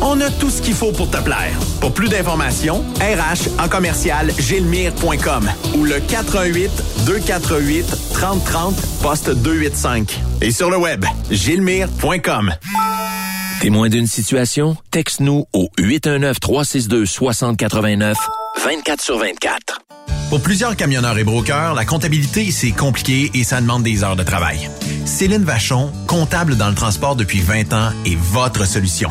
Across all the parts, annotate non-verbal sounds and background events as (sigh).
On a tout ce qu'il faut pour te plaire. Pour plus d'informations, RH en commercial gilmire.com ou le 418 248 3030 poste 285. Et sur le web, gilmire.com. Témoin d'une situation? Texte-nous au 819-362-6089, 24 sur 24. Pour plusieurs camionneurs et brokers, la comptabilité, c'est compliqué et ça demande des heures de travail. Céline Vachon, comptable dans le transport depuis 20 ans, est votre solution.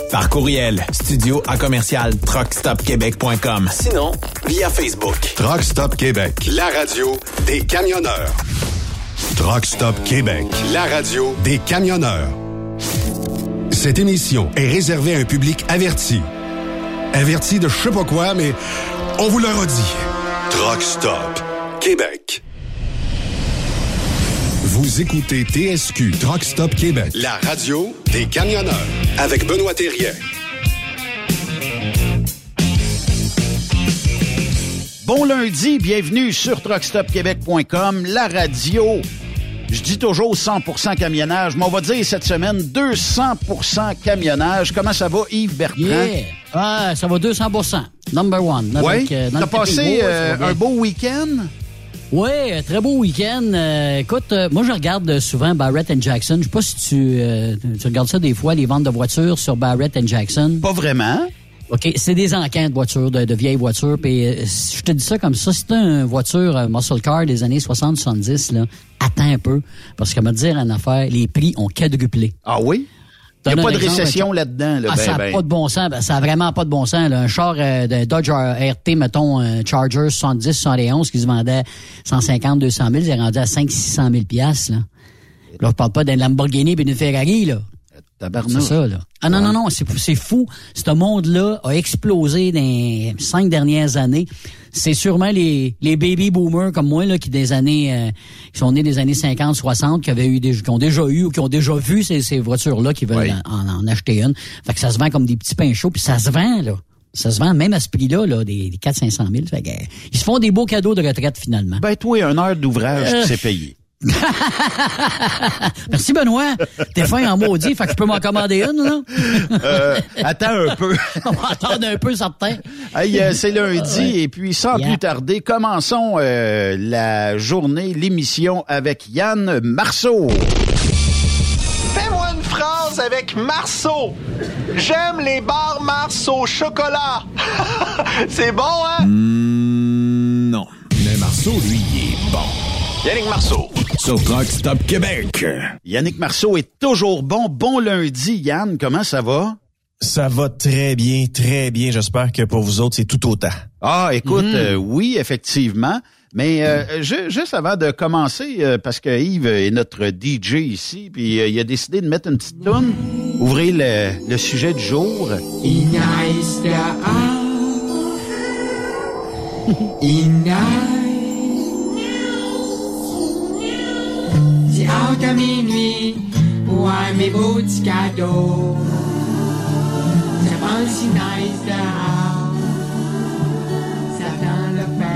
Par courriel, studio à commercial truckstopquebec.com. Sinon, via Facebook. Truck Stop Québec, la radio des camionneurs. Truck Stop Québec, la radio des camionneurs. Cette émission est réservée à un public averti. Averti de je sais pas quoi, mais on vous le redit. Truck Stop Québec. Vous écoutez TSQ Truck Stop Québec, la radio des camionneurs avec Benoît Thérien. Bon lundi, bienvenue sur truckstopquebec.com, la radio. Je dis toujours 100% camionnage, mais on va dire cette semaine 200% camionnage. Comment ça va, Yves Bertrand? Yeah. Ah, ça va 200%. Number one. Oui, euh, t'as passé euh, un beau week-end? Oui, très beau week-end. Euh, écoute, euh, moi, je regarde souvent Barrett and Jackson. Je sais pas si tu, euh, tu regardes ça des fois, les ventes de voitures sur Barrett and Jackson. Pas vraiment. OK, c'est des encans de voitures, de, de vieilles voitures. Puis euh, je te dis ça comme ça, si t'as une voiture euh, muscle car des années 60-70, là, attends un peu. Parce qu'à me dire en affaire, les prix ont quadruplé. Ah oui? Il n'y a pas de récession là-dedans. Là, Ah, ben, ça n'a ben. pas de bon sens. Ben, ça n'a vraiment pas de bon sens. là. Un char euh, de Dodge RT, mettons, un Charger 70, 71, qui se vendait 150, 200 000, c'est rendu à 500, 600 000 piastres, là. Là, je parle pas d'un Lamborghini et d'une Ferrari, là. C'est ça, là. Ah non, non, non, c'est c'est fou. Ce monde-là a explosé dans les cinq dernières années. C'est sûrement les, les baby boomers comme moi, là, qui des années, euh, qui sont nés des années 50, 60, qui avaient eu des, qui ont déjà eu ou qui ont déjà vu ces, ces voitures-là, qui veulent Oui. en, en acheter une. Fait que ça se vend comme des petits pains chauds, puis ça se vend, là. Ça se vend même à ce prix-là, là, des, des 400-500 000. Fait que, euh, ils se font des beaux cadeaux de retraite, finalement. Ben, toi, une heure d'ouvrage, Euh. tu sais payer. (laughs) Merci, Benoît. T'es fin en maudit, fait que je peux m'en commander une, là. Euh, attends un peu. (laughs) On va attendre un peu, certain. Hey, euh, c'est lundi et puis sans Yeah. plus tarder, commençons euh, la journée, l'émission avec Yann Marceau. Fais-moi une phrase avec Marceau. J'aime les bars Mars au chocolat. (laughs) C'est bon, hein? Non. Mais Marceau, lui, il est bon. Yannick Marceau. Sur Truck Stop Québec. Yannick Marceau est toujours bon. Bon lundi, Yann. Comment ça va? Ça va très bien, très bien. J'espère que pour vous autres, c'est tout autant. Ah, écoute, Mm. euh, oui, effectivement. Mais euh, ju- juste avant de commencer, euh, parce que Yves est notre DJ ici, puis euh, il a décidé de mettre une petite toune, ouvrir le, le sujet du jour. (laughs)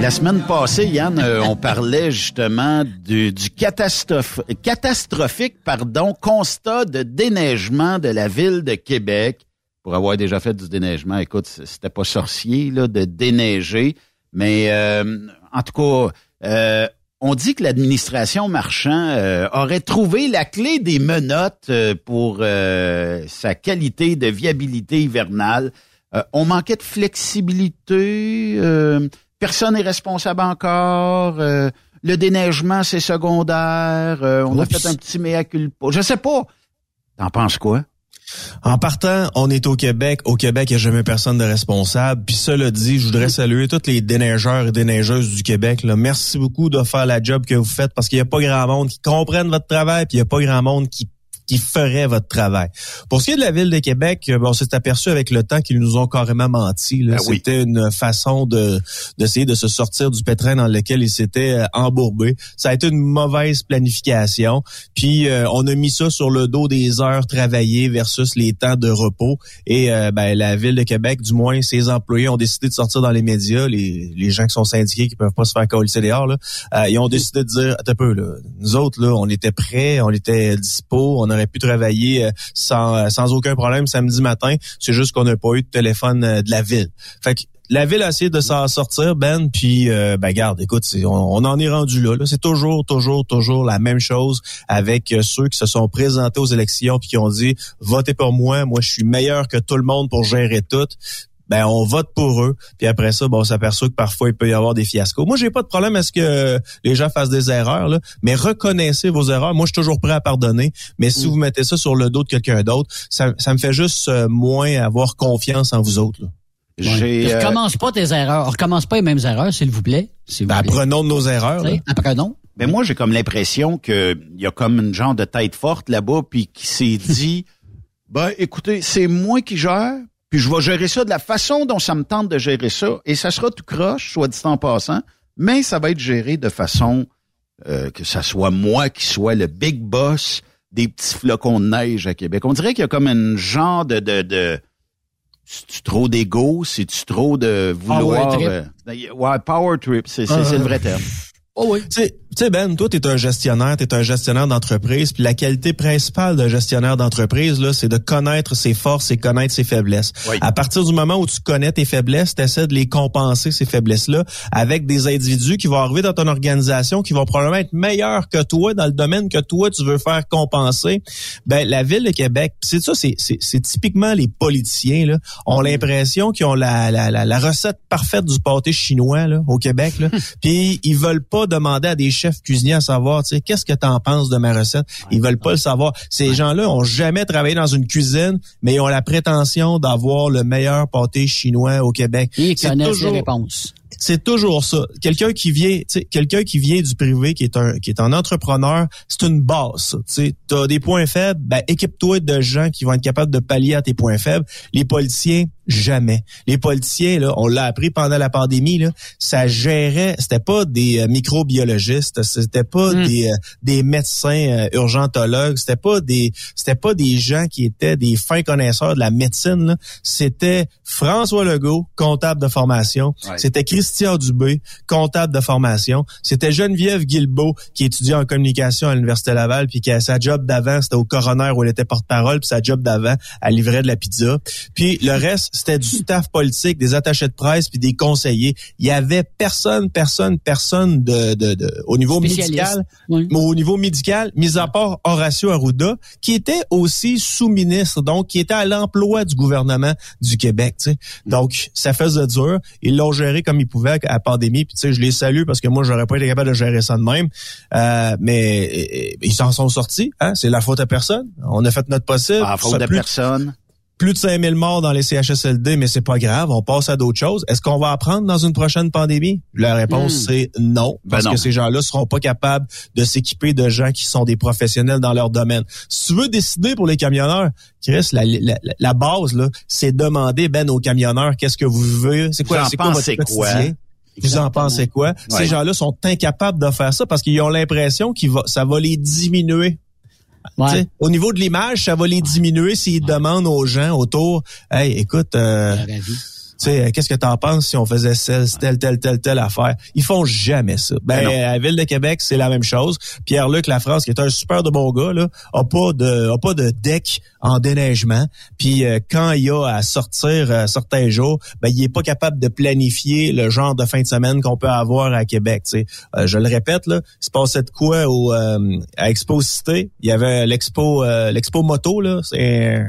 La semaine passée, Yann, euh, on parlait justement du, catastrophe, catastrophique pardon, constat de déneigement de la ville de Québec. Pour avoir déjà fait du déneigement, écoute, c'était pas sorcier là, de déneiger, mais euh, en tout cas, euh, on dit que l'administration Marchand euh, aurait trouvé la clé des menottes euh, pour euh, sa qualité de viabilité hivernale. Euh, on manquait de flexibilité. euh, personne n'est responsable encore. euh, le déneigement, c'est secondaire. euh, on a fait un petit mea culpa. Je sais pas. T'en penses quoi? En partant, on est au Québec. Au Québec, il n'y a jamais personne de responsable. Puis cela dit, je voudrais saluer tous les déneigeurs et déneigeuses du Québec. Merci beaucoup de faire la job que vous faites parce qu'il n'y a pas grand monde qui comprenne votre travail, puis il n'y a pas grand monde qui qui ferait votre travail. Pour ce qui est de la ville de Québec, euh, bon, on s'est aperçu avec le temps qu'ils nous ont carrément menti. là. Ah oui. C'était une façon de d'essayer de se sortir du pétrin dans lequel ils s'étaient euh, embourbés. Ça a été une mauvaise planification. Puis euh, on a mis ça sur le dos des heures travaillées versus les temps de repos. Et euh, ben, la ville de Québec, du moins ses employés, ont décidé de sortir dans les médias. Les, les gens qui sont syndiqués, qui peuvent pas se faire coller dehors, là, euh, ils ont décidé de dire, un peu, là, nous autres, là, on était prêts, on était dispo, on aurait pu travailler euh, sans, euh, sans aucun problème samedi matin. C'est juste qu'on n'a pas eu de téléphone euh, de la ville. Fait que la ville a essayé de s'en sortir, Ben, puis ben garde, écoute, on, en est rendu là. C'est toujours, toujours, toujours la même chose avec ceux qui se sont présentés aux élections puis qui ont dit votez pour moi, moi je suis meilleur que tout le monde pour gérer tout. Ben on vote pour eux. Puis après ça, bon, on s'aperçoit que parfois il peut y avoir des fiascos. Moi, j'ai pas de problème à ce que les gens fassent des erreurs, là, mais reconnaissez vos erreurs. Moi, je suis toujours prêt à pardonner. Mais si Mm. vous mettez ça sur le dos de quelqu'un d'autre, ça, ça me fait juste euh, moins avoir confiance en vous autres. là. J'ai, euh, Recommence pas tes erreurs. Recommence pas les mêmes erreurs, s'il vous plaît. Vous Ben, plaît. apprenons de nos erreurs. là. Apprenons. Ben moi, j'ai comme l'impression que il y a comme une genre de tête forte là-bas, puis qui s'est dit, (laughs) ben écoutez, c'est moi qui gère, puis je vais gérer ça de la façon dont ça me tente de gérer ça, et ça sera tout croche, soit dit en passant, mais ça va être géré de façon euh, que ça soit moi qui soit le big boss des petits flocons de neige à Québec. On dirait qu'il y a comme un genre de... de, de c'est-tu trop d'ego? C'est-tu trop de vouloir... Power trip. euh, ouais, power trip, c'est c'est- c'est le vrai terme. (laughs) Oh oui. Tu sais, Ben, toi, tu es un gestionnaire, tu es un gestionnaire d'entreprise, puis la qualité principale d'un gestionnaire d'entreprise, là, c'est de connaître ses forces et connaître ses faiblesses. Oui. À partir du moment où tu connais tes faiblesses, tu essaies de les compenser, ces faiblesses-là, avec des individus qui vont arriver dans ton organisation, qui vont probablement être meilleurs que toi dans le domaine que toi, tu veux faire compenser. Ben, la Ville de Québec, pis c'est ça, c'est- c'est c'est typiquement les politiciens, là, ont l'impression qu'ils ont la, la, la, la recette parfaite du pâté chinois là, au Québec. Là. (laughs) Puis ils veulent pas demander à des chefs cuisiniers à savoir, tu sais, qu'est-ce que tu en penses de ma recette? Ils veulent pas le savoir. Ces gens-là ont jamais travaillé dans une cuisine, mais ils ont la prétention d'avoir le meilleur pâté chinois au Québec. Ils connaissent toujours- les réponses. C'est toujours ça. Quelqu'un qui vient, tu sais, quelqu'un qui vient du privé, qui est un, qui est un entrepreneur, c'est une base. Tu as des points faibles, ben équipe-toi de gens qui vont être capables de pallier à tes points faibles. Les politiciens, jamais. Les politiciens, là, on l'a appris pendant la pandémie, là, ça gérait, c'était pas des euh, microbiologistes, c'était pas Mm. des, euh, des médecins euh, urgentologues, c'était pas des, c'était pas des gens qui étaient des fins connaisseurs de la médecine. C'était François Legault, comptable de formation. Ouais. C'était Christian Dubé, comptable de formation. C'était Geneviève Guilbeault, qui étudiait en communication à l'Université Laval, puis qui a sa job d'avant, c'était au coroner où elle était porte-parole, puis sa job d'avant, elle livrait de la pizza. Puis le reste, c'était du staff politique, des attachés de presse, puis des conseillers. Il y avait personne, personne, personne de, de, de au niveau médical, Oui. mais au niveau médical, mis à part Horacio Arruda, qui était aussi sous-ministre, donc qui était à l'emploi du gouvernement du Québec. Donc, ça faisait dur. Ils l'ont géré comme ils pouvaient à la pandémie. Puis, tu sais, je les salue parce que moi, j'aurais pas été capable de gérer ça de même. Euh, mais ils s'en sont sortis. Hein? C'est la faute à personne. On a fait notre possible. À faute plus, personne. Plus de 5000 morts dans les CHSLD, mais c'est pas grave. On passe à d'autres choses. Est-ce qu'on va apprendre dans une prochaine pandémie? La réponse, Hmm. c'est non. Ben Parce non. que ces gens-là seront pas capables de s'équiper de gens qui sont des professionnels dans leur domaine. Si tu veux décider pour les camionneurs, Chris, la, la, la- la base, là, c'est demander, ben, aux camionneurs, qu'est-ce que vous voulez? C'est quoi, c'est quoi votre pensez quoi? Vous en pensez quoi? Ouais. Ces gens-là sont incapables de faire ça parce qu'ils ont l'impression que ça va les diminuer. Ouais. Au niveau de l'image, ça va les diminuer s'ils demandent aux gens autour, hey, écoute, euh, sais, qu'est-ce que t'en penses si on faisait celle, telle, telle, telle, telle affaire? Ils font jamais ça. Ben, Ben non. à la Ville de Québec, c'est la même chose. Pierre-Luc Lafrance, qui est un super de bon gars, là, a pas de, a pas de deck en déneigement. Puis euh, quand il y a à sortir euh, certains jours, ben, il est pas capable de planifier le genre de fin de semaine qu'on peut avoir à Québec. tu sais. Euh, je le répète, là, il se passait de quoi au, euh, à Expo Cité? Il y avait l'expo, euh, l'expo moto, là. C'est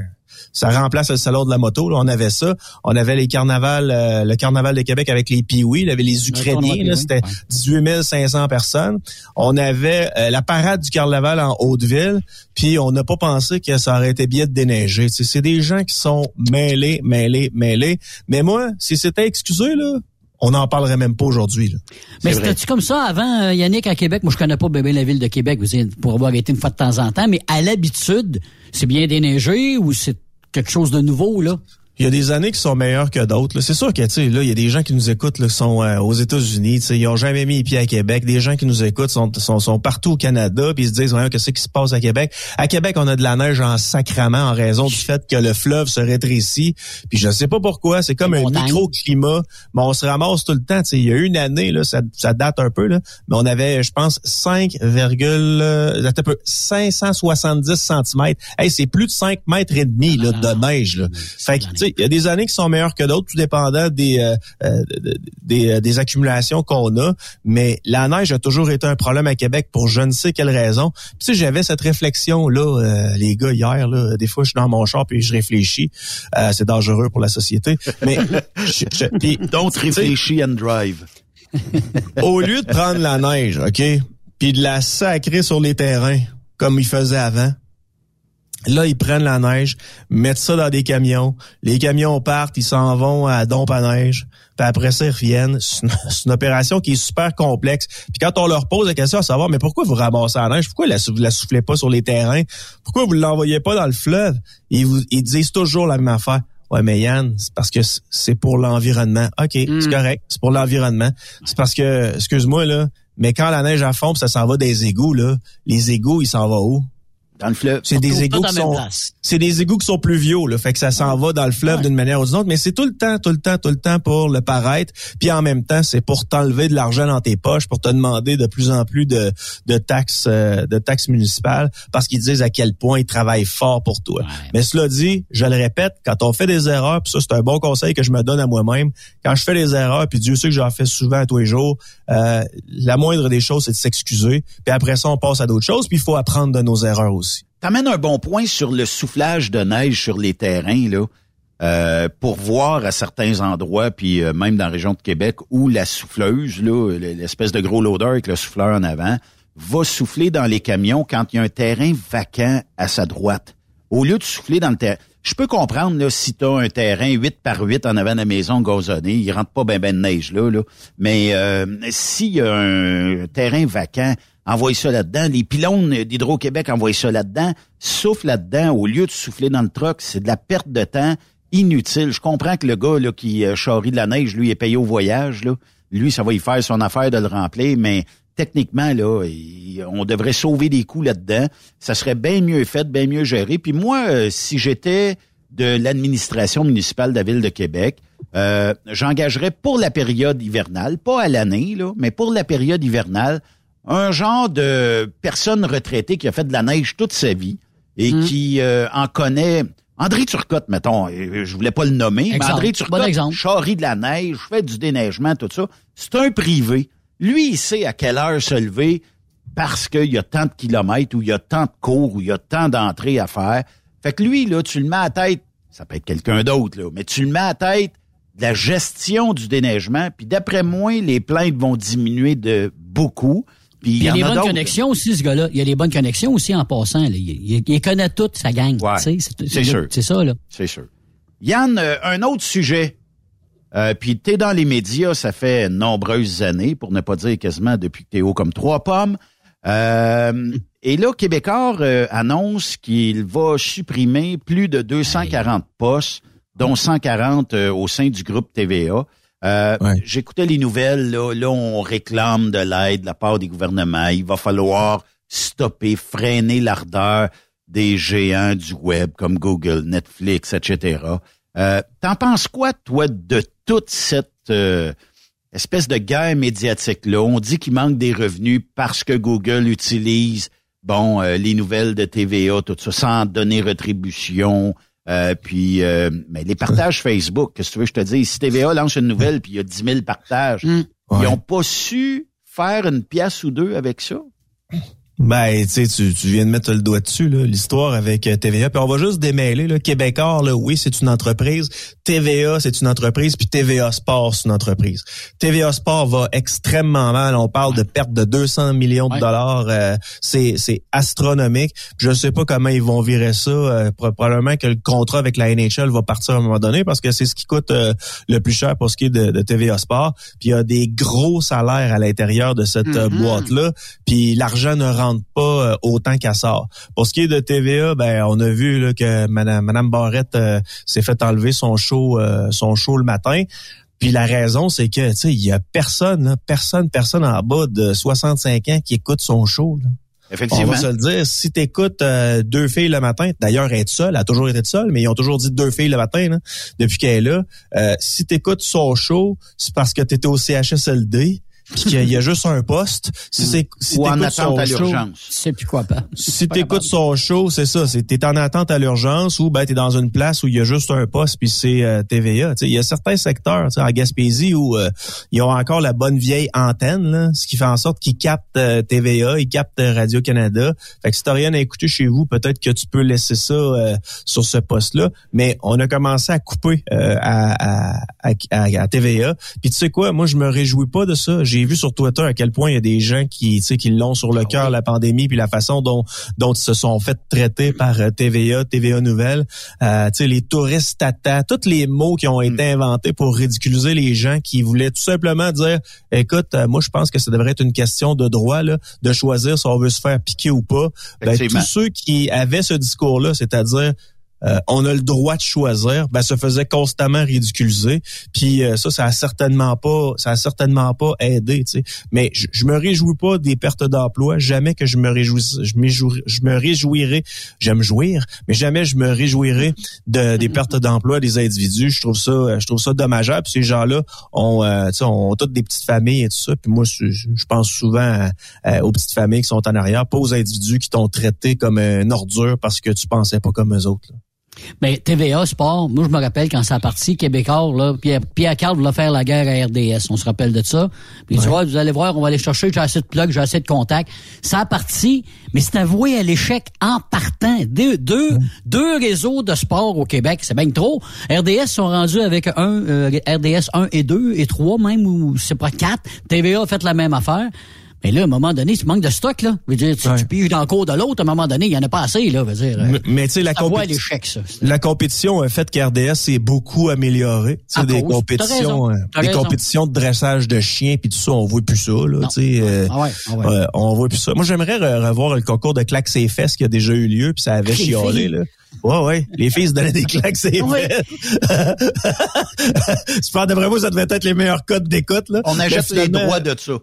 ça remplace le salon de la moto. Là. On avait ça. On avait les carnavals, euh, le carnaval de Québec avec les Pee-Wee. Il y avait les Ukrainiens. C'était ouais. 18 500 personnes. On avait euh, la parade du carnaval en Haute-Ville. Puis on n'a pas pensé que ça aurait été bien de déneiger. Tu sais, C'est des gens qui sont mêlés, mêlés, mêlés. Mais moi, si c'était excusé, là, on n'en parlerait même pas aujourd'hui. là. Mais c'était-tu comme ça avant, euh, Yannick, à Québec? Moi, je connais pas bébé la ville de Québec, vous savez, pour avoir été une fois de temps en temps, mais à l'habitude, c'est bien déneigé ou c'est quelque chose de nouveau, là? Il y a des années qui sont meilleures que d'autres. là. C'est sûr que tu sais là, il y a des gens qui nous écoutent là, qui sont euh, aux États-Unis, ils ont jamais mis les pieds à Québec. Des gens qui nous écoutent sont, sont, sont partout au Canada, puis ils se disent ouais, qu'est-ce qui se passe à Québec? À Québec, on a de la neige en sacrament en raison du fait que le fleuve se rétrécit. Puis je sais pas pourquoi, c'est comme un microclimat, mais on se ramasse tout le temps. Il y a une année là, ça, ça date un peu là, mais on avait, je pense, 5, euh, attends un peu, 570 cm. Hey, c'est plus de 5 mètres et demi là, Ah, de neige. Là. Fait que, tu sais, il y a des années qui sont meilleures que d'autres, tout dépendant des euh, euh, des, euh, des accumulations qu'on a. Mais la neige a toujours été un problème à Québec pour je ne sais quelle raison. Puis tu sais, j'avais cette réflexion là, les gars hier là. Des fois, je suis dans mon char puis je réfléchis. c'est dangereux pour la société. Mais (laughs) je, je, puis, (laughs) réfléchis and drive. (laughs) au lieu de prendre la neige, ok, puis de la sacrer sur les terrains comme ils faisaient avant Là, ils prennent la neige, mettent ça dans des camions. Les camions partent, ils s'en vont à Dompe à neige. Puis après ça, ils reviennent. C'est une, (laughs) opération qui est super complexe. Puis quand on leur pose la question à savoir, mais pourquoi vous ramassez la neige? Pourquoi vous la soufflez pas sur les terrains? Pourquoi vous l'envoyez pas dans le fleuve? Ils, vous, ils disent toujours la même affaire. Ouais, mais Yann, c'est parce que c'est pour l'environnement. OK, c'est hmm. correct. C'est pour l'environnement. C'est parce que, excuse-moi, là, mais quand la neige a fond, ça s'en va des égouts, là, les égouts, ils s'en vont où? Dans le fleuve. C'est des égouts qui sont, c'est des égouts qui sont pluviaux, là. Fait que ça s'en va dans le fleuve d'une manière ou d'une autre. Mais c'est tout le temps, tout le temps, tout le temps pour le paraître. Puis en même temps, c'est pour t'enlever de l'argent dans tes poches, pour te demander de plus en plus de, de taxes, euh, de taxes municipales, parce qu'ils disent à quel point ils travaillent fort pour toi. Mais cela dit, je le répète, quand on fait des erreurs, puis ça c'est un bon conseil que je me donne à moi-même. Quand je fais des erreurs, puis Dieu sait que j'en fais souvent tous les jours, euh, la moindre des choses, c'est de s'excuser. Puis après ça, on passe à d'autres choses. Puis il faut apprendre de nos erreurs aussi. T'amènes un bon point sur le soufflage de neige sur les terrains, là. Euh, pour voir à certains endroits, puis euh, même dans la région de Québec, où la souffleuse, l'espèce de gros loader avec le souffleur en avant, va souffler dans les camions quand il y a un terrain vacant à sa droite. Au lieu de souffler dans le terrain. Je peux comprendre là, si tu as un terrain 8 par 8 en avant de la maison gazonné, il rentre pas ben ben de neige là, là. Mais euh, s'il y a un terrain vacant envoie ça là-dedans. Les pylônes d'Hydro-Québec envoient ça là-dedans. Souffle là-dedans au lieu de souffler dans le truck. C'est de la perte de temps inutile. Je comprends que le gars là, qui euh, charrie de la neige, lui, est payé au voyage. Là. Lui, ça va y faire son affaire de le remplir, mais techniquement, là, on devrait sauver des coûts là-dedans. Ça serait bien mieux fait, bien mieux géré. Puis moi, euh, si j'étais de l'administration municipale de la Ville de Québec, euh, j'engagerais pour la période hivernale, pas à l'année, là, mais pour la période hivernale, un genre de personne retraitée qui a fait de la neige toute sa vie et hmm. qui euh, en connaît. André Turcotte, mettons, je voulais pas le nommer, mais André Turcotte, charrie de la neige, fait du déneigement, tout ça. C'est un privé. Lui, il sait à quelle heure se lever parce qu'il y a tant de kilomètres ou il y a tant de cours ou il y a tant d'entrées à faire. Fait que lui, là, tu le mets à tête, ça peut être quelqu'un d'autre, là, mais tu le mets à tête de la gestion du déneigement, puis d'après moi, les plaintes vont diminuer de beaucoup il y a des bonnes connexions aussi, ce gars-là. Il y a des bonnes connexions aussi en passant. Il, connaît tout, sa gang. c'est sûr. C'est ça, là. C'est sûr. Yann, euh, un autre sujet. Euh, puis t'es dans les médias, ça fait nombreuses années, pour ne pas dire quasiment depuis que t'es haut comme trois pommes. Euh, et là, Québécois euh, annonce qu'il va supprimer plus de 240 postes, dont 140 au sein du groupe TVA. Euh, j'écoutais les nouvelles, là, là, on réclame de l'aide de la part des gouvernements. Il va falloir stopper, freiner l'ardeur des géants du web comme Google, Netflix, etc. Euh, T'en penses quoi, toi, de toute cette euh, espèce de guerre médiatique-là? On dit qu'il manque des revenus parce que Google utilise bon euh, les nouvelles de TVA, tout ça, sans donner rétribution. Euh, puis, euh, mais les partages Facebook, qu'est-ce que tu veux que je te dise? Si TVA lance une nouvelle puis il y a 10 000 partages, mm. ils n'ont pas su faire une pièce ou deux avec ça? Ben, tu sais, tu viens de mettre le doigt dessus, l'histoire avec euh, TVA. Puis on va juste démêler, là. Québécois, là, oui, c'est une entreprise. TVA, c'est une entreprise. Puis TVA Sport, c'est une entreprise. TVA Sport va extrêmement mal. On parle de perte de 200 millions de dollars. Euh, c'est, c'est astronomique. Je sais pas comment ils vont virer ça. Euh, probablement que le contrat avec la NHL va partir à un moment donné parce que c'est ce qui coûte le plus cher pour ce qui est de, de TVA Sport. Puis il y a des gros salaires à l'intérieur de cette mm-hmm. boîte-là. Puis l'argent ne rentre pas euh, autant qu'elle sort. Pour ce qui est de TVA, ben on a vu là, que Madame, Madame Barrette euh, s'est fait enlever son show, euh, son show le matin. Puis la raison, c'est que tu sais, il y a personne, personne, personne en bas de 65 ans qui écoute son show. Effectivement. On va se le dire, si tu écoutes deux filles le matin, d'ailleurs elle est seule, elle a toujours été seule, mais ils ont toujours dit deux filles le matin depuis qu'elle est là. si tu écoutes son show, c'est parce que tu étais au CHSLD, puis qu'il y a juste un poste, si c'est si Ou en t'écoutes attente son à show- l'urgence. C'est plus quoi pas. si t'écoutes son show, c'est ça, c'est t'es en attente à l'urgence ou ben t'es dans une place où il y a juste un poste puis c'est euh, TVA. Tu sais, il y a certains secteurs, tu sais, en Gaspésie où euh, ils ont encore la bonne vieille antenne, là, ce qui fait en sorte qu'ils captent euh, TVA, ils captent euh, Radio Canada. Fait que si t'as rien à écouter chez vous, peut-être que tu peux laisser ça euh, sur ce poste-là. Mais on a commencé à couper euh, à, à, à, à- à TVA. Puis tu sais quoi, moi je me réjouis pas de ça. J'ai vu sur Twitter à quel point il y a des gens qui, tu sais, qui l'ont sur le cœur la pandémie puis la façon dont dont ils se sont fait traiter par euh, TVA, TVA Nouvelle, euh, tu sais les touristes tata, tous les mots qui ont été inventés pour ridiculiser les gens qui voulaient tout simplement dire écoute, euh, moi je pense que ça devrait être une question de droit là, de choisir si on veut se faire piquer ou pas. Ben, tous ceux qui avaient ce discours là, c'est-à-dire euh, on a le droit de choisir, ben se faisait constamment ridiculiser. Puis euh, ça, ça a certainement pas, ça a certainement pas aidé. Mais je, me réjouis pas des pertes d'emploi. Jamais que je me réjouis, je, me réjouirai. J'aime jouir, mais jamais je me réjouirai de, des pertes d'emploi des individus. Je trouve ça, euh, je trouve ça dommageable. Puis ces gens-là ont, euh, ont toutes des petites familles et tout ça. Puis moi, je, pense souvent à- aux petites familles qui sont en arrière, pas aux individus qui t'ont traité comme une ordure parce que tu pensais pas comme eux autres. là. Ben, TVA Sport, moi je me rappelle quand ça a parti, Québécois, là, Pierre, Pierre Carl voulait faire la guerre à RDS, on se rappelle de ça. Puis il dit, Ouais, vous allez voir, on va aller chercher, j'ai assez de plugs, j'ai assez de contacts. Ça a parti, mais c'est avoué à l'échec en partant. Deux, deux, deux réseaux de sport au Québec, c'est bien trop. RDS sont rendus avec un, euh, RDS 1 et 2 et 3 même, ou c'est pas 4. TVA a fait la même affaire. Mais là, à un moment donné, tu manques de stock, là. Je veux dire, tu, tu piges dans le cours de l'autre, à un moment donné, il y en a pas assez, là. Je veux dire, Mais- mais tu sais, la compéti-. La compétition a fait qu'RDS s'est beaucoup amélioré. Tu sais, des cause. Compétitions, raison. euh, des raison. compétitions de dressage de chiens puis tout ça, on voit plus ça là. Tu sais, euh, Ah ouais, ah ouais. euh, on voit plus ça. Moi, j'aimerais re- revoir le concours de claques ses fesses qui a déjà eu lieu puis ça avait chiolé là. Ouais, ouais. Les filles se donnaient des claques ses (laughs) Ouais. fesses. (laughs) Je pense d'après moi, ça devait être les meilleurs codes d'écoute là. On achète les droits de ça.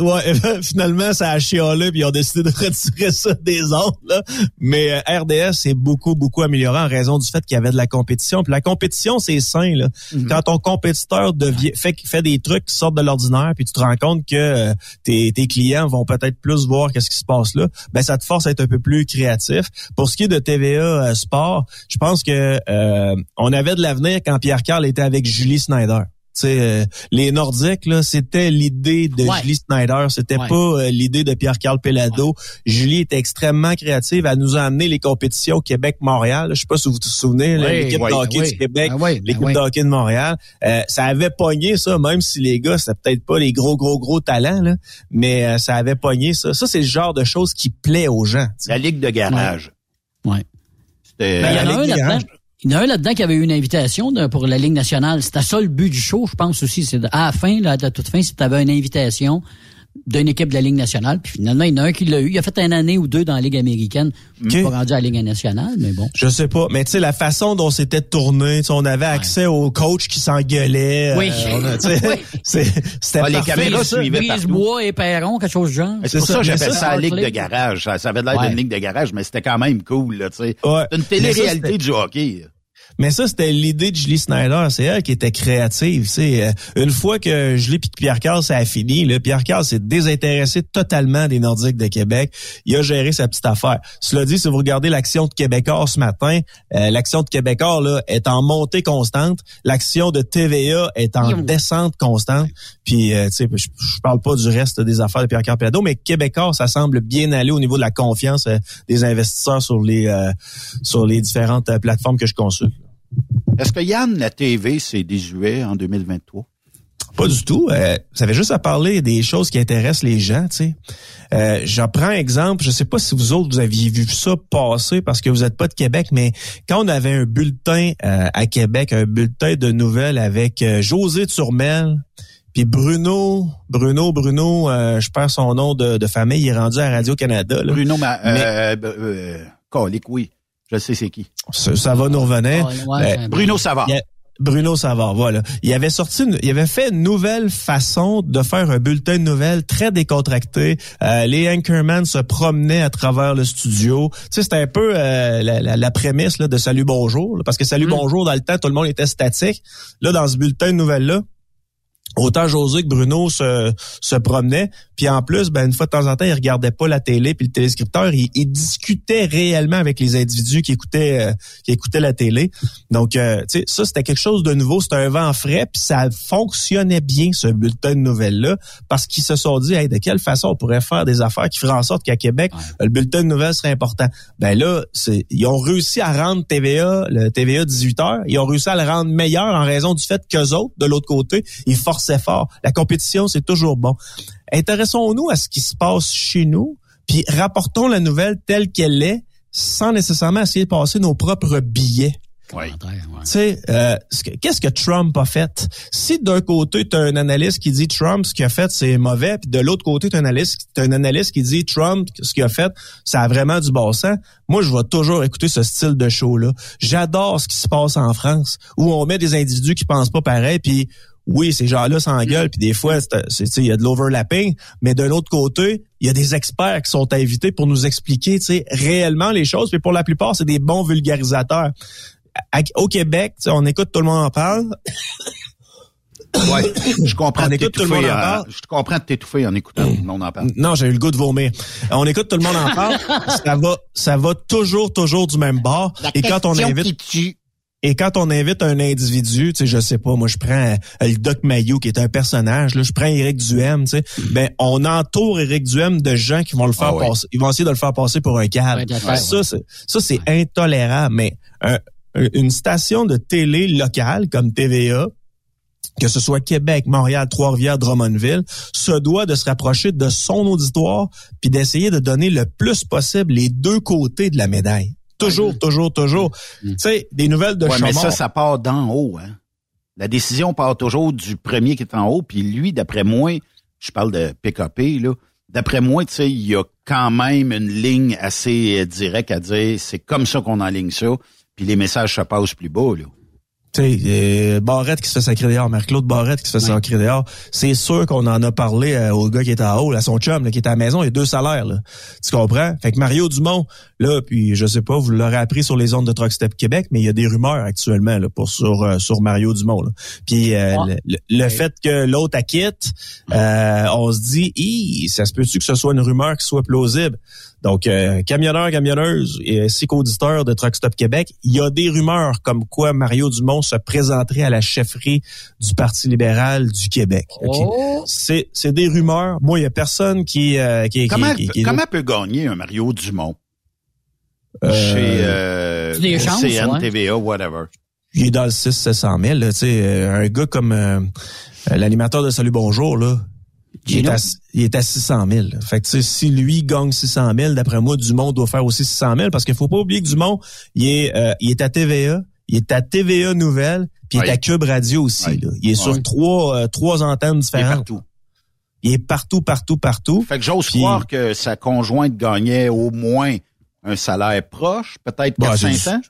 Ouais, (laughs) finalement, ça a chialé puis ils ont décidé de (laughs) retirer ça des ondes. Là. Mais euh, RDS c'est beaucoup, beaucoup amélioré en raison du fait qu'il y avait de la compétition. Puis la compétition, c'est sain. Là. Quand ton compétiteur devient, fait, fait des trucs qui sortent de l'ordinaire, puis tu te rends compte que euh, tes, tes clients vont peut-être plus voir qu'est-ce qui se passe là, ben ça te force à être un peu plus créatif. Pour ce qui est de TVA euh, Sport, je pense que euh, on avait de l'avenir quand Pierre Carl était avec Julie Snyder. Euh, les Nordiques, là, c'était l'idée de Ouais. Julie Snyder, c'était Ouais. pas euh, l'idée de Pierre-Carl Pelado. Julie était extrêmement créative. Elle nous a amené les compétitions Québec-Montréal. Je sais pas si vous vous souvenez, l'équipe de hockey du Québec, Ah ben l'équipe de hockey de Montréal. Euh, ça avait pogné ça, même si les gars, c'était peut-être pas les gros, gros, gros talents, là, mais euh, ça avait pogné ça. Ça, c'est le genre de choses qui plaît aux gens. La Ligue de garage. Ouais. C'était- Ben, il y en la a un Ligue des là-dedans. Il y en a un là-dedans qui avait eu une invitation de- pour la Ligue nationale. C'était ça le but du show, je pense aussi. C'est de- à la fin, là, à la toute fin, si tu avais une invitation d'une équipe de la Ligue nationale. Puis finalement, il y en a un qui l'a eu. Il a fait une année ou deux dans la Ligue américaine. Il n'est pas rendu à la Ligue nationale, mais bon. Je sais pas, mais tu sais la façon dont c'était tourné, tu sais, on avait accès au coach qui s'engueulait. Oui. euh, on a- tu (laughs) sais, Oui. C'était Ah, les caméras suivaient. Brise-bois et Perron, quelque chose du genre. C'est pour ça que ça, j'appelle ça, ça la Ligue de garage. Ça, ça avait l'air Ouais. d'une Ligue de garage, mais c'était quand même cool, là, tu sais. Ouais. C'est une télé-réalité du hockey. Mais ça, c'était l'idée de Julie Snyder. C'est elle qui était créative. Euh, une fois que Julie que Pierre Carl, ça a fini. Là, Pierre Carl s'est désintéressé totalement des Nordiques de Québec. Il a géré sa petite affaire. Cela dit, si vous regardez l'action de Québécois ce matin, euh, l'action de Québécois là est en montée constante. L'action de TVA est en descente constante. Puis, euh, tu sais, je, je parle pas du reste des affaires de Pierre Carl Pelado, mais Québécois, ça semble bien aller au niveau de la confiance euh, des investisseurs sur les euh, sur les différentes plateformes que je consulte. Est-ce que Yann, la TV, c'est désuet en 2023? Pas du tout. Euh, ça fait juste à parler des choses qui intéressent les gens, tu sais. Euh, J'en prends un exemple. Je sais pas si vous autres, vous aviez vu ça passer parce que vous n'êtes pas de Québec, mais quand on avait un bulletin euh, à Québec, un bulletin de nouvelles avec José Turmel, puis Bruno, Bruno, Bruno, je perds son nom de, de famille, il est rendu à Radio-Canada. Bruno, ma, euh, Colique, oui. Je sais c'est qui. Ça, ça va nous revenir. Ouais, Ben, ben, Bruno Savard. Bruno Savard, voilà. Il avait sorti, une- il avait fait une nouvelle façon de faire un bulletin de nouvelles très décontracté. Euh, les anchorman se promenaient à travers le studio. Tu sais, c'était un peu euh, la, la- la prémisse là, de Salut Bonjour, là, parce que Salut Bonjour dans le temps, tout le monde était statique. Là, dans ce bulletin de nouvelles là. Autant José que Bruno se, se promenaient. Puis en plus, ben, une fois de temps en temps, ils regardaient pas la télé, puis le téléscripteur, il, il discutait réellement avec les individus qui écoutaient euh, qui écoutaient la télé. Donc, euh, tu sais, ça, c'était quelque chose de nouveau. C'était un vent frais, puis ça fonctionnait bien, ce bulletin de nouvelles-là, parce qu'ils se sont dit, hey, de quelle façon on pourrait faire des affaires qui feraient en sorte qu'à Québec, le bulletin de nouvelles serait important. Ben là, c'est, ils ont réussi à rendre TVA, le TVA 18 heures, ils ont réussi à le rendre meilleur en raison du fait qu'eux autres, de l'autre côté, ils forçaient fort. La compétition, c'est toujours bon. Intéressons-nous à ce qui se passe chez nous, puis rapportons la nouvelle telle qu'elle est, sans nécessairement essayer de passer nos propres billets. Oui. Tu sais, euh, ce que- qu'est-ce que Trump a fait? Si d'un côté, tu as un analyste qui dit Trump, ce qu'il a fait, c'est mauvais, puis de l'autre côté, tu as un analyste, t'as un analyste qui dit Trump, ce qu'il a fait, ça a vraiment du bon sens, moi, je vais toujours écouter ce style de show-là. J'adore ce qui se passe en France, où on met des individus qui pensent pas pareil, puis oui, ces gens-là s'engueulent, puis des fois, c'est- c'est- tu sais, il y a de l'overlapping, mais d'un autre côté, il y a des experts qui sont invités pour nous expliquer tu sais, réellement les choses, puis pour la plupart, c'est des bons vulgarisateurs. À- Au Québec, tu sais, on écoute tout le monde en parle. (coughs) Ouais, je comprends On de écoute tout le monde t'étouffer en en- parle. Je comprends de t'étouffer en écoutant tout le monde en parle. Non, j'ai eu le goût de vomir. On écoute tout le monde en parle. (laughs) ça va, ça va toujours, toujours du même bord. Et quand on invite, et quand on invite un individu, tu sais, je sais pas, moi je prends euh, le Doc Mayou qui est un personnage, là, je prends Éric Duhem, tu sais, ben on entoure Éric Duhem de gens qui vont le faire Ah ouais. passer, ils vont essayer de le faire passer pour un. Ouais, d'accord. ça, c'est, ça c'est intolérable. Mais un- un- une station de télé locale comme TVA, que ce soit Québec, Montréal, Trois-Rivières, Drummondville, se doit de se rapprocher de son auditoire puis d'essayer de donner le plus possible les deux côtés de la médaille. Toujours, toujours, toujours. Tu sais, des nouvelles de Ouais, mais Chaumont. ça, ça part d'en haut. Hein. La décision part toujours du premier qui est en haut. Puis lui, d'après moi, je parle de PKP, là. D'après moi, tu sais, il y a quand même une ligne assez euh, directe à dire c'est comme ça qu'on enligne ça. Puis les messages se passent plus bas, là. Tu sais, euh, Barrette qui se fait sacrer dehors, Marc-Claude Barrette qui se fait sacrer dehors. C'est sûr qu'on en a parlé euh, au gars qui est en haut, à son chum, là, qui est à la maison, il y a deux salaires, là. Tu comprends? Fait que Mario Dumont, là, puis je sais pas, vous l'aurez appris sur les ondes de Truck Step Québec, mais il y a des rumeurs actuellement, là, pour sur, euh, sur Mario Dumont, là. Puis euh, le, fait que l'autre acquitte, euh, on se dit, Hi, ça se peut-tu que ce soit une rumeur qui soit plausible? Donc, euh, camionneurs, camionneuses et ainsi qu'auditeurs de Truck Stop Québec, il y a des rumeurs comme quoi Mario Dumont se présenterait à la chefferie du Parti libéral du Québec. Oh. C'est, c'est des rumeurs. Moi, il y a personne qui, euh, qui, Comment, qui- qui- comment peut gagner un Mario Dumont? Euh, chez euh, chances, CN, ouais. TVA, whatever? il est dans le 6 700 000. Là, tu sais, euh, un gars comme euh, l'animateur de Salut Bonjour, là, il est, à, il est à 600 000. Fait que, si lui gagne 600 000, d'après moi, Dumont doit faire aussi 600 000 parce qu'il faut pas oublier que Dumont, il est, euh, il est à TVA, il est à TVA Nouvelle, puis il est à Cube Radio aussi. Là. Il est sur trois, euh, trois antennes Il est différentes. partout. Il est partout, partout, partout. Fait que j'ose Puis- croire que sa conjointe gagnait au moins un salaire proche, peut-être Bah, 400 c'est du-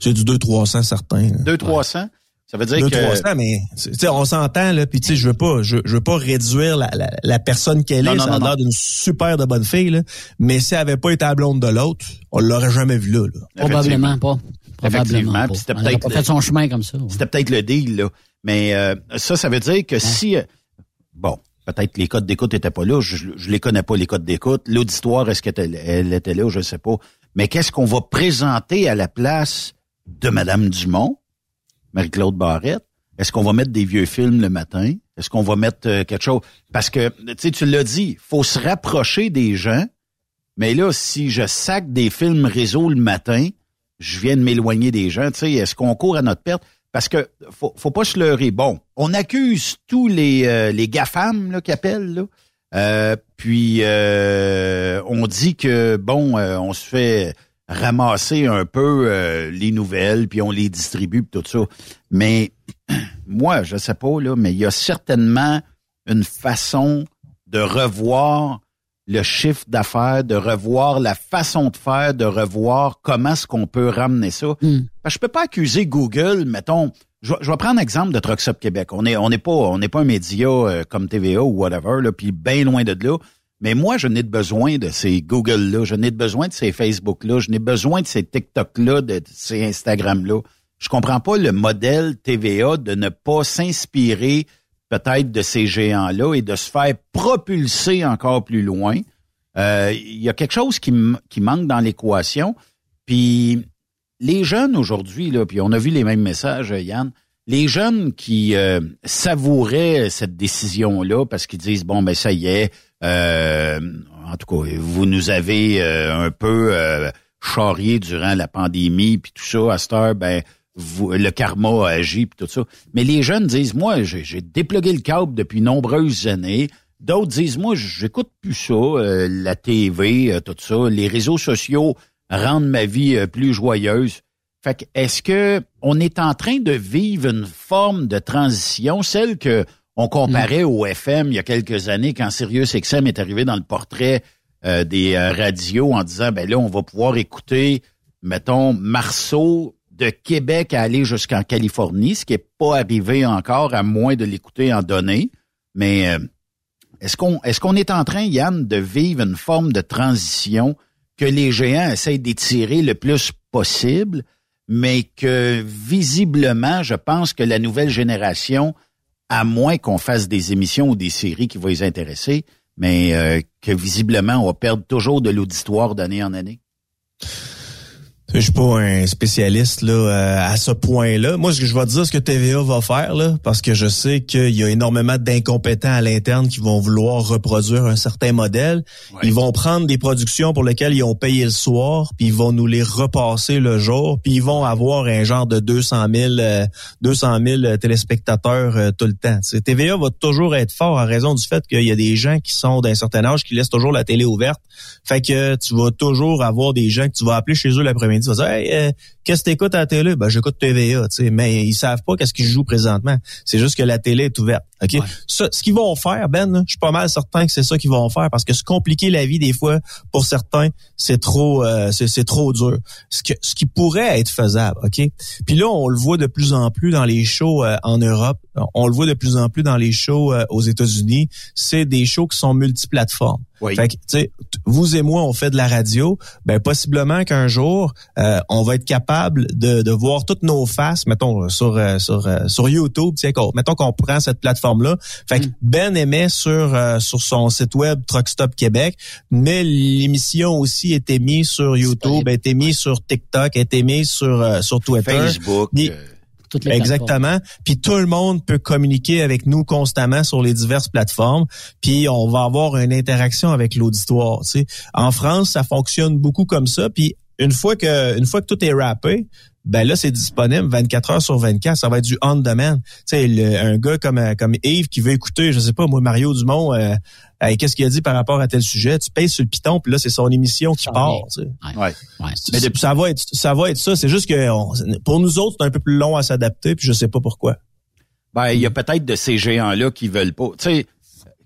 C'est du 200-300 certain. là. 200-300. Ça veut dire Deux, que... 300, mais tu sais, on s'entend là, puis tu sais, je veux pas, je, je veux pas réduire la, la, la personne qu'elle est, non, ça a non, l'air non. d'une super de bonne fille là, mais si elle avait pas été la blonde de l'autre, on l'aurait jamais vu là. là. Probablement pas. Effectivement. Puis c'était peut-être fait son chemin comme ça. ouais. C'était peut-être le deal, là. Mais euh, ça, ça veut dire que si... euh, Bon, peut-être les codes d'écoute n'étaient pas là. Je, je les connais pas, les codes d'écoute. L'auditoire, est-ce qu'elle elle était là? Je sais pas. Mais qu'est-ce qu'on va présenter à la place de Madame Dumont, Marie-Claude Barrette? Est-ce qu'on va mettre des vieux films le matin? Est-ce qu'on va mettre euh, quelque chose? Parce que, tu sais, tu l'as dit, faut se rapprocher des gens. Mais là, si je sac des films réseau le matin, je viens de m'éloigner des gens. Tu sais, est-ce qu'on court à notre perte? Parce que faut, faut pas se leurrer. Bon, on accuse tous les euh, les GAFAM qui appellent. Euh, puis euh, on dit que bon, on se fait ramasser un peu les nouvelles, puis on les distribue, puis tout ça. Mais (clears throat) moi, je sais pas là, mais il y a certainement une façon de revoir le chiffre d'affaires, de revoir la façon de faire, de revoir comment est-ce qu'on peut ramener ça. Hmm. Parce que je peux pas accuser Google, mettons, je, vais- je vais prendre l'exemple de Trucks Up Québec. On est on n'est pas on n'est pas un média euh, comme TVA ou whatever là, puis bien loin de là. Mais moi, je n'ai de besoin de ces Google là, je n'ai de besoin de ces Facebook là, je n'ai besoin de ces TikTok là, de ces Instagram là. Je comprends pas le modèle TVA de ne pas s'inspirer peut-être de ces géants-là et de se faire propulser encore plus loin. Euh, Il y a quelque chose qui, qui manque dans l'équation. Puis les jeunes aujourd'hui, puis on a vu les mêmes messages, euh, Yann, les jeunes qui euh, savouraient cette décision-là parce qu'ils disent bon ben ça y est, euh, en tout cas vous nous avez euh, un peu euh, charrié durant la pandémie puis tout ça à cette heure ben le karma a agi puis tout ça. Mais les jeunes disent moi j'ai déplugué le câble depuis nombreuses années. D'autres disent moi j'écoute plus ça, euh, la TV, euh, tout ça, les réseaux sociaux rendent ma vie euh, plus joyeuse. Fait que est-ce que on est en train de vivre une forme de transition, celle que on comparait au FM il y a quelques années quand Sirius XM est arrivé dans le portrait des radios en disant ben là on va pouvoir écouter mettons Marceau de Québec à aller jusqu'en Californie, ce qui est pas arrivé encore à moins de l'écouter en données, mais euh, est-ce qu'on est-ce qu'on est en train Yann de vivre une forme de transition que les géants essayent d'étirer le plus possible mais que visiblement, je pense que la nouvelle génération, à moins qu'on fasse des émissions ou des séries qui vont les intéresser, mais euh, que visiblement, on va perdre toujours de l'auditoire d'année en année? Je suis pas un spécialiste là euh, à ce point-là. Moi, ce que je vais te dire, ce que TVA va faire là, parce que je sais qu'il y a énormément d'incompétents à l'interne qui vont vouloir reproduire un certain modèle. Ils vont prendre des productions pour lesquelles ils ont payé le soir, puis ils vont nous les repasser le jour, puis ils vont avoir un genre de 200 000, euh, 200 000 téléspectateurs euh, tout le temps. TVA va toujours être fort en raison du fait qu'il y a des gens qui sont d'un certain âge qui laissent toujours la télé ouverte. Fait que tu vas toujours avoir des gens que tu vas appeler chez eux l'après-midi, tu vas dire hey, euh, qu'est-ce que t'écoutes à la télé? Ben j'écoute TVA, tu sais, mais ils savent pas qu'est-ce qu'ils jouent présentement. C'est juste que la télé est ouverte. OK? Ça, ce qu'ils vont faire, Ben, je suis pas mal certain que c'est ça qu'ils vont faire parce que se compliquer la vie des fois, pour certains, c'est trop euh, c'est, c'est trop dur. Ce, que, ce qui pourrait être faisable, OK? Puis là, on le voit de plus en plus dans les shows euh, en Europe, on le voit de plus en plus dans les shows euh, aux États-Unis, c'est des shows qui sont multiplateformes. Oui. Fait que, tu sais, vous et moi, on fait de la radio. Ben, possiblement qu'un jour, euh, on va être capable de, de voir toutes nos faces, mettons, sur, euh, sur, euh, sur YouTube. Tiens, mettons qu'on prend cette plateforme-là. Fait que Ben émet sur, euh, sur son site web Truck Stop Québec, mais l'émission aussi est émise sur YouTube, est émise sur TikTok, est émise sur, euh, sur Twitter. Facebook, euh, Exactement. Puis tout le monde peut communiquer avec nous constamment sur les diverses plateformes. Puis on va avoir une interaction avec l'auditoire. tu sais. En France, ça fonctionne beaucoup comme ça. Puis une fois que une fois que tout est rappé, ben là c'est disponible 24 heures sur 24. Ça va être du on demand. Tu sais, un gars comme comme Yves qui veut écouter, je sais pas moi Mario Dumont. euh, Hey, qu'est-ce qu'il a dit par rapport à tel sujet? Tu payes sur le piton, puis là, c'est son émission qui part. tu sais. Ouais. Mais depuis, ça va être ça va être ça. C'est juste que on- pour nous autres, c'est un peu plus long à s'adapter, puis je sais pas pourquoi. Ben, il y a peut-être de ces géants-là qui veulent pas. Tu sais,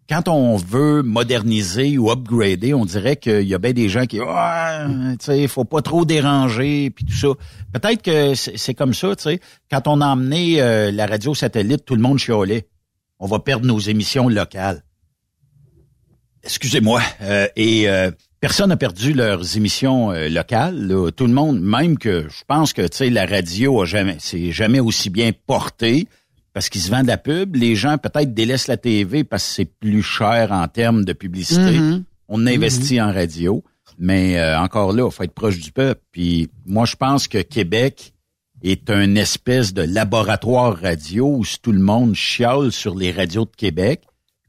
quand on veut moderniser ou upgrader, on dirait qu'il y a bien des gens qui, ah, tu sais, faut pas trop déranger, puis tout ça. Peut-être que c'est comme ça, tu sais. Quand on a emmené euh, la radio satellite, tout le monde chiolait. On va perdre nos émissions locales. Excusez-moi. Euh, et euh, personne n'a perdu leurs émissions euh, locales. là. Tout le monde, même que je pense que tu sais, la radio a jamais, c'est jamais aussi bien porté parce qu'ils se vendent de la pub. Les gens peut-être délaissent la TV parce que c'est plus cher en termes de publicité. Mhm. On investit en radio, mais euh, encore là, il faut être proche du peuple. Puis moi, je pense que Québec est un espèce de laboratoire radio où tout le monde chiale sur les radios de Québec,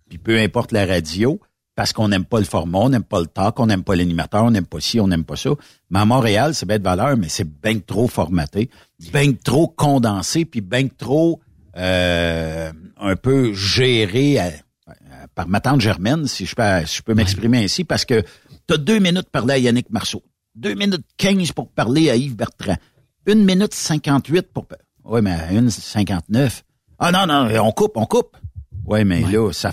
puis peu importe la radio, parce qu'on n'aime pas le format, on n'aime pas le talk, on n'aime pas l'animateur, on n'aime pas ci, on n'aime pas ça. Mais à Montréal, c'est de valeur, mais c'est bien trop formaté, bien trop condensé, puis bien trop euh, un peu géré à- à- par ma tante Germaine, si je peux, si je peux m'exprimer ainsi, parce que tu as deux minutes pour parler à Yannick Marceau, deux minutes quinze pour parler à Yves Bertrand, une minute cinquante-huit pour... Oui, mais une cinquante-neuf. Ah non, non, on coupe, on coupe. Oui, mais là, ça,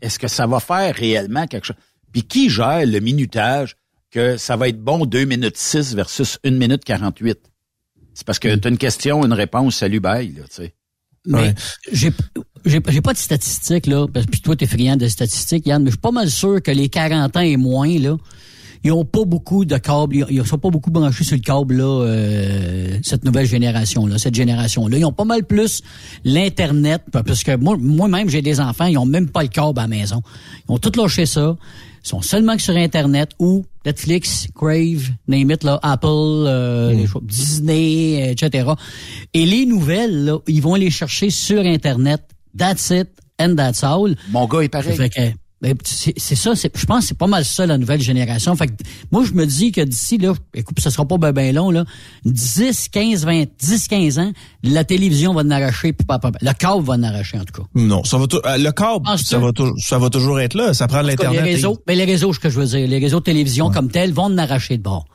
est-ce que ça va faire réellement quelque chose? Puis qui gère le minutage que ça va être bon 2 minutes 6 versus 1 minute 48? C'est parce que tu as une question, une réponse, salut, bye, là, tu sais. Mais j'ai j'ai j'ai pas de statistiques là, parce- puis toi t'es friand de statistiques Yann, mais je suis pas mal sûr que les 40 ans et moins là, ils ont pas beaucoup de câbles, ils, sont pas beaucoup branchés sur le câble là, euh, cette nouvelle génération là, cette génération là. Ils ont pas mal plus l'internet parce que moi moi-même j'ai des enfants, ils ont même pas le câble à la maison. Ils ont tout lâché ça. Ils sont seulement que sur internet ou Netflix, Crave, name it, là, Apple, euh, choses- Disney, etc. Et les nouvelles, là, ils vont les chercher sur internet. That's it and that's all. Mon gars est pareil. Ben, c'est ça, c'est- je pense que c'est pas mal ça la nouvelle génération. Fait que, moi je me dis que d'ici là, écoute, ça sera pas ben, ben long là, 10, 15, 20, 10, 15 ans, la télévision va en arracher puis pas, pas- le câble va en arracher en tout cas. Non, ça va euh, le câble, ça va, ça va toujours être là. Ça prend l'internet. les réseaux, mais les réseaux, ce que je veux dire, les réseaux de télévision comme tels vont en arracher de bord.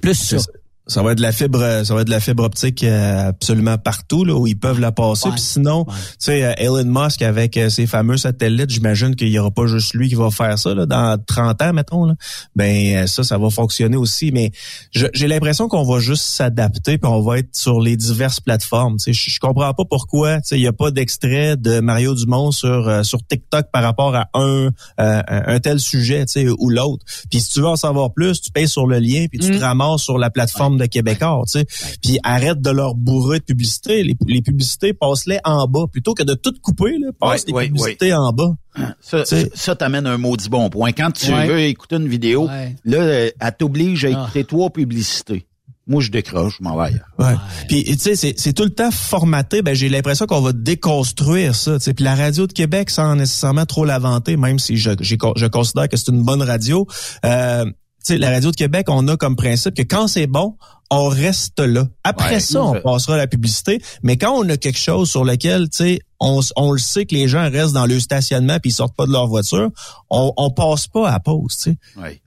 Plus ça. Ça va être de la fibre, euh, ça va être de la fibre optique euh, absolument partout là où ils peuvent la passer. Puis sinon, tu sais, euh, Elon Musk avec ses fameux satellites, j'imagine qu'il y aura pas juste lui qui va faire ça là, dans 30 ans, mettons. Là. Ben ça, ça va fonctionner aussi. Mais j'ai l'impression qu'on va juste s'adapter puis on va être sur les diverses plateformes. Tu sais, je, comprends pas pourquoi. Tu sais, il y a pas d'extrait de Mario Dumont sur euh, sur TikTok par rapport à un euh, un, tel sujet, tu sais, ou l'autre. Puis si tu veux en savoir plus, tu payes sur le lien puis tu te ramasses sur la plateforme de Québécois, tu sais. Puis arrête de leur bourrer de publicité. Les, les publicités, passe-les en bas. Plutôt que de tout couper, là, passe Ouais, les ouais, publicités en bas. Ça, T'sais. ça t'amène un maudit bon point. Quand tu Ouais. veux écouter une vidéo, Ouais. là, euh, elle t'oblige à Ah. écouter trois publicités. Moi, je décroche, je m'en vais ailleurs. Ouais. Puis tu sais, c'est, c'est tout le temps formaté. Ben j'ai l'impression qu'on va déconstruire ça. tu sais. Puis la radio de Québec, sans nécessairement trop la vanter, même si je, j'ai- je considère que c'est une bonne radio. Euh, sais, la radio de Québec, on a comme principe que quand c'est bon, on reste là. Après Ouais, ça, on passera à la publicité. Mais quand on a quelque chose sur lequel, tu sais, on, le sait que les gens restent dans le stationnement puis ils sortent pas de leur voiture, on, on passe pas à pause, tu sais. Ouais.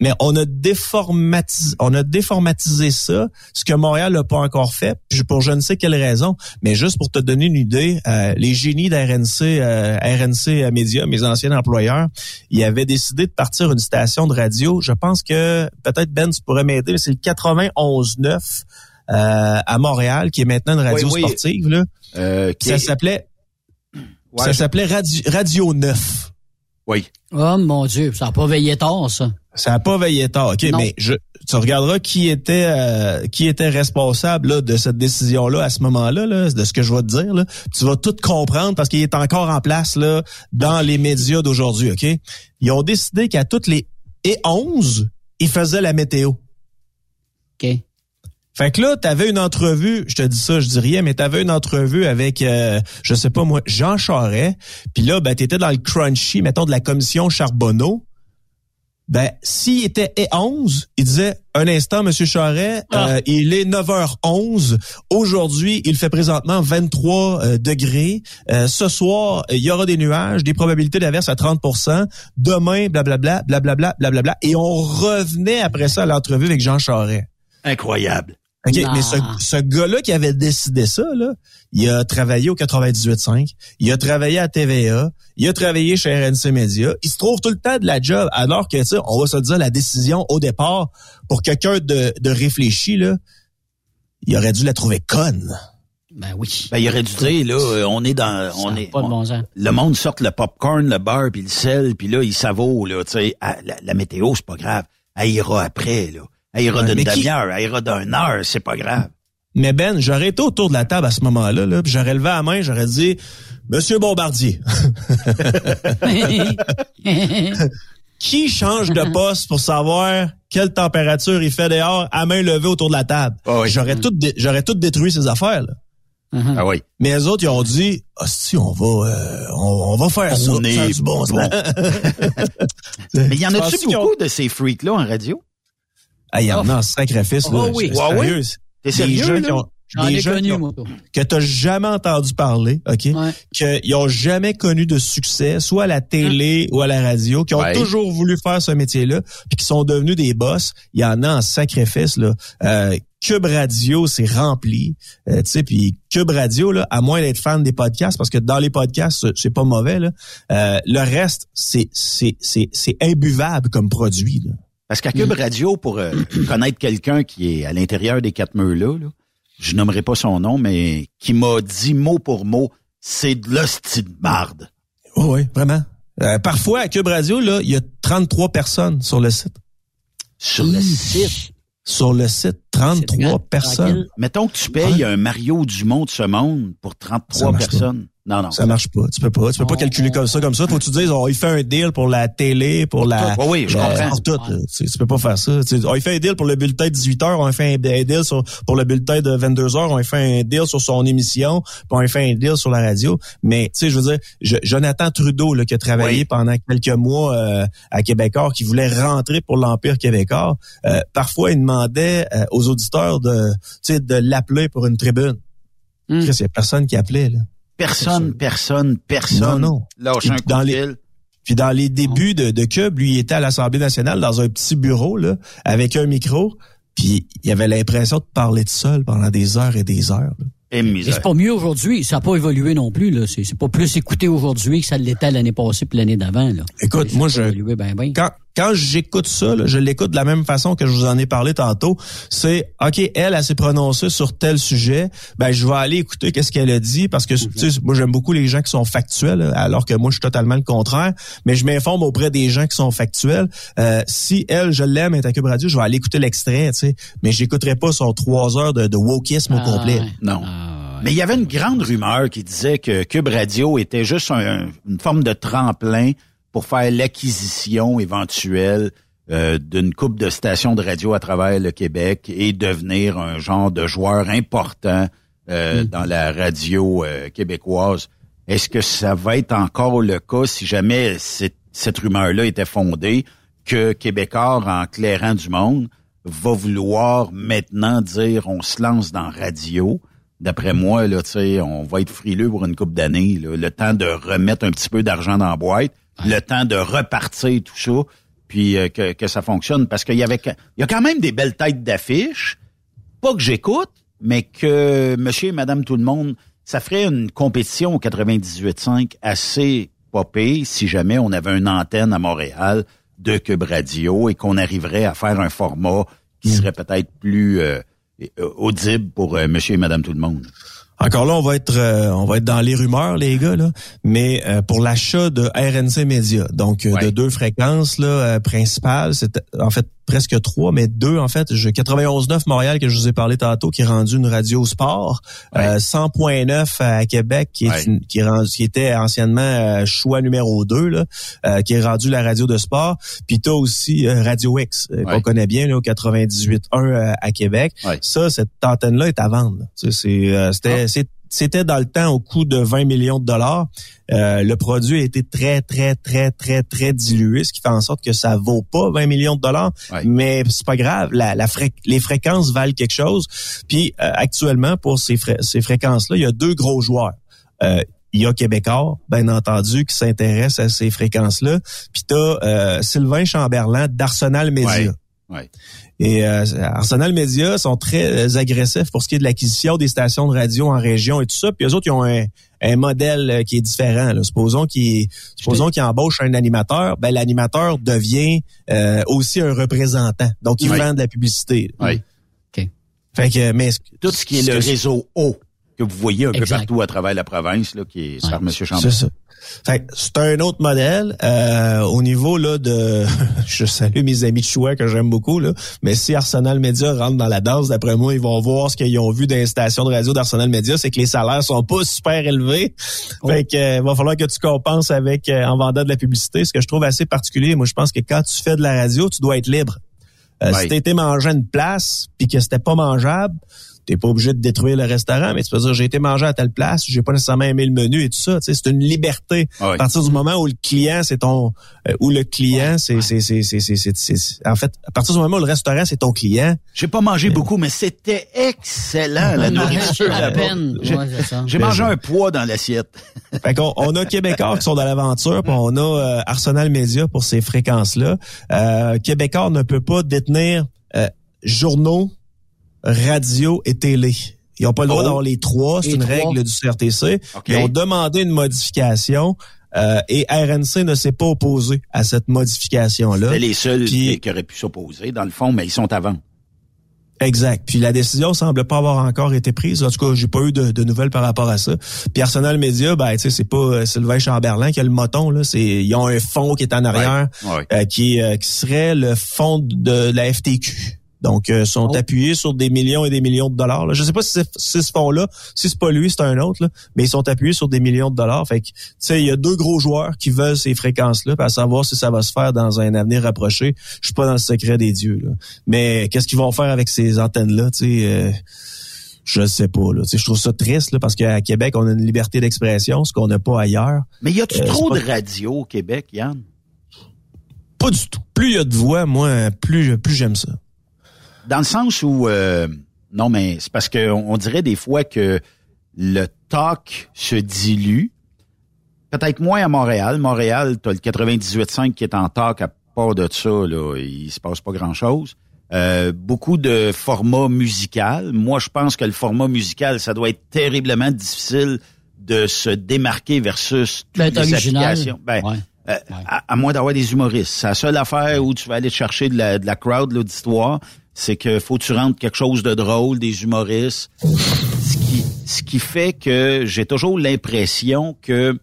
Mais on a déformatisé, on a déformatisé ça, ce que Montréal n'a pas encore fait, puis pour je ne sais quelle raison. Mais juste pour te donner une idée, euh, les génies d'RNC, euh, RNC Média, mes anciens employeurs, ils avaient décidé de partir une station de radio. Je pense que peut-être Ben, tu pourrais m'aider, mais c'est le 91.9 euh, à Montréal, qui est maintenant une radio Oui, oui. sportive. Là. Euh, qui ça est- s'appelait, Ouais, ça je- s'appelait radio, radio 9. Oui. Oh mon Dieu, ça n'a pas veillé tard, ça. Ça n'a pas veillé tard, ok, Non. mais je, tu regarderas qui était euh, qui était responsable là, de cette décision-là à ce moment-là, là, de ce que je vais te dire. Là. Tu vas tout comprendre parce qu'il est encore en place là dans les médias d'aujourd'hui, ok? Ils ont décidé qu'à toutes les et 11, ils faisaient la météo. OK. Fait que là, t'avais une entrevue, je te dis ça, je dis rien, mais t'avais une entrevue avec, euh, je sais pas moi, Jean Charret. Puis là, ben, t'étais dans le crunchy, mettons, de la commission Charbonneau. Ben, s'il était et 11, il disait, un instant, Monsieur Charret, euh, il est 9h11. Aujourd'hui, il fait présentement 23 euh, degrés. Euh, ce soir, il y aura des nuages, des probabilités d'averse à 30% Demain, blablabla, blablabla, blablabla. Et on revenait après ça à l'entrevue avec Jean Charret. Incroyable. OK, Non. mais ce, ce gars-là qui avait décidé ça, là, il a travaillé au 98.5, il a travaillé à TVA, il a travaillé chez RNC Media. Il se trouve tout le temps de la job, alors que, tu sais, on va se dire, la décision au départ, pour quelqu'un de, de réfléchi, là, il aurait dû la trouver conne. Ben oui. Ben, il aurait dû dire, là, euh, on est dans, on est, pas de on- bon sens. le monde sort le popcorn, le beurre, puis le sel, puis là, il savoure, là, tu sais, Ah, la, la météo, c'est pas grave. Elle ira après, là. Elle ira d'une demi-heure, elle ira d'une heure, c'est pas grave. Mais Ben, j'aurais été autour de la table à ce moment-là, là, puis j'aurais levé la main, j'aurais dit, Monsieur Bombardier, (laughs) qui change de poste pour savoir quelle température il fait dehors à main levée autour de la table? Ah oui. J'aurais tout, dé- j'aurais tout détruit ces affaires, là. Ah oui. Mais les autres, ils ont dit, ah, si, on va, euh, on, on va faire ça. On est ça a du bon. bon. sens. (laughs) Mais il y en a-tu ont- beaucoup de ces freaks-là en radio? Ah, il y en a en sacrifice, là. Oh oui. C'est Ah oui? T'es sérieux, gens là? qui ont- J'en ai connu, ont- moi. que t'as jamais entendu parler, OK? Ouais. Qu'ils ont jamais connu de succès, soit à la télé ou à la radio, qui ont Ouais. toujours voulu faire ce métier-là, puis qui sont devenus des boss. Il y en a en sacrifice, là. Euh, Cube Radio, c'est rempli. Euh, tu sais, puis Cube Radio, là, à moins d'être fan des podcasts, parce que dans les podcasts, c'est- c'est pas mauvais, là. euh, le reste, c'est c'est c'est c'est imbuvable comme produit, là. Parce qu'à Cube Radio, pour euh, connaître quelqu'un qui est à l'intérieur des quatre murs-là, là, je nommerai pas son nom, mais qui m'a dit mot pour mot, c'est de l'hostie de marde. Oui, oui, vraiment. Euh, parfois, à Cube Radio, là, il y a 33 personnes sur le site. Sur le site. Sur le site, 33 personnes. Mettons que tu payes un Mario Dumont de ce monde pour 33 marche pas. personnes. Non, non. Ça marche pas. Tu peux pas. Tu peux pas calculer comme ça, comme ça. Faut que tu dises, oh, il fait un deal pour la télé, pour la. tout. Oui, oui, je la- comprends. Pour tout. là. Tu, tu peux pas faire ça. Tu, oh, il fait un deal pour le bulletin de 18 heures, on fait un deal sur, pour le bulletin de 22 heures, on fait un deal sur son émission, puis on fait un deal sur la radio. Mais, tu sais, je veux dire, je- Jonathan Trudeau, là, qui a travaillé Oui. pendant quelques mois euh, à Québécois, qui voulait rentrer pour l'Empire québécois, euh, parfois, il demandait euh, aux auditeurs de, tu sais, de l'appeler pour une tribune. Chris, Il y a personne qui appelait, là. Personne, personne, personne. Non, non. Lâche un coup dans de les-. Puis dans les débuts de, de Cube, lui, il était à l'Assemblée nationale dans un petit bureau, là, avec un micro. Puis il avait l'impression de parler de seul pendant des heures et des heures. là. Et c'est pas mieux aujourd'hui. Ça n'a pas évolué non plus. Là. C'est, c'est pas plus écouté aujourd'hui que ça l'était l'année passée puis l'année d'avant. Là. Écoute, Ça moi, a je, évolué ben, ben. quand, quand j'écoute ça, là, je l'écoute de la même façon que je vous en ai parlé tantôt. C'est, OK, elle, elle s'est prononcée sur tel sujet. Ben, je vais aller écouter qu'est-ce qu'elle a dit parce que, tu sais, moi, j'aime beaucoup les gens qui sont factuels, là, alors que moi, je suis totalement le contraire. Mais je m'informe auprès des gens qui sont factuels. Euh, si elle, je l'aime, est à Cube Radio, je vais aller écouter l'extrait, tu sais. Mais j'écouterai pas son trois heures de, de wokisme au Ah, complet. ouais. Non. Ah. Mais il y avait une grande rumeur qui disait que Cube Radio était juste un- une forme de tremplin pour faire l'acquisition éventuelle euh, d'une coupe de stations de radio à travers le Québec et devenir un genre de joueur important euh, dans la radio euh, québécoise. Est-ce que ça va être encore le cas si jamais cette, cette rumeur-là était fondée que Québécois, en clairant du monde, va vouloir maintenant dire on se lance dans radio? D'après moi, là, tu sais, on va être frileux pour une coupe d'années. Le temps de remettre un petit peu d'argent dans la boîte, le temps de repartir tout ça, puis euh, que, que ça fonctionne. Parce qu'il y avait, il y a quand même des belles têtes d'affiches. Pas que j'écoute, mais que Monsieur et Madame tout le monde, ça ferait une compétition au 98.5 assez popée si jamais on avait une antenne à Montréal de Cube Radio et qu'on arriverait à faire un format qui serait peut-être plus euh, euh, audible pour euh, Monsieur et Madame tout le monde. Encore là, on va être euh, on va être dans les rumeurs, les gars, là. Mais euh, pour l'achat de RNC Media, donc euh, de deux fréquences là, euh, principales, c'est en fait presque trois, mais deux en fait. Je 91.9 Montréal que je vous ai parlé tantôt, qui est rendu une radio sport. Ouais. Euh, 100.9 à Québec, qui est Ouais. une- qui est rendu, qui était anciennement euh, choix numéro 2, là, euh, qui est rendu la radio de sport. Puis t'as aussi euh, Radio X, qu'on connaît bien, là, au 98.1 euh, à Québec. Ça, cette antenne-là est à vendre. C'est, c'était, Ah. C'était dans le temps au coût de 20 millions de dollars. Euh, le produit a été très, très, très, très, très dilué, ce qui fait en sorte que ça vaut pas 20 millions de dollars. Ouais. Mais c'est pas grave, la, la fré- les fréquences valent quelque chose. Puis euh, actuellement, pour ces, fré- ces fréquences-là, il y a deux gros joueurs. Euh, il y a Québécois, bien entendu, qui s'intéresse à ces fréquences-là. Puis t'as euh, Sylvain Chamberlain d'Arsenal Média. Ouais. Et euh, Arsenal Media sont très euh, agressifs pour ce qui est de l'acquisition des stations de radio en région et tout ça. Puis eux autres, ils ont un, un modèle euh, qui est différent. Là. Supposons qu'ils supposons qu'ils embauchent un animateur, ben l'animateur devient euh, aussi un représentant. Donc, il Oui. vend de la publicité. Ouais. Fait que, mais Tout ce qui est le réseau haut que vous voyez un peu partout à travers la province, là, qui est par M. C'est Chambon. ça. Fait que c'est un autre modèle euh, au niveau là de (laughs) je salue mes amis de choix que j'aime beaucoup là mais si Arsenal Media rentre dans la danse d'après moi ils vont voir ce qu'ils ont vu dans les stations de radio d'Arsenal Media c'est que les salaires sont pas super élevés fait que euh, va falloir que tu compenses avec euh, en vendant de la publicité ce que je trouve assez particulier moi je pense que quand tu fais de la radio tu dois être libre euh, Ouais. si t'étais mangé une place puis que c'était pas mangeable t'es pas obligé de détruire le restaurant, mais tu peux dire j'ai été mangé à telle place, j'ai pas nécessairement aimé le menu et tout ça. Tu sais, c'est une liberté. Ouais. À partir du moment où le client c'est ton, euh, où le client c'est c'est c'est c'est c'est c'est- c'est- en fait à partir du moment où le restaurant c'est ton client. J'ai pas mangé beaucoup, mais c'était excellent, la nourriture à là-bas. peine. J'ai mangé un poids dans l'assiette. (laughs) Fait qu'on on a Québécois qui sont dans l'aventure, puis on a euh, Arsenal Media pour ces fréquences-là. Euh, Québécois ne peut pas détenir euh, journaux, radio et télé. Ils n'ont pas le droit Oh. d'avoir les trois, c'est une trois. règle du CRTC. OK. Ils ont demandé une modification euh, et RNC ne s'est pas opposé à cette modification-là. C'était les seuls Puis- qui, auraient pu s'opposer, dans le fond, mais ils sont vendre. Exact. Puis la décision semble pas avoir encore été prise. En tout cas, j'ai pas eu de, de nouvelles par rapport à ça. Puis Arsenal Media, ben tu sais, c'est pas euh, Sylvain Chamberlain qui a le moton là. C'est ils ont un fonds qui est en arrière, Ouais. euh, qui euh, qui serait le fonds de la FTQ. Donc, euh, sont Oh. appuyés sur des millions et des millions de dollars. Là. Je sais pas si ce fonds-là, si c'est pas lui, c'est un autre, là, mais ils sont appuyés sur des millions de dollars. Fait que, tu sais, il y a deux gros joueurs qui veulent ces fréquences-là, à savoir si ça va se faire dans un avenir rapproché. Je suis pas dans le secret des dieux, là. Mais qu'est-ce qu'ils vont faire avec ces antennes-là, tu sais euh, je sais pas là. Tu sais, je trouve ça triste là, parce qu'à Québec, on a une liberté d'expression, ce qu'on n'a pas ailleurs. Mais y a-tu Euh, trop de radio au Québec, Yann? Pas du tout. Plus il y a de voix, moi, plus, plus j'aime ça. Dans le sens où, euh, non, mais c'est parce qu'on on dirait des fois que le talk se dilue. Peut-être moins à Montréal. Montréal, tu as le 98.5 qui est en talk. À part de ça, là, il se passe pas grand-chose. Euh, beaucoup de formats musical. Moi, je pense que le format musical, ça doit être terriblement difficile de se démarquer versus toutes Ben, les original. applications. Ben, Ouais. euh, à, à moins d'avoir des humoristes. C'est la seule affaire où tu vas aller chercher de la, de la crowd, l'auditoire. C'est que faut que tu rentres quelque chose de drôle, des humoristes. Ce qui, ce qui fait que j'ai toujours l'impression que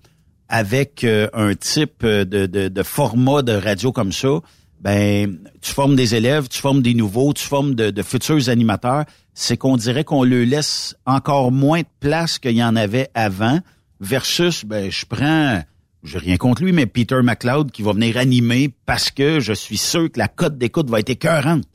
avec euh, un type de, de, de format de radio comme ça, ben tu formes des élèves, tu formes des nouveaux, tu formes de, de futurs animateurs. C'est qu'on dirait qu'on leur laisse encore moins de place qu'il y en avait avant, versus ben je prends j'ai rien contre lui, mais Peter McLeod qui va venir animer parce que je suis sûr que la cote d'écoute va être écœurante.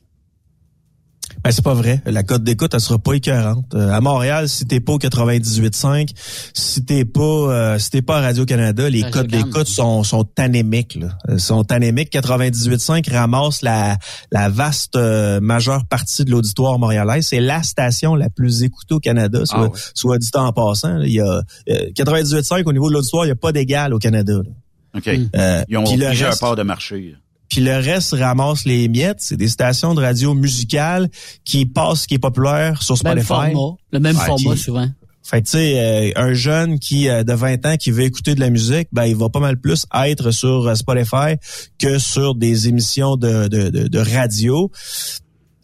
Ben, c'est pas vrai. La cote d'écoute, elle sera pas écœurante. Euh, à Montréal, si t'es pas au 98.5, si t'es pas, euh, si t'es pas à Radio-Canada, les cotes d'écoute sont, sont anémiques, là. Euh, sont anémiques. 98.5 ramasse la, la vaste euh, majeure partie de l'auditoire montréalais. C'est la station la plus écoutée au Canada, soit, Ah soit dit en passant. Il y a euh, 98.5 au niveau de l'auditoire, il y a pas d'égal au Canada. là. OK. Euh, Ils ont plusieurs reste- parts de marché. Puis le reste ramasse les miettes. C'est des stations de radio musicales qui passent ce qui est populaire sur Même Spotify. format. Le même Ouais, format, qui- souvent. Fait tu sais, euh, un jeune qui euh, de 20 ans qui veut écouter de la musique, ben il va pas mal plus être sur euh, Spotify que sur des émissions de, de, de, de radio.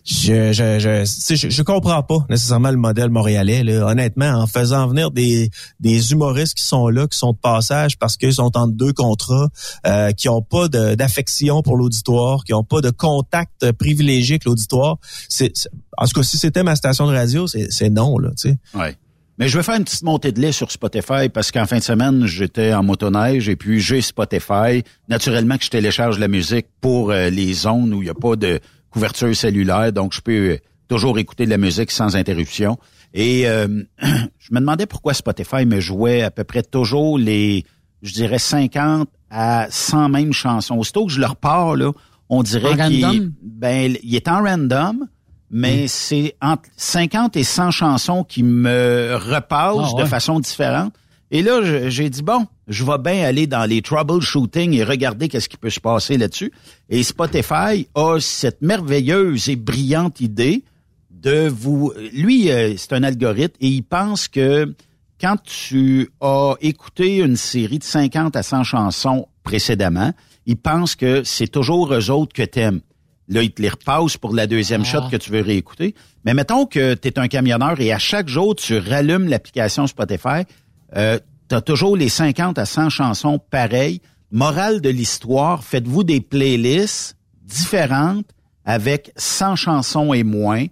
Je, je, je, je, je comprends pas nécessairement le modèle montréalais. Là. Honnêtement, en faisant venir des, des humoristes qui sont là, qui sont de passage parce qu'ils sont entre deux contrats, euh, qui ont pas d'affection pour l'auditoire, qui ont pas de contact privilégié avec l'auditoire. C'est, en tout cas, si c'était ma station de radio, c'est, c'est non là. Tu sais. Ouais. Mais je vais faire une petite montée de lait sur Spotify parce qu'en fin de semaine, j'étais en motoneige et puis j'ai Spotify. Naturellement que je télécharge la musique pour euh, les zones où il n'y a pas de couverture cellulaire, donc je peux euh, toujours écouter de la musique sans interruption. Et euh, (clears throat) je me demandais pourquoi Spotify me jouait à peu près toujours les, je dirais 50 à 100 mêmes chansons. Aussitôt que je leur pars, là, on dirait qu'il ben, il est en random, mais c'est entre 50 et 100 chansons qui me repassent Ah ouais. de façon différente. Et là, j'ai dit, bon, je vais bien aller dans les troubleshooting et regarder qu'est-ce qui peut se passer là-dessus. Et Spotify a cette merveilleuse et brillante idée de vous... Lui, euh, c'est un algorithme et il pense que quand tu as écouté une série de 50 à 100 chansons précédemment, il pense que c'est toujours eux autres que t'aimes. Là, il te les repasse pour la deuxième Ah. shot que tu veux réécouter. Mais mettons que tu es un camionneur et à chaque jour, tu rallumes l'application Spotify, euh, tu as toujours les 50 à 100 chansons pareilles. Morale de l'histoire, faites-vous des playlists différentes avec 100 chansons et moins.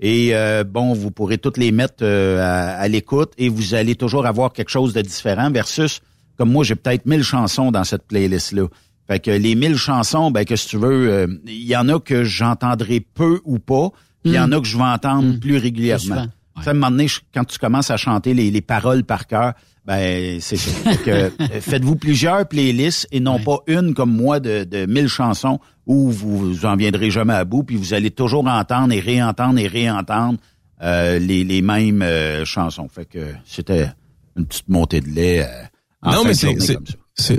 Et euh, bon, vous pourrez toutes les mettre euh, à, à l'écoute et vous allez toujours avoir quelque chose de différent versus, comme moi, j'ai peut-être 1000 chansons dans cette playlist-là. Fait que les 1000 chansons, ben que si tu veux, euh, il y en a que j'entendrai peu ou pas, il y en a que je vais entendre plus régulièrement. sais, à un moment donné, quand tu commences à chanter les, les paroles par cœur, ben c'est ça. Euh, Faites-vous plusieurs playlists et non pas une comme moi de, de 1000 chansons où vous, vous en viendrez jamais à bout, puis vous allez toujours entendre et réentendre et réentendre euh, les, les mêmes euh, chansons. Fait que c'était une petite montée de lait. euh, en non, mais c'est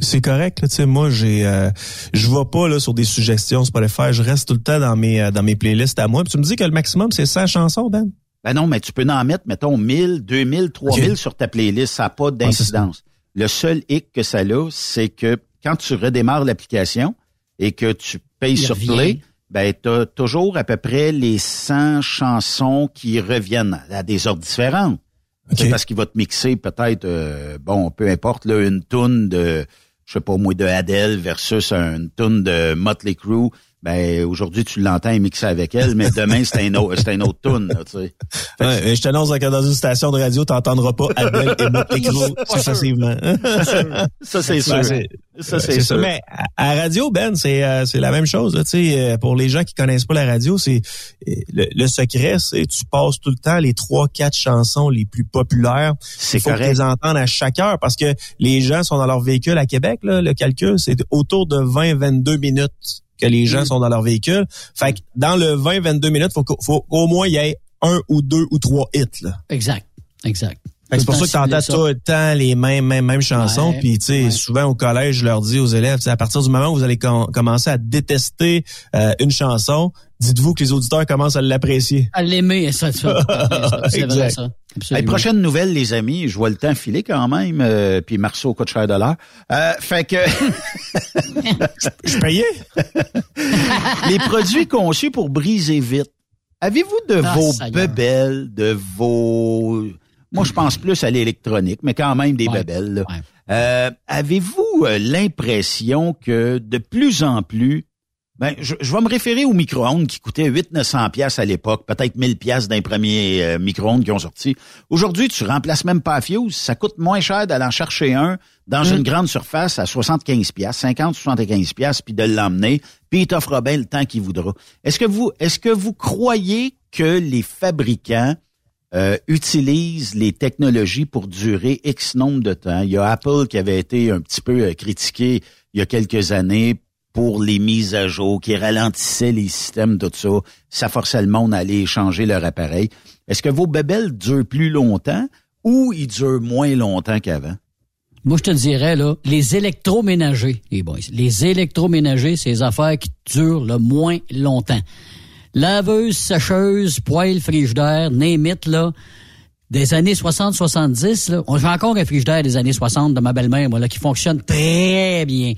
c'est correct. là. Tu sais, moi, j'ai, euh, je vais pas là sur des suggestions Spotify. Je reste tout le temps dans mes euh, dans mes playlists à moi. Puis tu me dis que le maximum c'est 100 chansons, Ben. Ben non, mais tu peux en mettre, mettons, 1000, 2000, 3000 Ok. sur ta playlist. Ça n'a pas Ah, d'incidence. le seul hic que ça a, c'est que quand tu redémarres l'application et que tu payes Il sur revient. Play, ben t'as toujours à peu près les 100 chansons qui reviennent à des ordres différents. C'est parce qu'il va te mixer peut-être, euh, bon, peu importe, là, une toune de, je sais pas moi, de Adele versus une toune de Motley Crue ben aujourd'hui tu l'entends mixer avec elle, mais demain c'est un autre, c'est un autre tune, tu sais. Ouais, je t'annonce que dans une station de radio, t'entendras pas Adèle et Crue (laughs) successivement. ça c'est sûr. Ça c'est sûr. Mais à, radio, Ben, c'est euh, c'est la même chose. Tu sais, euh, pour les gens qui connaissent pas la radio, c'est euh, le, secret, c'est tu passes tout le temps les trois quatre chansons les plus populaires. C'est faut les entendre à chaque heure parce que les gens sont dans leur véhicule à Québec. Là, le calcul, c'est autour de 20-22 minutes que les gens mm. sont dans leur véhicule. Fait que dans le 20-22 minutes, faut, faut au moins il y ait un ou deux ou trois hits. Là. Exact, exact. C'est pour ça que tu entends tout le temps les mêmes, mêmes, mêmes chansons. Puis, tu sais, souvent au collège, je leur dis aux élèves, à partir du moment où vous allez commencer à détester euh, une chanson, dites-vous que les auditeurs commencent à l'apprécier. À l'aimer, ça, ça. C'est vrai, ça. Les prochaines nouvelles, les amis, je vois le temps filer quand même, euh, puis Marceau coûte cher de l'heure. Euh, fait que... (laughs) je payais? (laughs) les produits conçus pour briser vite. Avez-vous de ah, vos bebelles, de vos... Moi, je pense plus à l'électronique, mais quand même des bebelles. Euh, Avez-vous euh, l'impression que de plus en plus ben, je, vais me référer aux micro-ondes qui coûtaient 800-900 pièces à l'époque, peut-être 1000 pièces d'un premier euh, micro-ondes qui ont sorti. Aujourd'hui, tu remplaces même pas à fuse, ça coûte moins cher d'aller en chercher un dans une mm. grande surface à 75 pièces, 50 75 pièces puis de l'emmener, puis il t'offre bien le temps qu'il voudra. Est-ce que vous est-ce que vous croyez que les fabricants euh, utilisent les technologies pour durer X nombre de temps. Il y a Apple qui avait été un petit peu euh, critiqué il y a quelques années pour les mises à jour, qui ralentissaient les systèmes, tout ça. Ça forçait le monde à aller changer leur appareil. Est-ce que vos bébelles durent plus longtemps ou ils durent moins longtemps qu'avant? Moi, je te dirais, là, les électroménagers, les les électroménagers, c'est les affaires qui durent le moins longtemps. Laveuse, sécheuse, poêle, frigidaire, name it, là, des années 60-70, là, on fait encore un frigidaire des années 60 de ma belle-mère, moi, là, qui fonctionne très bien.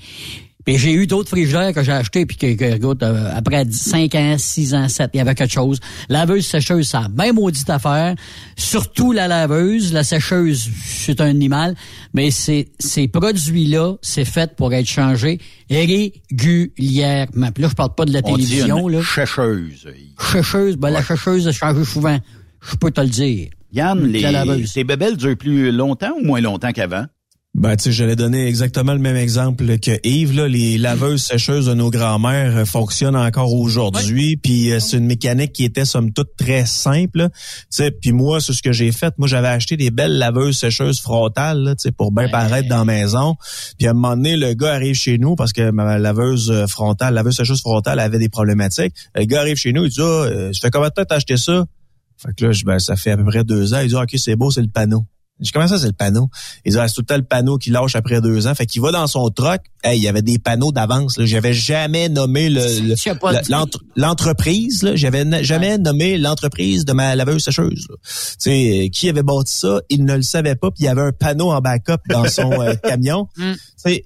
Puis j'ai eu d'autres frigidaires que j'ai achetés puis que, que euh, après 5 ans, 6 ans, 7, il y avait quelque chose. Laveuse, sécheuse, ça a bien maudite affaire. Surtout la laveuse, la sécheuse, c'est un animal. Mais c'est, ces produits-là, c'est fait pour être changé régulièrement. Puis là, je parle pas de la télévision. là. Sécheuse. Sécheuse, ben la sécheuse, change souvent. Je peux te le dire. Yann, les, ces bébelles durent plus longtemps ou moins longtemps qu'avant? Ben, tu sais, j'allais donner exactement le même exemple que Yves. Là, les laveuses sécheuses de nos grands-mères euh, fonctionnent encore aujourd'hui. Puis euh, c'est une mécanique qui était somme toute très simple. Tu sais, puis moi, c'est ce que j'ai fait. Moi, j'avais acheté des belles laveuses sécheuses frontales, sais, pour bien paraître dans la maison. Puis à un moment donné, le gars arrive chez nous parce que ma laveuse euh, frontale, laveuse sécheuse frontale avait des problématiques. Le gars arrive chez nous, il dit ah, ça fait combien de temps t'as acheté ça? Fait que là, ben, ça fait à peu près deux ans. Il dit, ah, OK, c'est beau, c'est le panneau. Je comment ça, c'est le panneau? Il dit, ah, c'est tout le temps le panneau qui lâche après deux ans. Fait qu'il va dans son truck. Hey, il y avait des panneaux d'avance. J'avais jamais nommé le, l'entreprise. J'avais jamais nommé l'entreprise de ma laveuse sécheuse. Sais, qui avait bâti ça? Il ne le savait pas. Puis il y avait un panneau en backup dans son euh, (laughs) camion. Mm.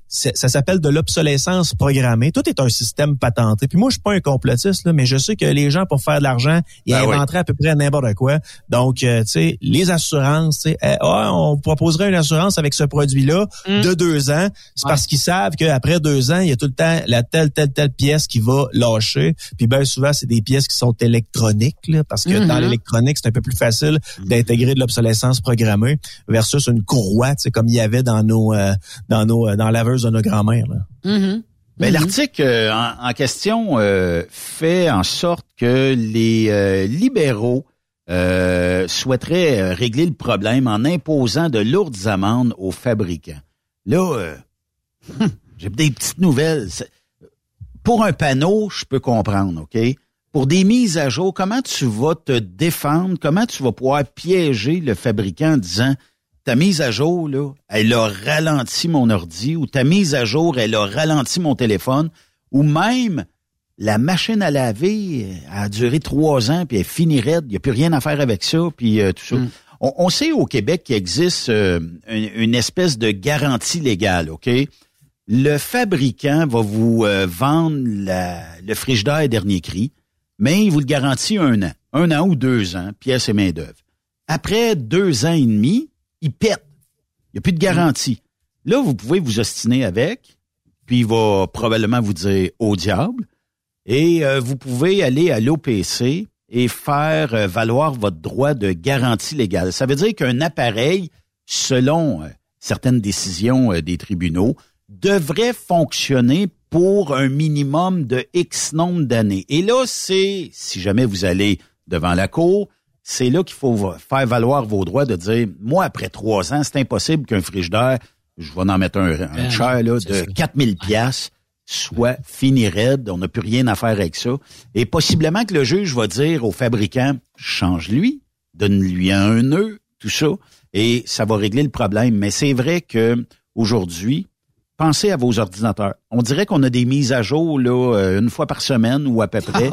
Ça s'appelle de l'obsolescence programmée. Tout est un système patenté. Puis moi, je suis pas un complotiste, là, mais je sais que les gens, pour faire de l'argent, ils ben inventeraient à peu près n'importe quoi. Donc, euh, tu sais, les assurances, tu sais, eh, on proposerait une assurance avec ce produit-là mm. de deux ans. C'est parce qu'ils savent qu'après deux ans, il y a tout le temps la telle, telle, telle pièce qui va lâcher. Puis bien souvent, c'est des pièces qui sont électroniques, parce que dans mm-hmm. l'électronique, c'est un peu plus facile d'intégrer de l'obsolescence programmée versus une courroie, comme il y avait dans nos, euh, dans nos, euh, dans laveuses de nos grands-mères. Mm-hmm. Ben, mm-hmm. L'article euh, en, question fait en sorte que les libéraux euh, souhaiterait euh, régler le problème en imposant de lourdes amendes aux fabricants. Là, euh, (laughs) j'ai des petites nouvelles. Pour un panneau, je peux comprendre, OK? Pour des mises à jour, comment tu vas te défendre? Comment tu vas pouvoir piéger le fabricant en disant ta mise à jour, là, elle a ralenti mon ordi ou ta mise à jour, elle a ralenti mon téléphone ou même la machine à laver a duré trois ans, puis elle finirait, il n'y a plus rien à faire avec ça, puis euh, tout ça. Mm. On, sait au Québec qu'il existe euh, une, espèce de garantie légale, OK? le fabricant va vous euh, vendre la- le frigidaire dernier cri, mais il vous le garantit un an. Un an ou deux ans, pièces et main-d'œuvre. Après deux ans et demi, il pète. Il n'y a plus de garantie. Là, vous pouvez vous ostiner avec, puis il va probablement vous dire au diable. Et euh, vous pouvez aller à l'OPC et faire euh, valoir votre droit de garantie légale. Ça veut dire qu'un appareil, selon euh, certaines décisions euh, des tribunaux, devrait fonctionner pour un minimum de X nombre d'années. Et là, c'est, si jamais vous allez devant la cour, c'est là qu'il faut faire valoir vos droits de dire, moi, après trois ans, c'est impossible qu'un frigidaire, je vais en mettre un, un Ben cher non, là, de 4000 pièces soit fini raide, on n'a plus rien à faire avec ça. Et possiblement que le juge va dire au fabricant, change-lui, donne-lui un nœud, tout ça, et ça va régler le problème. Mais c'est vrai que aujourd'hui, pensez à vos ordinateurs. On dirait qu'on a des mises à jour là, euh, une fois par semaine ou à peu près.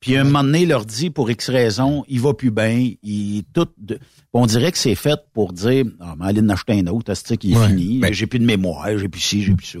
Puis un moment donné, leur dit pour X raison, il va plus bien, il tout. de- On dirait que c'est fait pour dire, ah, mais allez en acheter un autre, c'est qui est Ouais. fini. Ben- J'ai plus de mémoire, j'ai plus ci, j'ai plus ça.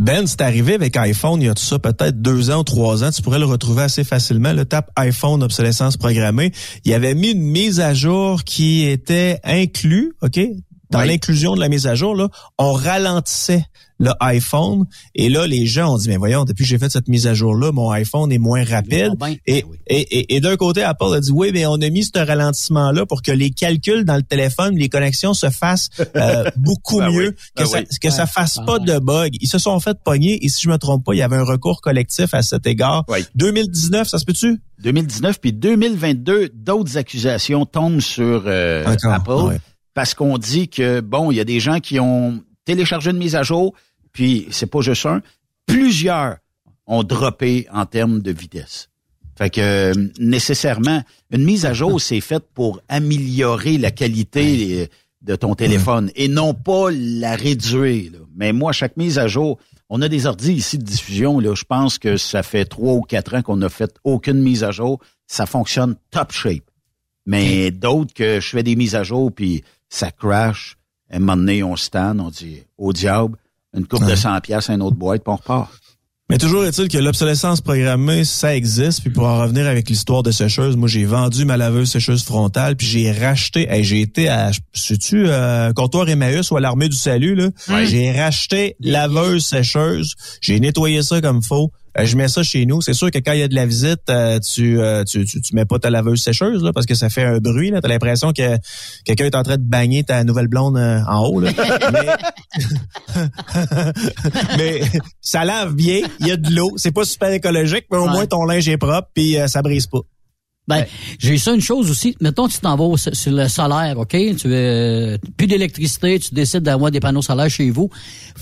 Ben, c'est arrivé avec iPhone il y a tout ça peut-être deux ans ou trois ans. Tu pourrais le retrouver assez facilement. Le tape iPhone obsolescence programmée. Il avait mis une mise à jour qui était inclus, OK? Dans Oui. l'inclusion de la mise à jour, là, on ralentissait le iPhone. Et là, les gens ont dit, mais voyons, depuis que j'ai fait cette mise à jour-là, mon iPhone est moins rapide. Ben, Et, et, et, et d'un côté, Apple a dit, oui, mais on a mis ce ralentissement-là pour que les calculs dans le téléphone, les connexions se fassent euh, (laughs) beaucoup Ben mieux, oui, que ben ça, oui. que ça fasse ben pas de bug. Ils se sont fait pogner et si je me trompe pas, il y avait un recours collectif à cet égard. Oui. 2019, ça se peut-tu? 2019 puis 2022, d'autres accusations tombent sur euh, Apple ouais. parce qu'on dit que bon, il y a des gens qui ont téléchargé une mise à jour, puis c'est pas juste un, plusieurs ont droppé en termes de vitesse. Fait que euh, nécessairement, une mise à jour, c'est faite pour améliorer la qualité de ton téléphone et non pas la réduire. là. Mais moi, chaque mise à jour, on a des ordis ici de diffusion. Là, je pense que ça fait trois ou quatre ans qu'on n'a fait aucune mise à jour. Ça fonctionne top shape. Mais d'autres que je fais des mises à jour puis ça crash. À un moment donné, on stand, on dit au diable, une coupe de 100 pièces, un autre boîte, puis on repart. Mais toujours est-il que l'obsolescence programmée, ça existe. Puis pour en revenir avec l'histoire de sécheuse, moi j'ai vendu ma laveuse sécheuse frontale, puis j'ai racheté. hey, j'ai été à, sais-tu, euh, comptoir Emmaüs ou à l'armée du salut là? Ouais. J'ai racheté laveuse sécheuse. J'ai nettoyé ça comme faut. Euh, je mets ça chez nous. C'est sûr que quand il y a de la visite, euh, tu, euh, tu, tu, tu mets pas ta laveuse sécheuse là, parce que ça fait un bruit. Là, t'as l'impression que quelqu'un est en train de bagner ta nouvelle blonde en haut. Là. (laughs) mais, (laughs) mais ça lave bien. Il y a de l'eau. C'est pas super écologique, mais au Ouais. moins ton linge est propre puis ça brise pas. Ben, j'ai ça une chose aussi. Mettons, tu t'en vas au- sur le solaire, OK? Tu veux plus d'électricité, tu décides d'avoir des panneaux solaires chez vous.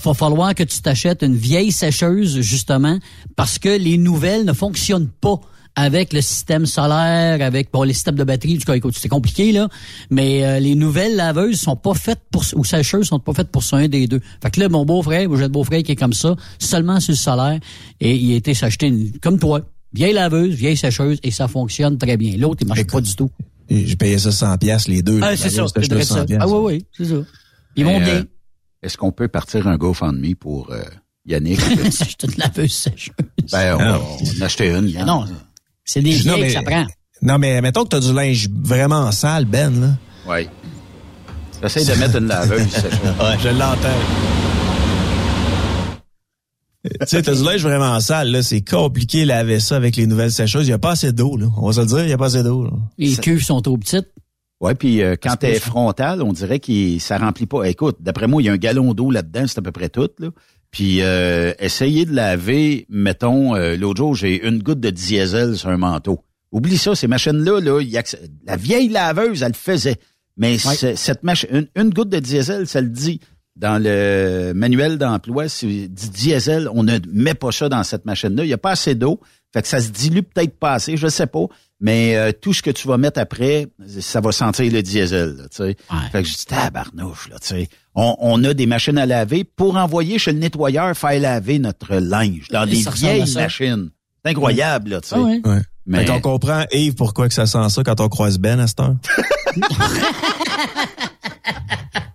Va falloir que tu t'achètes une vieille sécheuse, justement, parce que les nouvelles ne fonctionnent pas avec le système solaire, avec bon, les systèmes de batterie, du coup, écoute, c'est compliqué, là. Mais euh, les nouvelles laveuses sont pas faites pour ou sécheuses sont pas faites pour ça, un des deux. Fait que là, mon beau-frère, j'ai le beau-frère qui est comme ça, seulement sur le solaire, et il a été s'acheter une, comme toi, vieille laveuse, vieille sécheuse, et ça fonctionne très bien. L'autre, il marche pas du tout. J'ai payé ça 100 pièces les deux. Ah, c'est ça. ça. 100 piastres. Ah oui, oui, c'est ça. Ils vont Mais, bien. euh, Est-ce qu'on peut partir un GoFundMe pour euh, Yannick? (laughs) C'est une laveuse sécheuse. ben, on, Ah. on a acheté une. Yann. Non, c'est des Non, vieilles mais- que ça prend. Non, mais mettons que t'as du linge vraiment sale, Ben. Là. Oui. J'essaie de mettre une laveuse. sécheuse. (laughs) je l'entends. Tu sais, t'as du linge vraiment sale, là. C'est compliqué de laver ça avec les nouvelles sécheuses. Il n'y a pas assez d'eau, là. On va se le dire, il n'y a pas assez d'eau. là. Les cuves sont trop petites. Oui, puis euh, quand t'es frontal, on dirait que ça remplit pas. Écoute, d'après moi, il y a un gallon d'eau là-dedans, c'est à peu près tout. Là. Puis euh, essayez de laver, mettons, euh, l'autre jour, j'ai une goutte de diesel sur un manteau. Oublie ça, ces machines-là, là, la vieille laveuse, elle le faisait. Mais ce- cette machine, une, une goutte de diesel, ça le dit dans le manuel d'emploi, si dit diesel, on ne met pas ça dans cette machine-là. Il n'y a pas assez d'eau. Fait que ça se dilue peut-être pas assez, je sais pas. Mais euh, tout ce que tu vas mettre après, ça va sentir le diesel. Là, tu sais. Fait que je dis, tabarnouche, là, tu sais. On, on a des machines à laver pour envoyer chez le nettoyeur faire laver notre linge dans Et des vieilles machines. C'est incroyable, là, tu sais. Ah ouais. Ouais. Mais- Fait qu'on comprend, Yves, pourquoi que ça sent ça quand on croise Ben à cette heure? (laughs)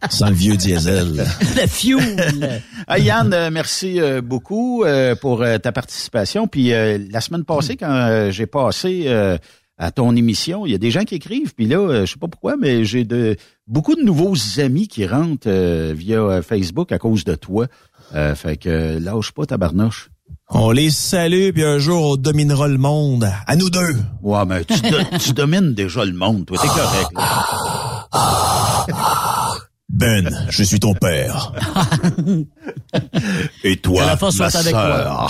Sans le vieux diesel. (laughs) le fuel. Ah, Yann, euh, merci euh, beaucoup euh, pour ta participation. Puis la semaine passée, quand j'ai passé à ton émission, il y a des gens qui écrivent. Puis là, je sais pas pourquoi, mais j'ai de beaucoup de nouveaux amis qui rentrent via Facebook à cause de toi. Euh, fait que lâche pas ta barnoche. On les salue, puis un jour, on dominera le monde. À nous deux. Ouais, mais tu, do- tu domines déjà le monde, toi. T'es correct. là. (laughs) Ben, je suis ton père. (laughs) Et toi, la ma avec. (laughs)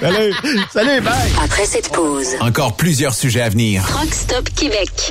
Salut. Salut, bye. Après cette pause, Encore plusieurs sujets à venir. Truck Stop Québec.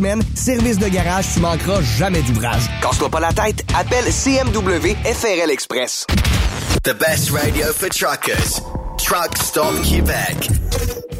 semaines. Service de garage, tu manqueras jamais d'ouvrage. Casse-toi pas la tête, appelle CMW FRL Express. The best radio for truckers. Truck Stop Québec.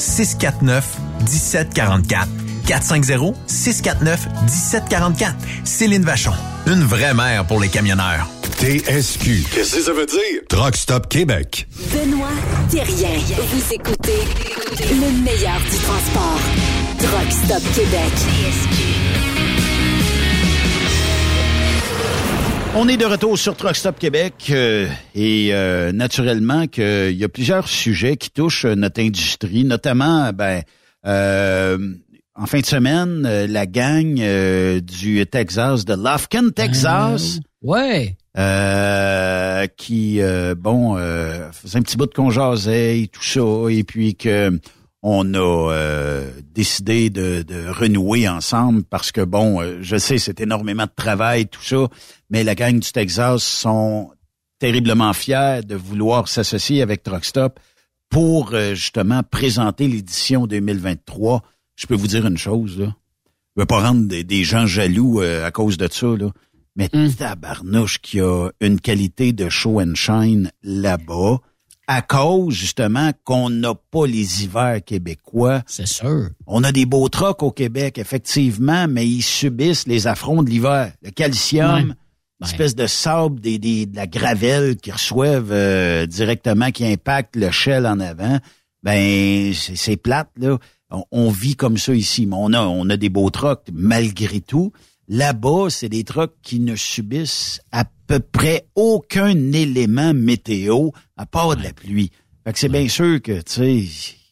649 1744. 450-649-1744. Céline Vachon, une vraie mère pour les camionneurs. TSQ. Qu'est-ce que ça veut dire? Truck Stop Québec. Benoît Thérien. Vous écoutez le meilleur du transport. Truck Stop Québec. On est de retour sur Truck Stop Québec euh, et euh, naturellement qu'il y a plusieurs sujets qui touchent notre industrie, notamment ben euh, en fin de semaine, euh, la gang euh, du Texas, de Lufkin, Texas. ouais. Euh, qui, euh, bon, euh, faisait un petit bout de qu'on jasait et tout ça, et puis que on a euh, décidé de, de renouer ensemble parce que, bon, euh, je sais, c'est énormément de travail, tout ça, mais la gang du Texas sont terriblement fiers de vouloir s'associer avec Truckstop pour euh, justement présenter l'édition 2023. Je peux vous dire une chose, là. Je veux pas rendre des, des gens jaloux euh, à cause de ça, là. Mais tabarnouche qui a une qualité de show and shine là-bas à cause justement qu'on n'a pas les hivers québécois. C'est sûr. On a des beaux trocs au Québec, effectivement, mais ils subissent les affronts de l'hiver. Le calcium, Ouais. espèce de sable, des, des- de la gravelle qu'ils reçoivent euh, directement, qui impacte le shell en avant. Ben, c'est c'est plate, là. On, on vit comme ça ici, mais on a, on a des beaux trocs malgré tout. Là-bas, c'est des trocs qui ne subissent à peu près aucun élément météo à part de la pluie. Fait que c'est bien sûr que, tu sais,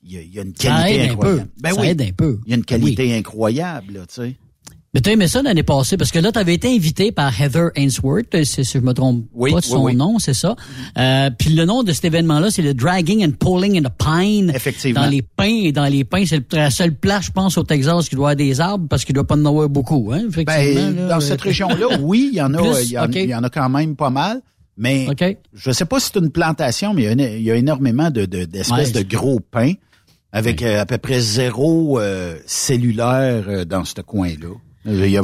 il y, a- il y a une Ça qualité aide un incroyable. peu. Ben Ça oui, aide un peu. il y a une qualité incroyable, là, tu sais. Mais tu aimé ça l'année passée parce que là, tu avais été invité par Heather Ainsworth, euh, si je me trompe Oui, pas de son oui. nom, c'est ça. Euh, puis le nom de cet événement-là, c'est le Dragging and Pulling in the Pine. Effectivement. Dans les pins et dans les pins, c'est la seule place, je pense, au Texas qui doit avoir des arbres parce qu'il doit pas en avoir beaucoup, hein, effectivement. Ben, là. dans cette région-là, (laughs) oui, il y en a, Plus, il y en, ok. il y en a quand même pas mal. Mais je sais pas si c'est une plantation, mais il y a, une- il y a énormément de, de- d'espèces Ouais, de gros pins avec euh, à peu près zéro euh, cellulaire euh, dans ce coin-là.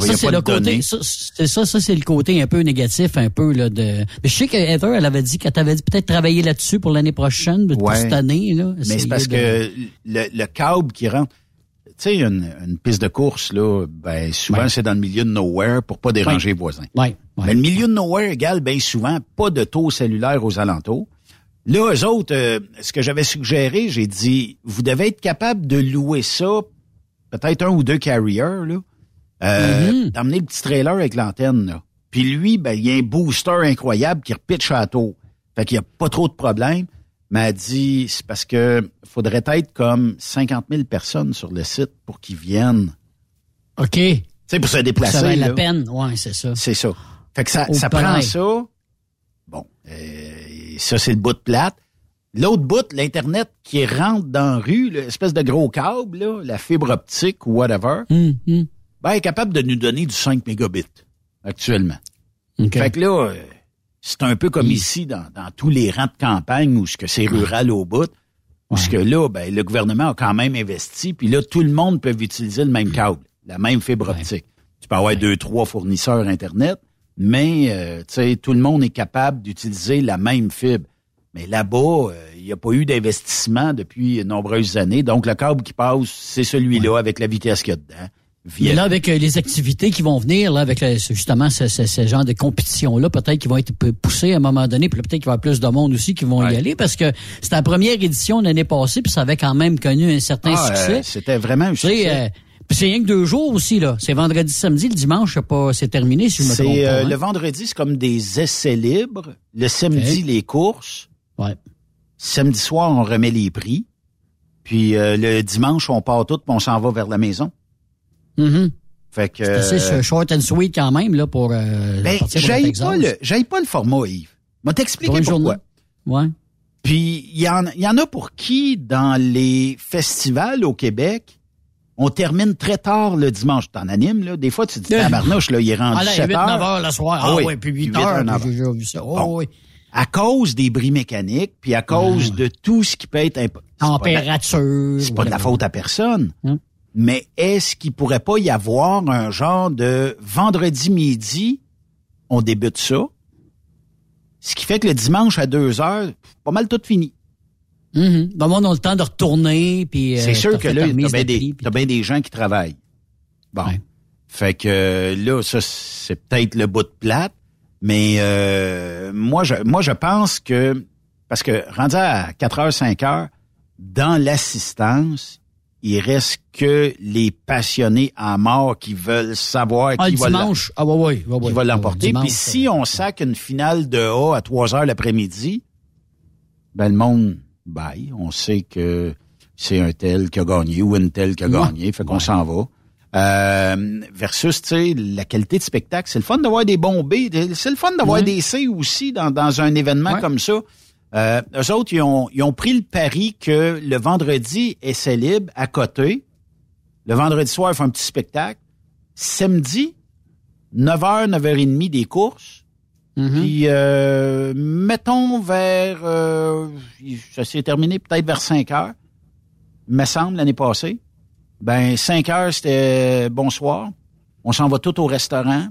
C'est le côté, ça, c'est ça, ça, c'est le côté un peu négatif, un peu, là, de, mais je sais que Heather, elle avait dit qu'elle t'avait dit peut-être travailler là-dessus pour l'année prochaine, pour Ouais. cette année, là. Mais c'est parce de- que le, le câble qui rentre, tu sais, une, une piste de course, là, ben, souvent, Ouais. c'est dans le milieu de nowhere pour pas déranger Ouais. les voisins. Ouais, Mais le milieu de nowhere égale bien souvent pas de taux cellulaire aux alentours. Là, eux autres, euh, ce que j'avais suggéré, j'ai dit, vous devez être capable de louer ça, peut-être un ou deux carriers, là, euh, d'emmener le petit trailer avec l'antenne. Puis lui, ben, il y a un booster incroyable qui repitche à la tour. Fait qu'il n'y a pas trop de problèmes. Mais elle dit, c'est parce que faudrait être comme 50 000 personnes sur le site pour qu'ils viennent. OK. Tu sais, pour se déplacer. Ça vaut la peine, ouais, c'est ça. C'est ça. Fait que ça, Au ça prend ça. Bon, euh, ça, c'est le bout de plate. L'autre bout, l'Internet qui rentre dans la rue, l'espèce de gros câble, là, la fibre optique ou whatever, Hum, hum. Ben, est capable de nous donner du 5 mégabits actuellement. OK. Fait que là, euh, c'est un peu comme ici dans, dans tous les rangs de campagne où ce que c'est rural au bout. Où ce que là, ben, le gouvernement a quand même investi, puis là, tout le monde peut utiliser le même câble, la même fibre optique. Tu peux avoir deux, trois fournisseurs Internet, mais euh, tu sais, tout le monde est capable d'utiliser la même fibre. Mais là-bas, euh, il n'y a pas eu d'investissement depuis de nombreuses années. Donc, le câble qui passe, c'est celui-là avec la vitesse qu'il y a dedans. Mais là, avec euh, les activités qui vont venir, là, avec le- justement ce, ce- ce genre de compétition-là, peut-être qu'ils vont être poussés à un moment donné, puis peut-être qu'il va y avoir plus de monde aussi qui vont y aller, parce que c'était la première édition l'année passée, puis ça avait quand même connu un certain Ah, euh, succès. C'était vraiment un succès. euh, puis c'est rien que deux jours aussi, là. C'est vendredi, samedi, le dimanche, c'est pas, c'est terminé, si je me trompe C'est pas. euh, hein. le vendredi, c'est comme des essais libres. Le samedi, les courses. Ouais. Samedi soir, on remet les prix. Puis euh, le dimanche, on part tout, puis on s'en va vers la maison. Mhm. Fait que. C'est euh, short and sweet quand même, là, pour euh, ben, j'aille pas le, pas le format, Yves. Moi, t'expliquer pourquoi. Ouais. Puis il y en, il y en a pour qui, dans les festivals au Québec, on termine très tard le dimanche. T'en animes, là. Des fois, tu te dis, (laughs) tabarnouche, là, il est rendu Ah, là, 7 8, heures. 9 heures le soir. Ah, oui, puis 8 heures, puis j'ai déjà vu ça. Oh, Bon. oui. À cause des bris mécaniques, puis à cause de tout ce qui peut être Température. C'est pas de la faute à personne. Hum. Mais est-ce qu'il pourrait pas y avoir un genre de vendredi midi, on débute ça, ce qui fait que le dimanche à 2 heures, pas mal tout fini. Mhm. Ben, moi, on a le temps de retourner, puis... euh, C'est sûr que là, ta t'as bien de des, t'as bien des gens qui travaillent. Bon. Fait que là, ça, c'est peut-être le bout de plate, mais euh, moi, je, moi, je pense que, parce que rendu à 4 heures, 5 heures, dans l'assistance, il reste que les passionnés à mort qui veulent savoir Ah, qui va dimanche. Ah, ouais, ouais, ouais, qui ouais. va l'emporter. Puis si on sac une finale de A à 3 heures l'après-midi, ben le monde baille. On sait que c'est un tel qui a gagné ou une telle qui a gagné, fait qu'on s'en va. Euh, versus, tu sais, la qualité de spectacle. C'est le fun d'avoir des bons B. C'est le fun d'avoir des C aussi dans, dans un événement comme ça. Euh, eux autres, ils ont, ils ont pris le pari que le vendredi, essai libre à côté. Le vendredi soir, ils font un petit spectacle. Samedi, 9h, 9h30 des courses. Puis, euh, mettons vers... euh, ça s'est terminé peut-être vers 5 heures, me semble, l'année passée. Ben, 5 heures, c'était bonsoir. On s'en va tout au restaurant,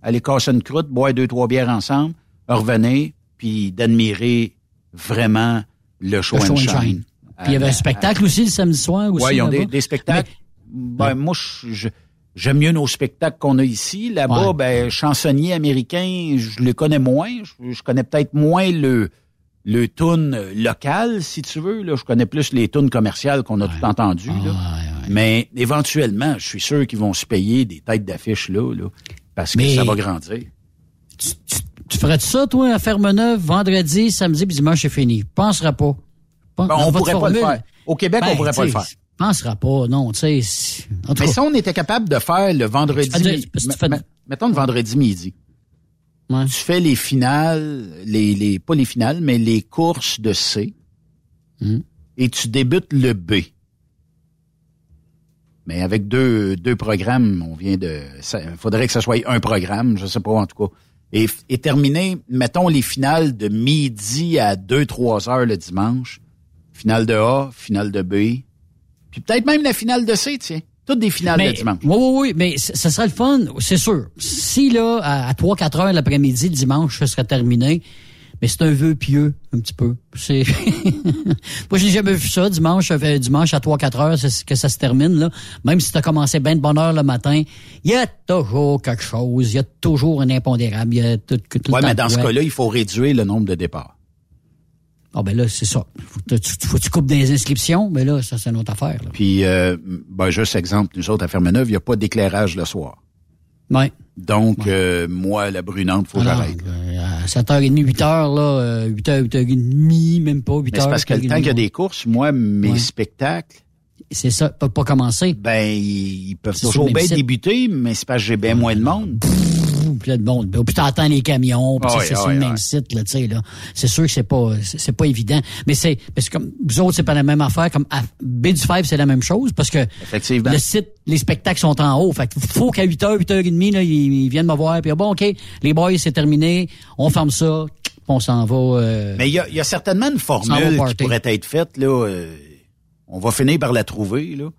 aller casser une croûte, boire deux, trois bières ensemble, revenir, puis d'admirer vraiment le show, Le show and and shine. Puis il y avait un spectacle aussi le samedi soir. Aussi, Oui, ils ont des, spectacles. Ben, moi, je- j'aime mieux nos spectacles qu'on a ici. Là-bas, Ouais. ben, chansonnier américain, je le connais moins. Je, je connais peut-être moins le le tune local, si tu veux. Là. Je connais plus les tunes commerciales qu'on a tout entendu. là. Mais éventuellement, je suis sûr qu'ils vont se payer des têtes d'affiche là, là, parce que Mais- ça va grandir. Tu ferais ça, toi, à Ferme-Neuve, vendredi, samedi, puis dimanche, c'est fini? Penseras pas. Pen- Ben, on pourrait pas le faire. Au Québec, on Ben, pourrait pas le tu faire. Pensera pas, non, tu sais. Mais si on était capable de faire le vendredi, Tu fais de- mi- parce que tu fais de- me- mettons le vendredi midi, tu fais les finales, les, les pas les finales, mais les courses de C, Hmm. et tu débutes le B. Mais avec deux, deux programmes, on vient de, il faudrait que ce soit un programme, je sais pas en tout cas. Et, et terminer, mettons les finales de midi à 2-3 heures le dimanche. Finale de A, finale de B. Puis peut-être même la finale de C, tiens. Toutes des finales mais, de dimanche. Oui, oui, oui, mais ça serait le fun, c'est sûr. Si, là, à, 3-4 heures l'après-midi, le dimanche, ça serait terminé, mais c'est un vœu pieux, un petit peu. C'est... (laughs) Moi, j'ai jamais vu ça, dimanche, euh, dimanche à 3-4 heures, c'est que ça se termine, là. Même si tu as commencé bien de bonne heure le matin, il y a toujours quelque chose, il y a toujours un impondérable, il y a tout, tout Ouais, mais dans ce cas-là, il faut réduire le nombre de départs. Ah ben là, c'est ça. Faut que tu, faut que tu coupes des inscriptions, mais là, ça, c'est une autre affaire. Là. Puis, euh, ben, juste exemple, nous autres à Fermeneuve, il n'y a pas d'éclairage le soir. Ouais. Donc, euh, moi, la brunante, faut que j'arrête. euh, à 7h30, 8h, là, euh, 8h, 8h30, même pas, 8h. Mais c'est parce que le temps qu'il y a des courses, moi, mes Ouais. spectacles, C'est ça, peut pas commencer. ben, ils peuvent toujours bien site. débuter, mais c'est parce que j'ai bien moins de monde. Là, bon, puis t'entends les camions, puis Ah c'est ah sur le même site, là, tu sais, là. C'est sûr que c'est pas, c'est pas évident. Mais c'est, parce que comme, vous autres, c'est pas la même affaire. Comme à B du Five, c'est la même chose, parce que Effectivement. le site, les spectacles sont en haut. Fait faut qu'à 8h, 8h30, là, ils, ils viennent me voir, puis ah, bon, OK, les boys, c'est terminé, on ferme ça, on s'en va, euh, Mais il y a, il y a certainement une formule qui pourrait être faite, là. euh, on va finir par la trouver, là.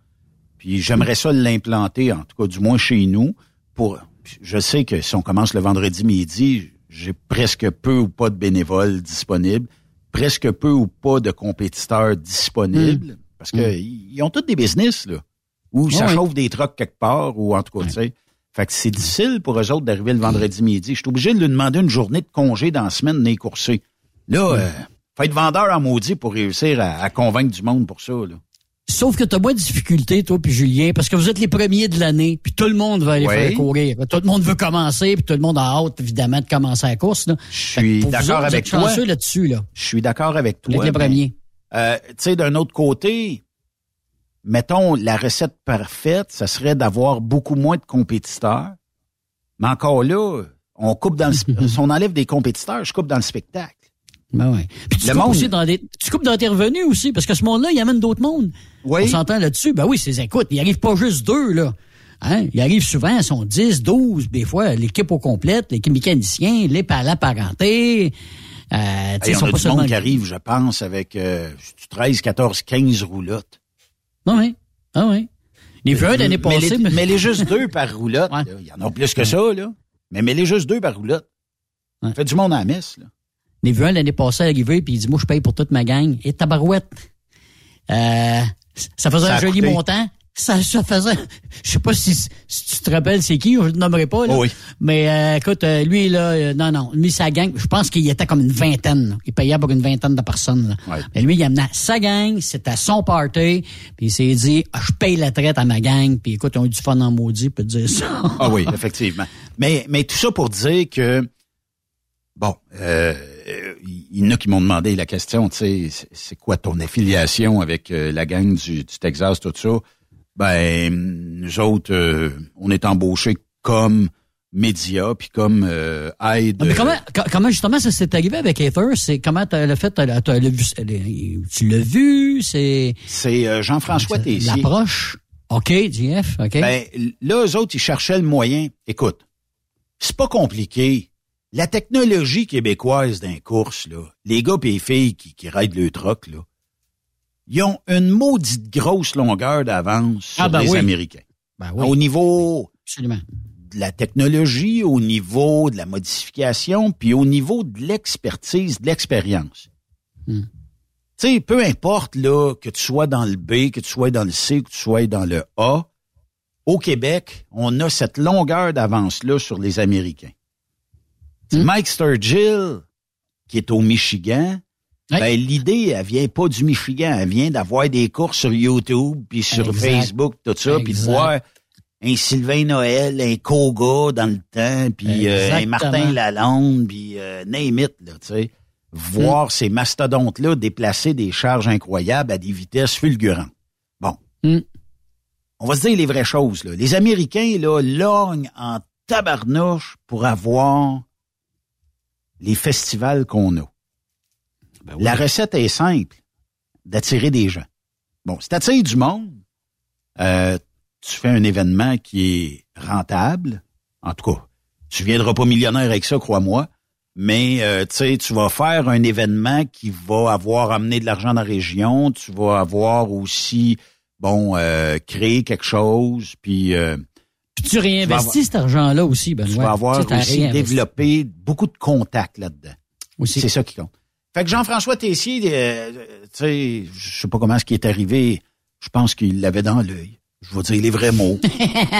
Puis j'aimerais ça l'implanter, en tout cas, du moins chez nous, pour... Je sais que si on commence le vendredi midi, j'ai presque peu ou pas de bénévoles disponibles, presque peu ou pas de compétiteurs disponibles, parce que ils ont tous des business, là, où ça Ouais. chauffe des trucks quelque part, ou en tout cas, tu sais. Fait que c'est difficile pour eux autres d'arriver le vendredi midi. Je suis obligé de lui demander une journée de congé dans la semaine de les courser. Là, euh, faut être vendeur en maudit pour réussir à, à convaincre du monde pour ça. Là. Sauf que t'as moins de difficultés, toi puis Julien, parce que vous êtes les premiers de l'année, puis tout le monde va aller Oui. faire courir. Tout le monde veut commencer, puis tout le monde a hâte, évidemment, de commencer la course. Là. Je suis d'accord avec toi. là-dessus, là. Je suis d'accord avec Vous toi. êtes les premiers. euh, tu sais, d'un autre côté, mettons, la recette parfaite, ça serait d'avoir beaucoup moins de compétiteurs. Mais encore là, on coupe dans le, (laughs) si on enlève des compétiteurs, je coupe dans le spectacle. Ben ouais. Puis tu Le coupes monde- aussi dans des, tu coupes dans tes revenus aussi, parce que ce monde-là, il amène d'autres mondes. Oui. On s'entend là-dessus? Ben oui, c'est, écoute, il arrive pas juste deux, là. Hein? Il arrive souvent, ils sont 10, 12, des fois, l'équipe au complète, l'équipe mécanicien, les pa- la parenté. Euh, Hey, on sont a pas du seulement... monde qui arrive, je pense, avec euh, 13, 14, 15 roulottes. Ah oui. Ah oui. Les vu un l'année Mais passée. les, mais les juste deux par roulotte. (laughs) Il y en a plus que ça, là. Mais mais les juste deux par roulotte. Fait du monde à la messe, là. J'ai vu un l'année passée arriver, puis il dit, moi, je paye pour toute ma gang. Et tabarouette. Euh, ça faisait Ça un joli montant. Ça, ça faisait, je sais pas si, si tu te rappelles c'est qui, je ne nommerai pas, là. Oh oui. Mais, euh, écoute, euh, lui, là, euh, non, non, lui, sa gang, je pense qu'il était comme une vingtaine, là. Il payait pour une vingtaine de personnes, là. Ouais. Mais lui, il amenait sa gang, c'était son party, puis il s'est dit, ah, je paye la traite à ma gang, puis écoute, on a eu du fun en maudit, peut dire ça. Ah oui, effectivement. Mais, mais tout ça pour dire que, bon, euh, il y en a qui m'ont demandé la question, tu sais, c'est- quoi ton affiliation avec euh, la gang du, du Texas, tout ça? Ben, nous autres, euh, on est embauchés comme média, puis comme euh, aide. Mais comment, co- comment justement ça s'est arrivé avec Ether? C'est comment t'as le fait, t'as- t'as le vu- le- tu l'as vu, c'est. C'est euh, Jean-François Tessier. L'approche? OK, JF, OK. Ben, là, eux autres, ils cherchaient le moyen. Écoute, c'est pas compliqué. La technologie québécoise d'un course, là, les gars et les filles qui, qui raident le truck, là, ils ont une maudite grosse longueur d'avance sur Ah, ben les oui. Américains. Ben oui. Au niveau Absolument. de la technologie, au niveau de la modification, puis au niveau de l'expertise, de l'expérience. Hmm. Tu sais, peu importe là que tu sois dans le B, que tu sois dans le C, que tu sois dans le A, au Québec, on a cette longueur d'avance-là sur les Américains. Hmm? Mike Sturgill, qui est au Michigan, ben, l'idée, elle vient pas du Michigan, elle vient d'avoir des courses sur YouTube, puis sur Exact. Facebook, tout ça, puis de voir un Sylvain Noël, un Koga dans le temps, puis euh, un. Martin Lalonde, puis euh, name it, là, tu sais. Voir Hmm. ces mastodontes-là déplacer des charges incroyables à des vitesses fulgurantes. Bon. Hmm. On va se dire les vraies choses, là. Les Américains, là, lorgnent en tabarnouche pour avoir les festivals qu'on a. Ben La recette est simple, d'attirer des gens. Bon, si t'attires du monde, euh, tu fais un événement qui est rentable. En tout cas, tu viendras pas millionnaire avec ça, crois-moi. Mais euh, tu sais, tu vas faire un événement qui va avoir amené de l'argent dans la région. Tu vas avoir aussi, bon, euh, créé quelque chose. Puis euh, Puis tu réinvestis cet argent-là aussi, Benoît. tu vas avoir Tu sais, aussi développé beaucoup de contacts là-dedans. Aussi. C'est ça qui compte. Fait que Jean-François Tessier, euh, tu sais, je sais pas comment ce qui est arrivé. Je pense qu'il l'avait dans l'œil. Je vais dire les vrais mots.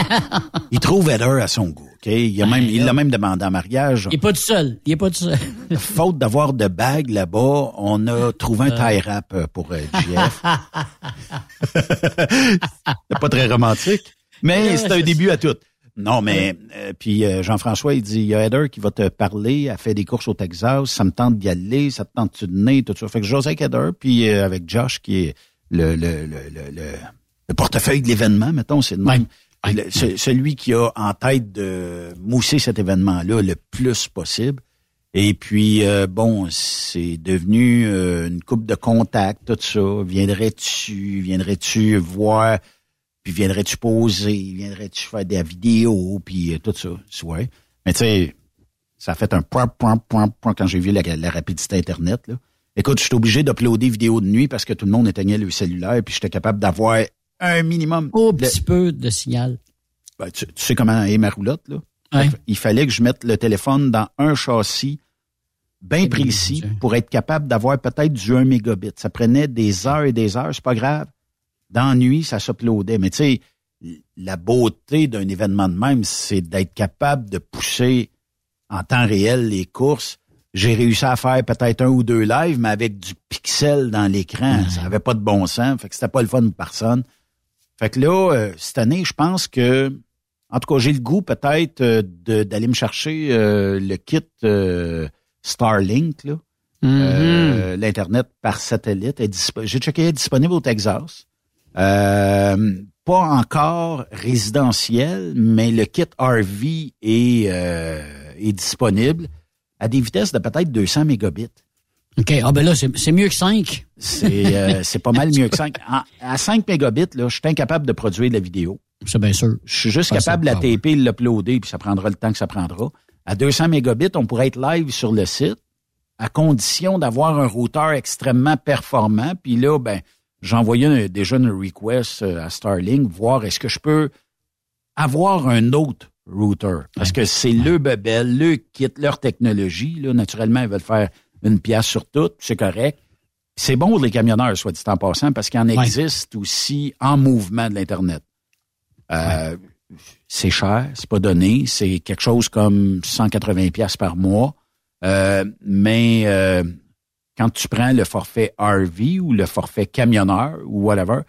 (laughs) il trouve Heather à son goût. ok? Il a même, il l'a même demandé en mariage. Il est pas tout seul. Il est pas tout seul. (laughs) Faute d'avoir de bagues là-bas, on a trouvé un tie wrap euh, pour euh, JF. (laughs) c'est pas très romantique, mais c'est un début à tout. Non, mais euh, puis euh, Jean-François, il dit, il y a Heather qui va te parler, elle fait des courses au Texas, ça me tente d'y aller, ça te tente de venir, tout ça. Fait que avec Heather, puis euh, avec Josh, qui est le, le, le, le, le- le portefeuille de l'événement, mettons, c'est même. Le- ce- celui qui a en tête de mousser cet événement-là le plus possible. Et puis, bon, c'est devenu une coupe de contact, tout ça. Viendrais-tu, viendrais-tu voir, puis viendrais-tu poser, viendrais-tu faire des vidéos, puis euh, tout ça? Ouais. Mais tu sais, ça a fait un point, point, point, point quand j'ai vu la, la rapidité Internet. Là. Écoute, je suis obligé d'uploader vidéo de nuit parce que tout le monde éteignait le cellulaire, puis j'étais capable d'avoir un minimum. Un de- petit peu de signal. ben, tu, tu sais comment est ma roulotte, là? Il fallait que je mette le téléphone dans un châssis bien précis pour être capable d'avoir peut-être du 1 mégabit. Ça prenait des heures et des heures, c'est pas grave. Nuit, ça s'uploadait. Mais tu sais, la beauté d'un événement de même, c'est d'être capable de pousser en temps réel les courses. J'ai réussi à faire peut-être un ou deux lives, mais avec du pixel dans l'écran. Ça avait pas de bon sens. Fait que c'était pas le fun pour personne. Fait que là, euh, cette année, je pense que, en tout cas, j'ai le goût peut-être euh, d'aller me chercher euh, le kit Starlink, là. Euh, l'Internet par satellite. J'ai checké, est disponible au Texas. Euh, pas encore résidentiel, mais le kit RV est, euh, est disponible à des vitesses de peut-être 200 mégabits. OK. Ah ben là, c'est mieux que 5. C'est euh, c'est pas mal mieux que 5. à 5 mégabits, là, je suis incapable de produire de la vidéo. C'est bien sûr. Je suis juste Ah, capable de la taper, de l'uploader, puis ça prendra le temps que ça prendra. À 200 mégabits, on pourrait être live sur le site, à condition d'avoir un routeur extrêmement performant. Puis là, ben, un- déjà une request euh, à Starlink, voir est-ce que je peux avoir un autre router. Parce que c'est le bebel, le kit, leur technologie. Là, naturellement, ils veulent faire une pièce sur tout, c'est correct. C'est bon pour les camionneurs, soit dit en passant, parce qu'il en existe aussi en mouvement de l'Internet. Euh, C'est cher, c'est pas donné, c'est quelque chose comme 180 pièces par mois. Euh, mais euh, quand tu prends le forfait RV ou le forfait camionneur ou whatever,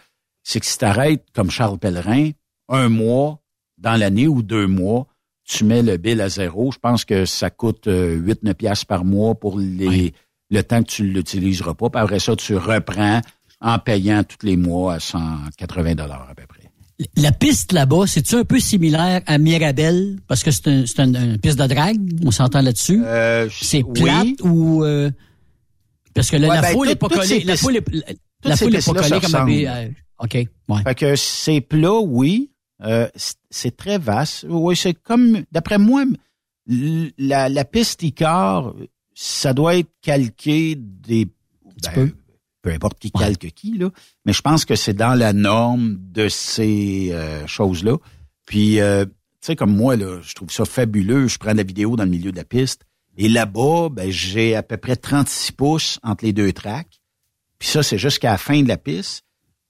c'est que si t'arrêtes comme Charles Pellerin, un mois dans l'année ou deux mois, tu mets le bill à zéro. Je pense que ça coûte 8-9 piastres par mois pour les, le temps que tu ne l'utiliseras pas. Puis après ça, tu reprends en payant tous les mois à 180 dollars à peu près. La piste là-bas, c'est-tu un peu similaire à Mirabel? Parce que c'est un, c'est un- une piste de drague, on s'entend là-dessus. Euh, c'est oui. plate ou... euh, parce que là, Ouais, la ben, foule tout- est pas collée. ces La foule est, la, la ces foule est pas collée comme un euh, OK, ouais. Fait que c'est plat, oui. Euh, c'est- très vaste. Oui, c'est comme, d'après moi, la, la piste Icar, ça doit être calqué des... ben, peu. peu importe qui calque qui, là. Mais je pense que c'est dans la norme de ces euh, choses-là. Puis, euh, tu sais, comme moi, là, je trouve ça fabuleux. Je prends la vidéo dans le milieu de la piste. Et là-bas, ben, j'ai à peu près 36 pouces entre les deux tracks. Puis ça, c'est jusqu'à la fin de la piste.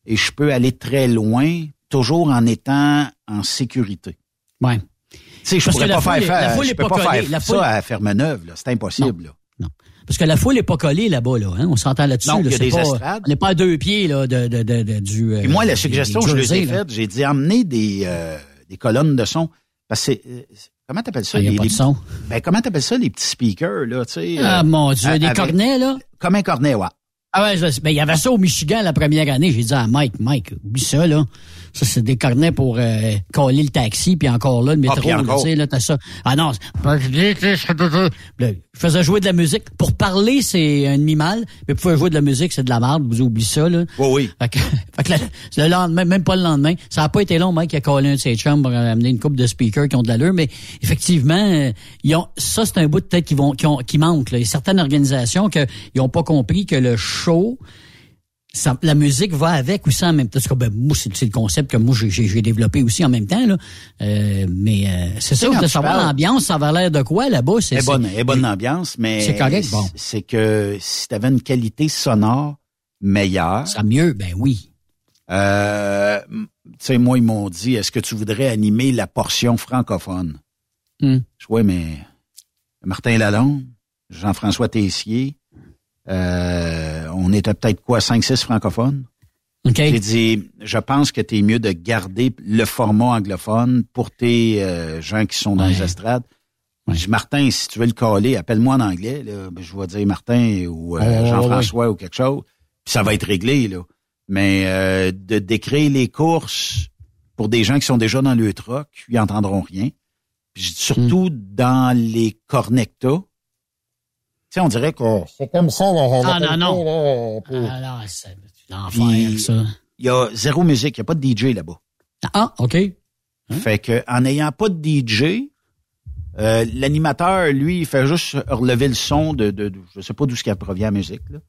Et je peux aller très loin, toujours en étant en sécurité. Ouais. Tu sais, je Parce pourrais pas foule faire, foule je peux pas faire La ça foule- à Fermeneuve, là. C'est impossible, là. Parce que la foule est pas collée là-bas, là. Hein? On s'entend là-dessus. Non, là. il y a C'est des pas- estrades. On n'est pas à deux pieds là, de, de, de, de- du. Et moi, la euh, suggestion, je les ai faite. J'ai dit emmener des, euh, des colonnes de son. Parce que c'est, euh, comment t'appelles ça? Ah, les, les- son. Ben, comment t'appelles ça, les petits speakers, là, tu sais? Ah, euh, mon Dieu, des avec- cornets, là? Comme un cornet, ouais. Ah ouais, ben, il y avait ça au Michigan la première année. J'ai dit à Mike, Mike, oublie ça, là. Ça, c'est des cornets pour euh, coller le taxi, puis encore là, le métro, puis là, encore. tu sais, là, t'as ça. Ah non, je faisais jouer de la musique. Pour parler, c'est un demi-mal, mais pour faire jouer de la musique, c'est de la merde, vous oubliez ça, là. Oui, oui. Fait que, (laughs) fait que le, le lendemain, même pas le lendemain, ça a pas été long, Mike a collé un de ses chums pour amener une coupe de speakers qui ont de l'allure, mais effectivement, euh, ils ont, ça c'est un bout de tête qui vont, qui, ont, qui manque. Là. Il y a certaines organisations que ils ont pas compris que le show, ça- la musique va avec aussi en même temps. Ben, moi, c'est c'est le concept que moi j'ai- développé aussi en même temps. Là. Euh, mais euh, c'est ça, de savoir parles- l'ambiance, ça va l'air de quoi là-bas? C'est bonne, est bonne ambiance, mais. C'est correct, bon. C'est que si tu avais une qualité sonore meilleure. Ça mieux, ben oui. Euh, tu sais, moi, ils m'ont dit, est-ce que tu voudrais animer la portion francophone? Je vois, mais Martin Lalonde, Jean-François Tessier, euh, on était peut-être quoi, 5-6 francophones? J'ai dit, je pense que tu es mieux de garder le format anglophone pour tes euh, gens qui sont dans les estrades. Je dis, Martin, si tu veux le coller, appelle-moi en anglais. Là. Ben, je vais dire Martin ou euh, Oh, Jean-François ou quelque chose. Puis ça va être réglé. là. Mais euh, de décrire les courses pour des gens qui sont déjà dans le truck, ils entendront rien. Puis dis, surtout dans les cornectas. Tu sais, on dirait que c'est comme ça. Ah non, non. Ah non, c'est l'enfer, ça. Il y a zéro musique, il n'y a pas de DJ là-bas. Ah, OK. Fait que en n'ayant pas de DJ, euh, l'animateur, lui, il fait juste relever le son de, de, de- je sais pas d'où ce qui provient la musique. Là.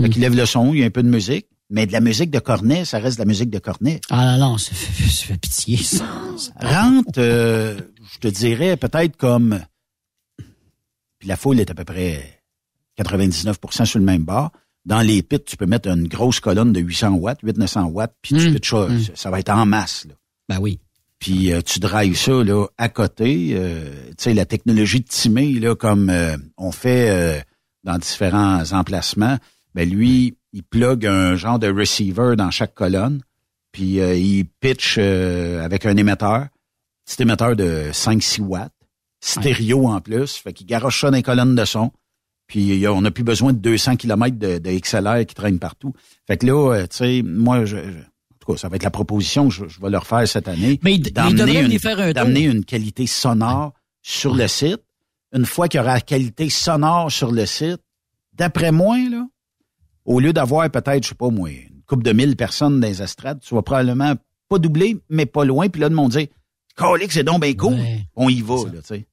Fait qu'il lève le son, il y a un peu de musique, mais de la musique de cornet, ça reste de la musique de cornet. Ah non, non, ça fait, ça fait pitié, ça. Rentre, euh, je te dirais peut-être comme, puis la foule est à peu près 99% sur le même bord. Dans les pits, tu peux mettre une grosse colonne de 800 watts, 800-900 watts, puis tu pitches ça, ça va être en masse. Là. Ben oui. Puis euh, tu drives ça là à côté. euh, tu sais, la technologie de timer, là, comme euh, on fait dans différents emplacements, ben lui, il plug un genre de receiver dans chaque colonne, puis il pitch avec un émetteur, petit émetteur de 5-6 watts, stéréo en plus, fait qu'il garoche ça dans les colonnes de son. Puis on n'a plus besoin de 200 km de, de XLR qui traînent partout. Fait que là, euh, tu sais, moi, je, je- en tout cas, ça va être la proposition que je, je vais leur faire cette année. Mais d'amener une- un qualité sonore sur le site. Une fois qu'il y aura la qualité sonore sur le site, d'après moi, là, au lieu d'avoir peut-être, je sais pas moi, une couple de mille personnes dans les estrades, tu vas probablement pas doubler, mais pas loin. Puis là, de monde dire, Colique, c'est donc bien cool. On y va, là, tu sais.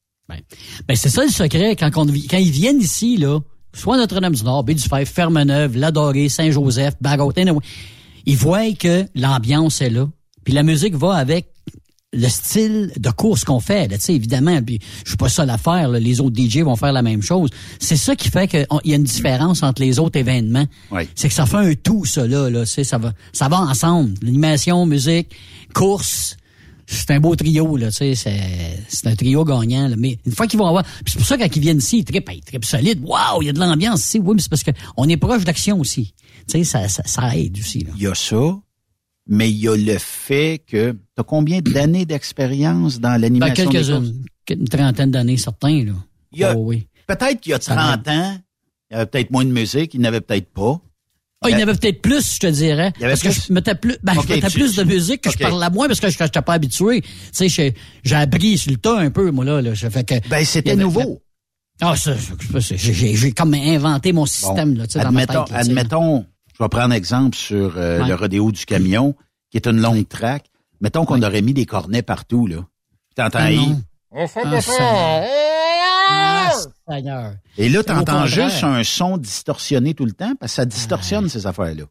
Ben, c'est ça le secret. Quand, on- quand ils viennent ici, là, soit Notre-Dame-du-Nord, Baie-du-Fer, Fermeneuve, Ladoré, Saint-Joseph, Bagotin, ils voient que l'ambiance est là. Puis la musique va avec le style de course qu'on fait. Là, tu sais, évidemment, puis je suis pas seul à faire. là, les autres DJ vont faire la même chose. C'est ça qui fait qu'il y a une différence entre les autres événements. C'est que ça fait un tout, ça là. là ça va, ça va ensemble. L'animation, musique, course. C'est un beau trio, là, tu sais, c'est, un trio gagnant, là. Mais une fois qu'ils vont avoir, c'est pour ça quand ils viennent ici, ils trippent, ils trippent solide. Waouh, il y a de l'ambiance ici. Oui, mais c'est parce que on est proche d'action aussi. Tu sais, ça, ça, ça aide aussi, là. Il y a ça, mais il y a le fait que tu as combien d'années d'expérience dans Ben, l'animation courses? quelques-unes. Une trentaine d'années, certains, là. Il y a- Oh, oui. Peut-être qu'il y a Ça 30 ans, il y avait peut-être moins de musique, il n'y en avait peut-être pas. Ah, il y en avait peut-être plus, je te dirais. Il y avait parce que plus? je mettais plus, ben, je mettais tu- plus de musique que je parlais moins parce que je n'étais pas habitué. Tu sais, j'ai- j'ai appris sur le tas un peu, moi, là. là. Je fais que, Ben, c'était nouveau. Ah, ça, ça, ça, j'ai- j'ai j'ai comme inventé mon système, là, tu sais, dans ma admettons, tête. là, admettons, je vais prendre exemple sur euh, Ouais. le rodéo du camion, qui est une longue track. Mettons qu'on aurait mis des cornets partout, là. T'entends Ah. Ah, Seigneur. Seigneur. Et là, t'entends contraire. juste un son distorsionné tout le temps, parce que ça distorsionne ces affaires-là.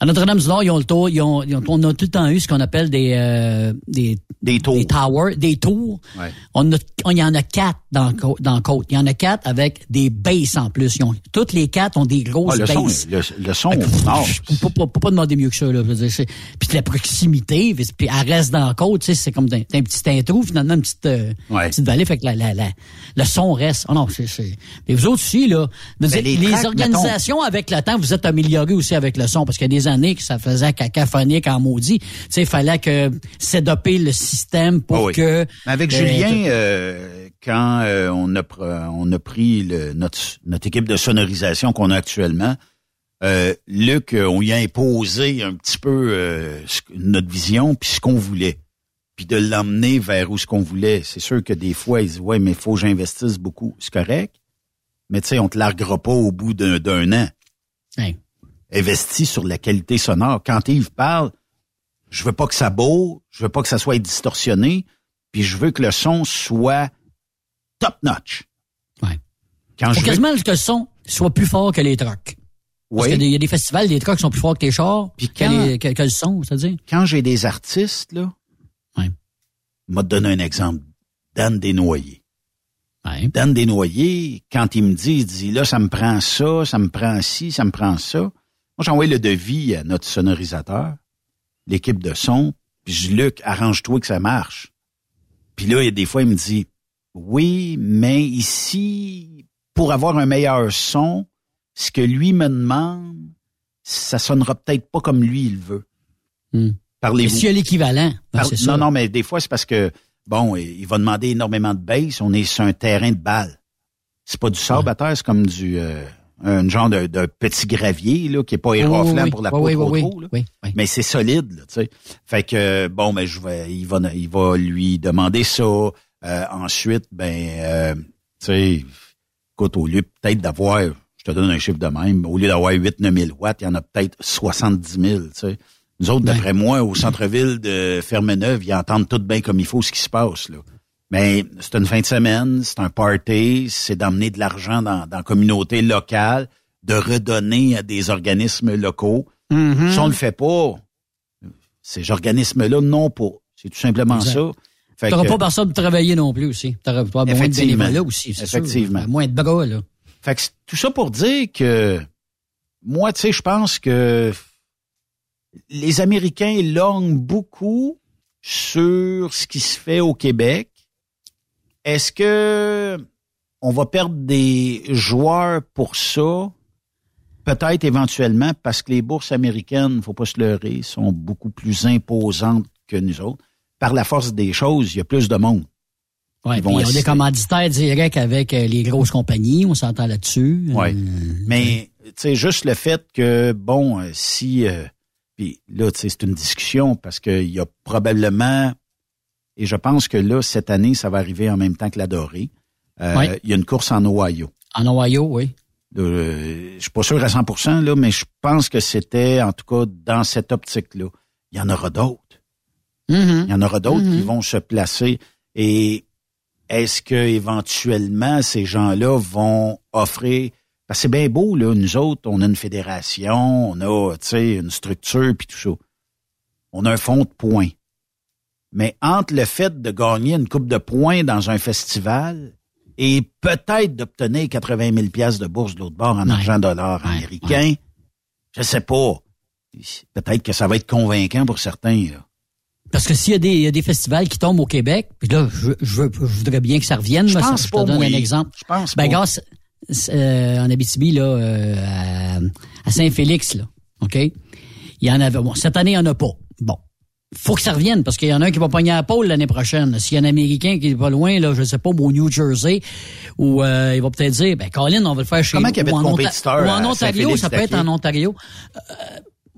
À Notre-Dame-du-Nord, ils ont le tour, ils ont, ils ont- on a tout le temps eu ce qu'on appelle des, euh, des, des tours. Des towers, des tours. Ouais. On a, on y en a quatre dans, dans Côte. Il y en a quatre avec des basses en plus. Ils ont, toutes les quatre ont des grosses Ah, le, son, basses. le, le son, non. Je peux pas, pas, pas demander mieux que ça. Là, je veux dire, c'est- puis la proximité, puis elle reste dans la côte, tu sais, c'est comme d'un petit intro, finalement, une petite, euh, Ouais. petite vallée, fait que la, la, la- le son reste. Oh non, c'est, c'est... Mais vous autres aussi, là, veux Ben, les les, tracks, organisations, avec le temps, vous êtes améliorés aussi avec le son, parce qu'il y a des années que ça faisait cacaphonique en maudit. Tu sais, il fallait que s'adopter le système pour Ah oui. que... Mais Avec euh, Julien, euh, quand euh, on, a, pr- on a pris le- notre, notre équipe de sonorisation qu'on a actuellement, euh, Luc, euh, on y a imposé un petit peu euh, notre vision puis ce qu'on voulait, puis de l'emmener vers où ce qu'on voulait. C'est sûr que des fois, ils disent ouais, mais il faut que j'investisse beaucoup. C'est correct, mais tu sais, on te larguera pas au bout d'un an. Investi sur la qualité sonore. Quand Yves parle, je veux pas que ça beau, je veux pas que ça soit distorsionné, puis je veux que le son soit top notch. Ouais. Quand Faut je veux- quasiment que le son soit plus fort que les trucks. Parce Oui. qu'il y a des- il y a des festivals, les trucks sont plus forts que les chars, Puis que, quand- les- que- que le son, c'est-à-dire. quand j'ai des artistes, là, Ouais. m'a donné un exemple. Dan Desnoyers. Ouais. Dan Desnoyers, quand il me dit, il dit, là, ça me prend ça, ça me prend ci, ça me prend ça. Moi, j'envoie le devis à notre sonorisateur, l'équipe de son, puis je dis, Luc, arrange-toi que ça marche. Puis là, il y a des fois, il me dit, oui, mais ici, pour avoir un meilleur son, ce que lui me demande, ça sonnera peut-être pas comme lui, il veut. Hmm. Parlez-vous. s'il y a l'équivalent, ben, Par-. Non, non, mais des fois, c'est parce que, bon, il va demander énormément de base. On est sur un terrain de balle. C'est pas du sable à terre, c'est comme du, euh, un genre de, de petit gravier, là, qui est pas éraflant oui, oui. pour la peau oui, trop oui, trop, là. oui, oui. Mais c'est solide, là, tu sais. Fait que, bon, mais je vais, il va, il va lui demander ça. Euh, ensuite, ben, euh, tu sais, écoute, au lieu peut-être d'avoir, je te donne un chiffre de même, au lieu d'avoir 8-9 000 watts, il y en a peut-être 70 000, tu sais. Nous autres, d'après moi, au centre-ville de Fermeneuve, ils entendent tout bien comme il faut ce qui se passe, là. Mais c'est une fin de semaine, c'est un party, c'est d'emmener de l'argent dans, dans la communauté locale, de redonner à des organismes locaux. Mm-hmm. Si on le fait pas, ces organismes-là n'ont pas. C'est tout simplement Exact. ça. T'auras que- pas personne de travailler non plus aussi. T'auras pas moins de Effectivement. bénévolat aussi, c'est sûr. Effectivement. Moins de bras, là. Fait que c'est tout ça pour dire que moi, tu sais, je pense que les Américains lorgnent beaucoup sur ce qui se fait au Québec. Est-ce que on va perdre des joueurs pour ça? Peut-être éventuellement parce que les bourses américaines, faut pas se leurrer, sont beaucoup plus imposantes que nous autres. Par la force des choses, il y a plus de monde. Ouais, Ils ont des commanditaires directs avec euh, les grosses compagnies, on s'entend là-dessus. Ouais. Euh, Mais tu sais juste le fait que bon euh, si euh, puis là tu sais c'est une discussion parce qu'il y a probablement et je pense que là cette année ça va arriver en même temps que la Dorée. Euh. Il y a une course en Ohio. En Ohio, oui. Euh, je suis pas sûr à 100% là, mais je pense que c'était en tout cas dans cette optique-là. Il y en aura d'autres. Mhm. Il y en aura d'autres qui vont se placer. Et est-ce que éventuellement ces gens-là vont offrir parce que c'est bien beau là, nous autres, on a une fédération, on a tu sais une structure puis tout ça. On a un fonds de points. Mais entre le fait de gagner une coupe de points dans un festival et peut-être d'obtenir 80 000 pièces de bourse de l'autre bord en Ouais. argent dollar américain, je sais pas. Peut-être que ça va être convaincant pour certains. Là. Parce que s'il y, a des- y a des festivals qui tombent au Québec, puis là, je, je, veux- je voudrais bien que ça revienne. Je mais ça- pense je pas, te donne un exemple. Je pense Ben, pas. c'est, euh, en Abitibi, là, euh, à, à Saint-Félix, là, OK? Il y en avait, bon, cette année, il n'y en a pas. Bon. Faut que ça revienne parce qu'il y en a un qui va pogner à la pôle l'année prochaine. S'il y a un Américain qui est pas loin, là, je sais pas, au New Jersey, ou euh, il va peut-être dire, ben Colin, on va le faire chez Comment nous. qu'il y avait de compétiteurs Ou en à Ontario, ça peut être en? Ontario. Euh,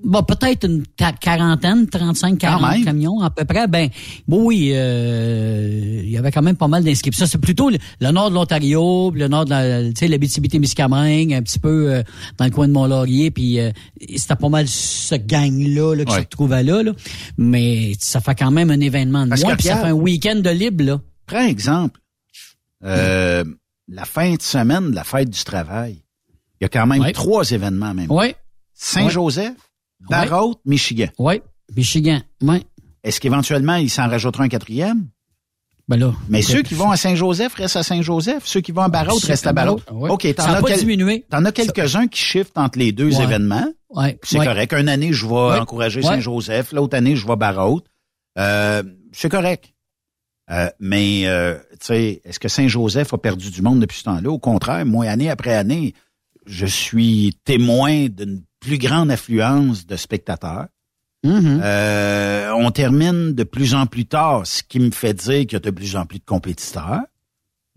Bon, peut-être une ta- quarantaine, 35, 40 même. camions à peu près. Ben, bon, oui, euh, il y avait quand même pas mal d'inscriptions. C'est plutôt le, le nord de l'Ontario, le nord de la, tu sais, l'Abitibi-Témiscamingue, un petit peu euh, dans le coin de Mont-Laurier, puis euh, c'était pas mal ce gang-là là, qui Ouais. se retrouvait là, là. Mais ça fait quand même un événement de Parce moins, puis ça fait un week-end de libre, là. Prends un exemple. Euh, La fin de semaine de la fête du travail. Il y a quand même Ouais. trois événements même. Oui, Saint-Joseph, Barrault, Michigan. oui, Michigan, oui. Est-ce qu'éventuellement, il s'en rajoutera un quatrième? Ben là. Mais ceux qui vont à Saint-Joseph restent à Saint-Joseph. Ceux qui vont à Barrault restent à Barrault. Ouais. OK, t'en as, pas quel- diminué. t'en as quelques-uns qui shiftent entre les deux Ouais. événements. Ouais, C'est correct. Une année, je vais encourager. Saint-Joseph. L'autre année, je vais Barrault. Euh, c'est correct. Euh, mais, euh, tu sais, est-ce que Saint-Joseph a perdu du monde depuis ce temps-là? Au contraire, moi, année après année, je suis témoin d'une plus grande affluence de spectateurs. Mhm. Euh, on termine de plus en plus tard, ce qui me fait dire qu'il y a de plus en plus de compétiteurs.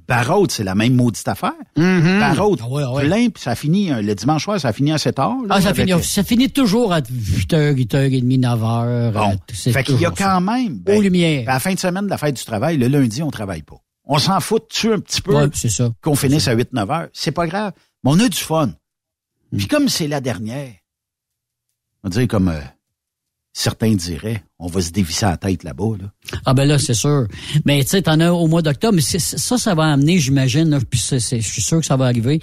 Barrault, c'est la même maudite affaire. Ah ouais, ah ouais. plein, puis ça finit euh, le dimanche soir, ça finit à 7 heures. là, Ah, ça, avec- finit, ça finit toujours à 8h, 8h30, 9h. Bon. Fait qu'il y a quand même. ben, Aux lumières. À la fin de semaine de la fête du travail, le lundi, on travaille pas. On s'en fout dessus un petit peu Ouais, c'est ça. qu'on finisse à 8-9 heures. C'est pas grave. Mais on a du fun. Puis comme c'est la dernière, on va dire comme euh, certains diraient, on va se dévisser la tête là-bas. Là. Ah ben là, c'est sûr. Mais tu sais, t'en as au mois d'octobre, mais ça, ça va amener, j'imagine, puis je suis sûr que ça va arriver.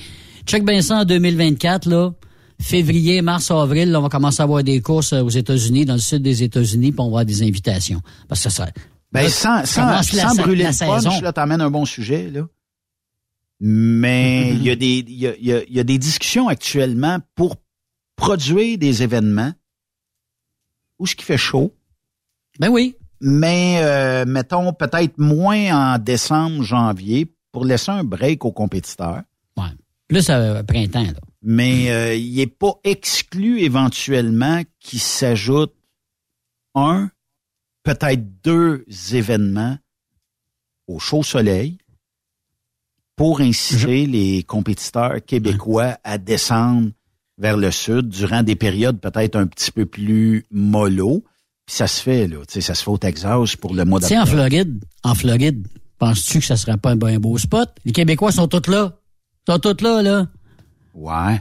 Check bien ça en 2024, là. Février, mars, avril, là, on va commencer à avoir des courses euh, aux États-Unis, dans le sud des États-Unis, puis on va avoir des invitations. Parce que ça. Ben, sans, ça sans, brûler la punch, saison. là, t'emmènes un bon sujet, là. Mais (laughs) il y a des, il y a, il y a- il y a des discussions actuellement pour produire des événements où ce qui fait chaud. Ben oui. Mais, euh, mettons, peut-être moins en décembre, janvier, pour laisser un break aux compétiteurs. Ouais. Plus euh, printemps, là. Mais euh, il n'est pas exclu éventuellement qu'il s'ajoute un, peut-être deux événements au chaud soleil pour inciter les compétiteurs québécois à descendre vers le sud durant des périodes peut-être un petit peu plus mollo. Puis ça se fait, là. Tu sais, ça se fait au Texas pour le mois Tu sais, en d'octobre. Floride, en Floride, penses-tu que ça serait pas un, ben beau spot? Les Québécois sont tous là. Ils sont tous là, là. Ouais.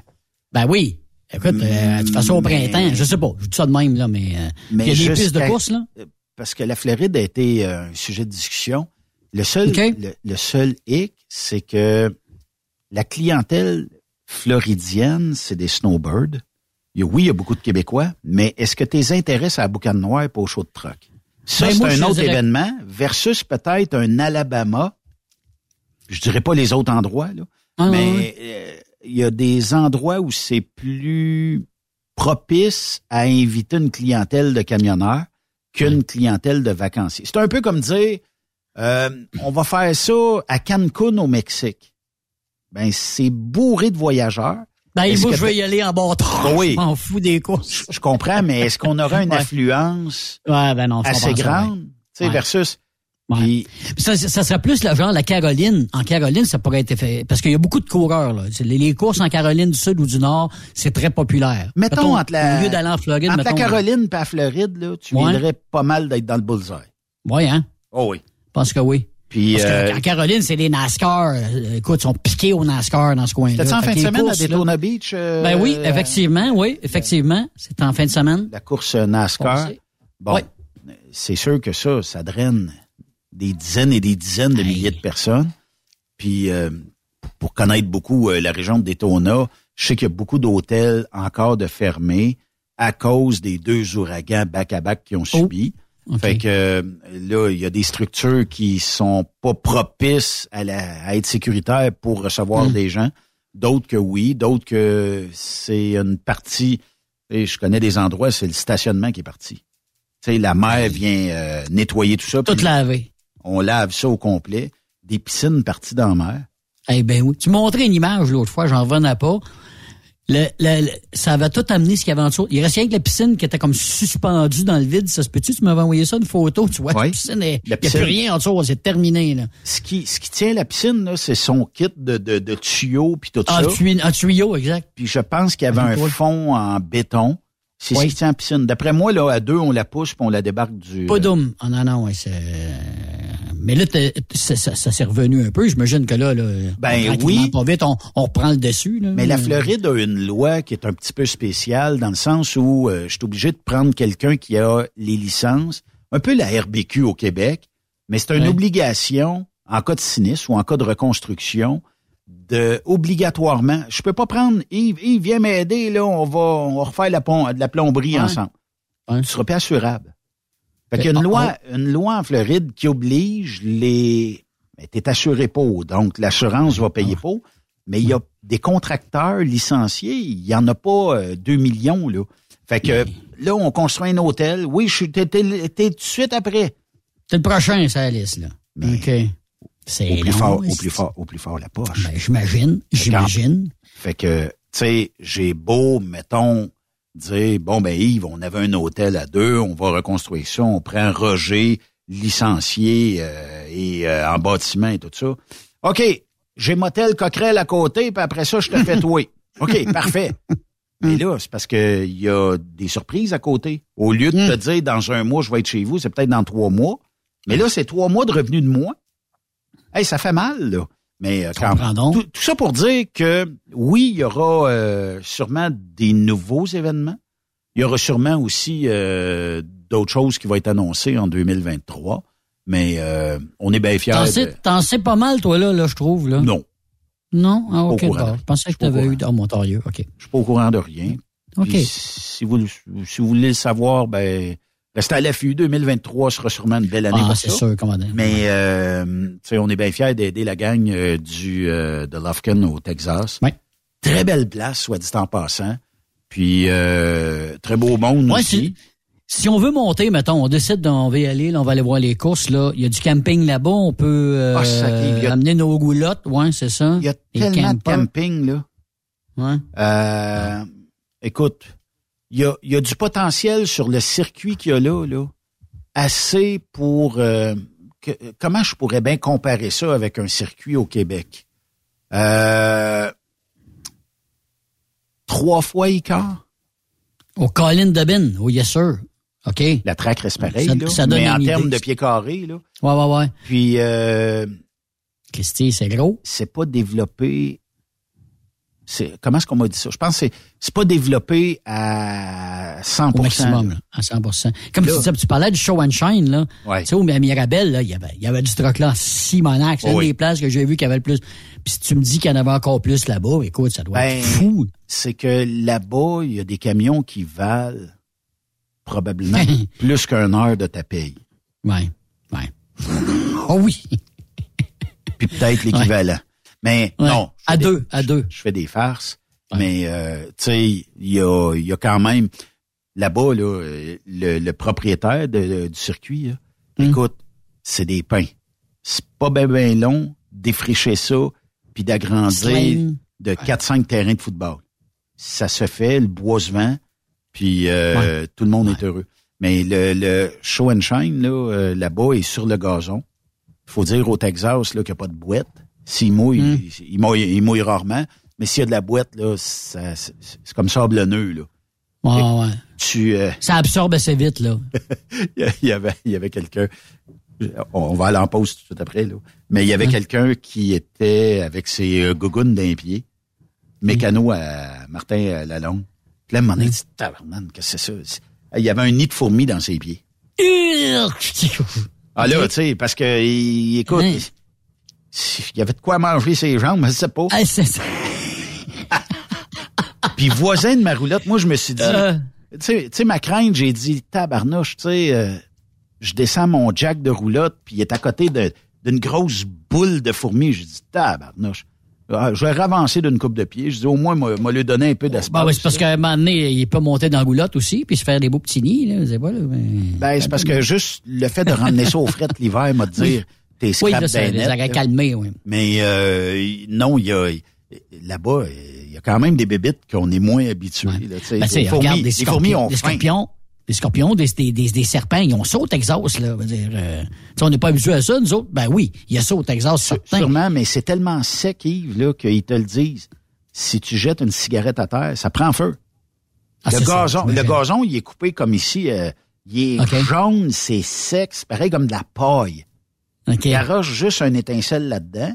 Ben oui. Écoute, euh, de toute façon, au Mais- printemps, je sais pas, je dis ça de même, là, mais, euh, Mais il y a des pistes de course, là. Parce que la Floride a été euh, un sujet de discussion. Le seul, le, le seul hic, c'est que la clientèle floridienne, c'est des snowbirds. Il y a- oui, il y a beaucoup de Québécois, mais est-ce que tes intérêts à la boucane noire et pas au show de truck? Ça, Ben, c'est un autre dirais- événement versus peut-être un Alabama. Je dirais pas les autres endroits, là, Ah, mais ouais. euh, il y a des endroits où c'est plus propice à inviter une clientèle de camionneurs qu'une clientèle de vacanciers. C'est un peu comme dire, euh, on va faire ça à Cancun au Mexique. Ben, c'est bourré de voyageurs. Ben, moi, je t'as- y aller en bâtard. Oui. Je m'en fous des courses. Je comprends, mais est-ce qu'on aura une Ouais. affluence Ouais, ben non, assez grande? ouais. Tu sais, Ouais. versus. Puis- Ça, ça serait plus le genre la Caroline. En Caroline, ça pourrait être fait. Parce qu'il y a beaucoup de coureurs. Là. Les, les courses en Caroline du Sud ou du Nord, c'est très populaire. mettons, entre la, Au lieu d'aller en Floride, entre la mettons. Caroline et la Floride, là, tu viendrais pas mal d'être dans le bullseye. Oui, hein? Oh oui. Je pense que oui. Puis, Parce euh, que en Caroline, c'est les NASCAR. euh, écoute, ils sont piqués au NASCAR dans ce coin-là. C'était en fin de semaine courses, à là- Daytona Beach? euh, Ben oui, effectivement, oui, effectivement. C'est en fin de semaine. La course NASCAR. Bon, c'est sûr que ça, ça draine des dizaines et des dizaines de milliers de personnes. Puis, euh, pour connaître beaucoup euh, la région de Daytona, je sais qu'il y a beaucoup d'hôtels encore de fermés à cause des deux ouragans back-à-back qui ont subi. Fait que là, il y a des structures qui sont pas propices à, la, à être sécuritaires pour recevoir Mm. des gens. D'autres que oui, d'autres que c'est une partie. Et je connais des endroits, c'est le stationnement qui est parti. Tu sais, la mer vient euh, nettoyer tout ça. Tout lavé. On lave ça au complet. Des piscines parties dans la mer. Eh ben oui. Tu montrais une image l'autre fois, j'en revenais pas. Le, le- le- ça avait tout amené ce qu'il y avait en dessous. Il restait rien que la piscine qui était comme suspendue dans le vide. Ça se peut-tu? Tu m'avais envoyé ça, une photo, tu vois. La piscine, il n'y a plus rien en dessous. C'est terminé, là. Ce qui, ce qui tient la piscine, c'est son kit de, de, de tuyaux puis tout Un, ça. tuyau, un tuyau, exact. Puis je pense qu'il y avait un Oui. fond en béton. C'est Oui. ce qui tient la piscine. D'après moi, là, à deux, on la pousse puis on la débarque du... Pas d'homme. Ah non, non, ouais, c'est... Mais là, ça, ça, ça s'est revenu un peu. J'imagine que là, là Ben oui. pas vite, on, on reprend le dessus. Là. Mais la Floride a une loi qui est un petit peu spéciale dans le sens où euh, je suis obligé de prendre quelqu'un qui a les licences, un peu la RBQ au Québec, mais c'est une Ouais. obligation en cas de sinistre ou en cas de reconstruction de obligatoirement. Je peux pas prendre Yves, Yves viens m'aider là, on va on va refaire la, pom- de la plomberie Ouais. ensemble. Ouais. Tu seras pas assurable. Fait qu'il y a une ah, loi, une loi en Floride qui oblige les. Mais t'es assuré pas, donc l'assurance va payer pas. Mais il y a des contracteurs licenciés, il y en a pas euh, 2 millions là. Fait que là, on construit un hôtel. Oui, je suis t'es, t'es- t'es tout de suite après. C'est le prochain, ça, Alice, là. OK. C'est Au plus long, fort, au plus fort, au plus fort la poche. Ben, j'imagine, j'imagine. Fait que, tu sais, j'ai beau, mettons, dire, bon, ben Yves, on avait un hôtel à deux, on va reconstruire ça, on prend Roger, licencié euh, et euh, en bâtiment et tout ça. OK, j'ai motel Coquerel à côté, puis après ça, je te fais (laughs) toi. OK, parfait. Mais là, c'est parce que il y a des surprises à côté. Au lieu de te dire, dans un mois, je vais être chez vous, c'est peut-être dans trois mois. Mais là, c'est trois mois de revenus de moi. Hey, ça fait mal, là. Mais euh, quand tout, tout ça pour dire que oui, il y aura euh, sûrement des nouveaux événements. Il y aura sûrement aussi euh, d'autres choses qui vont être annoncées en 2023. Mais euh, on est bien fiers. T'en de- sais, t'en sais pas mal, toi, là, là je trouve. Là. Non, Non? Ah, OK. Je pensais que suis pas au tu avais eu dans Montario. OK. je suis pas au courant de rien. Si vous, si vous voulez le savoir, ben restez à l'affût. 2023 sera sûrement une belle année Ah, pour c'est ça. sûr, commandant. Mais euh, tu sais, on est bien fiers d'aider la gang euh, du euh, de Lufkin au Texas. Très belle place, soit dit en passant. Puis euh, très beau monde Ouais, aussi. si, si on veut monter, mettons, on décide d'on va y aller, là, on va aller voir les courses, là. Il y a du camping là-bas, on peut euh, Ah, sacré, il y a- amener nos goulottes, ouais, c'est ça. Il y a tellement de camping là. Ouais. Euh, écoute, il y a, y a du potentiel sur le circuit qu'il y a là, là, assez pour euh, que- comment je pourrais bien comparer ça avec un circuit au Québec? Euh, trois fois quart. Au Colin Debin, oh yes sir. OK? Ouais, La track reste pareil, Ça- là, ça donne mais en termes de pieds carrés, là. ouais, ouais. Puis euh, Christy, c'est gros. c'est pas développé. C'est comment est-ce qu'on m'a dit ça? Je pense que c'est c'est pas développé à 100 Au maximum, là. à 100 Comme Là- tu, disais, tu parlais du show and shine, là. Ouais. Tu sais, au Mirabel, là, il y avait, il y avait du truck là, Simonac. C'est Oh une oui. des places que j'ai vu qui avait le plus. Puis si tu me dis qu'il y en avait encore plus là-bas, écoute, ça doit Ben, être fou. c'est que là-bas, il y a des camions qui valent probablement (laughs) plus qu'un heure de ta paye. Ouais, ouais. oh oui. Puis peut-être l'équivalent. Mais Ouais. non. je À fais des- deux, à deux. Je fais des farces. Mais, euh, tu sais, il y a, il y a quand même, là-bas, là, le, le propriétaire de- du circuit, là, Hum. écoute, c'est des pains. C'est pas bien ben long défricher ça, puis d'agrandir de 4-5 terrains de football. Ça se fait, le bois se vend, puis euh, tout le monde est heureux. Mais le, le show and shine, là, euh, là-bas, est sur le gazon. Il faut dire au Texas là, qu'il n'y a pas de boîte. S'il mouille, Hmm. il, il mouille, il mouille rarement. Mais s'il y a de la boîte, là, c'est comme sablonneux. Là. Ouais, ouais. Tu, euh, Ça absorbe assez vite, là. (laughs) il y avait, il y avait quelqu'un. On va aller en pause tout de suite après, là. Mais il y avait quelqu'un qui était avec ses euh, gougounes d'un pied, mécano à Martin euh, Lalonde. Puis là, a dit, tabarnane, qu'est-ce que c'est ça? Il y avait un nid de fourmis dans ses pieds. Ah là, tu sais, parce que, il, écoute? Il, y avait de quoi manger ses jambes, je sais pas. Ah, c'est ça. (laughs) Puis voisin de ma roulotte, moi, je me suis dit, Euh. tu sais, ma crainte, j'ai dit, tabarnouche, tu sais, euh, je descends mon jack de roulotte, puis il est à côté de- d'une grosse boule de fourmis. J'ai dit, tabarnouche. Ah, Je vais ravancer d'une coupe de pied. Je dis, au moins, moi, moi lui donner un peu d'espace. Ben oui, c'est parce qu'à un moment donné, il peut monter dans la goulotte aussi, puis se faire des beaux petits nids, là. Je sais pas, là. mais- Ben, c'est parce que juste le fait de ramener ça aux frettes l'hiver, m'a dire, t'es Oui, là, ça les aurait calmés, oui. Mais euh, non, il y a, là-bas, il y a quand même des bébites qu'on est moins habitués. là, sais. Ben, les, fourmis, regarde, des les scorpions, fourmis ont des scorpions, des scorpions, des, des, des, des serpents, ils ont ça au Texas, là. dire, euh, on n'est pas habitué à ça, nous autres. Ben oui, il y a ça au Texas, certain. Sûrement, mais c'est tellement sec, Yves, là, qu'ils te le disent. Si tu jettes une cigarette à terre, ça prend feu. Ah, le gazon, le gazon, il est coupé comme ici. euh, il est jaune, c'est sec, c'est pareil comme de la paille. Il arroche juste un étincelle là-dedans.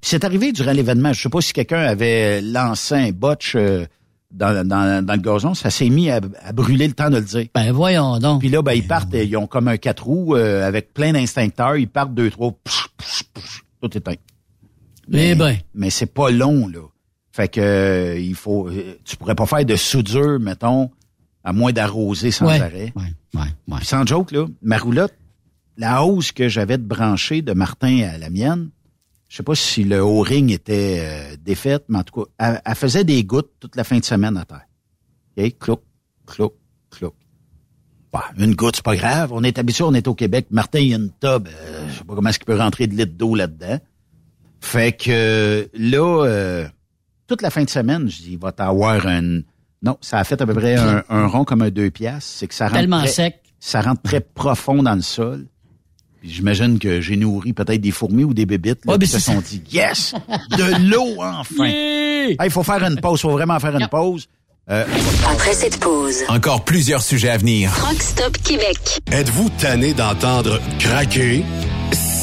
C'est arrivé durant l'événement. Je sais pas si quelqu'un avait lancé un botch euh, dans, dans, dans le gazon. Ça s'est mis à, à brûler le temps de le dire. Ben voyons donc. Puis là, ben, ils partent, ils ont comme un quatre roues euh, avec plein d'instincteurs. Ils partent deux, trois, psh, psh, psh, tout éteint. Eh ben. Mais c'est pas long, là. Fait que euh, il faut. tu pourrais pas faire de soudure, mettons, à moins d'arroser sans Ouais, arrêt. ouais, ouais. Puis sans joke, là, ma roulotte, la hausse que j'avais de brancher de Martin à la mienne, je sais pas si le O-ring était euh, défaite, mais en tout cas, elle, elle faisait des gouttes toute la fin de semaine à terre. OK? Clouc, clouc, clouc. Bah, une goutte, c'est pas grave. On est habitué, on est au Québec. Martin, il y a une tub. euh, je sais pas comment est-ce qu'il peut rentrer de litres d'eau là-dedans. Fait que là, euh, toute la fin de semaine, je dis, il va t'avoir un... Non, ça a fait à peu près un, un rond comme un deux piastres. C'est que ça rentre Tellement très- sec. Ça rentre très profond dans le sol. J'imagine que j'ai nourri peut-être des fourmis ou des bébites là, Ouais, mais qui se c'est sont dit Yes! De l'eau enfin! Yeah! Il faut faire une pause, il faut vraiment faire une pause. Euh, Après cette pause, Encore plusieurs sujets à venir. Truck Stop Québec. Êtes-vous tanné d'entendre craquer,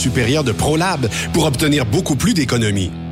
supérieure de ProLab pour obtenir beaucoup plus d'économies.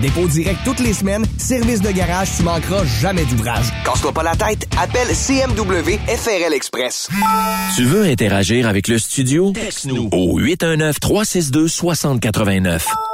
Dépôt direct toutes les semaines. Service de garage, tu manqueras jamais d'ouvrage. Casse-toi pas la tête, appelle CMW FRL Express. Tu veux interagir avec le studio? Texte-nous au 819-362-6089.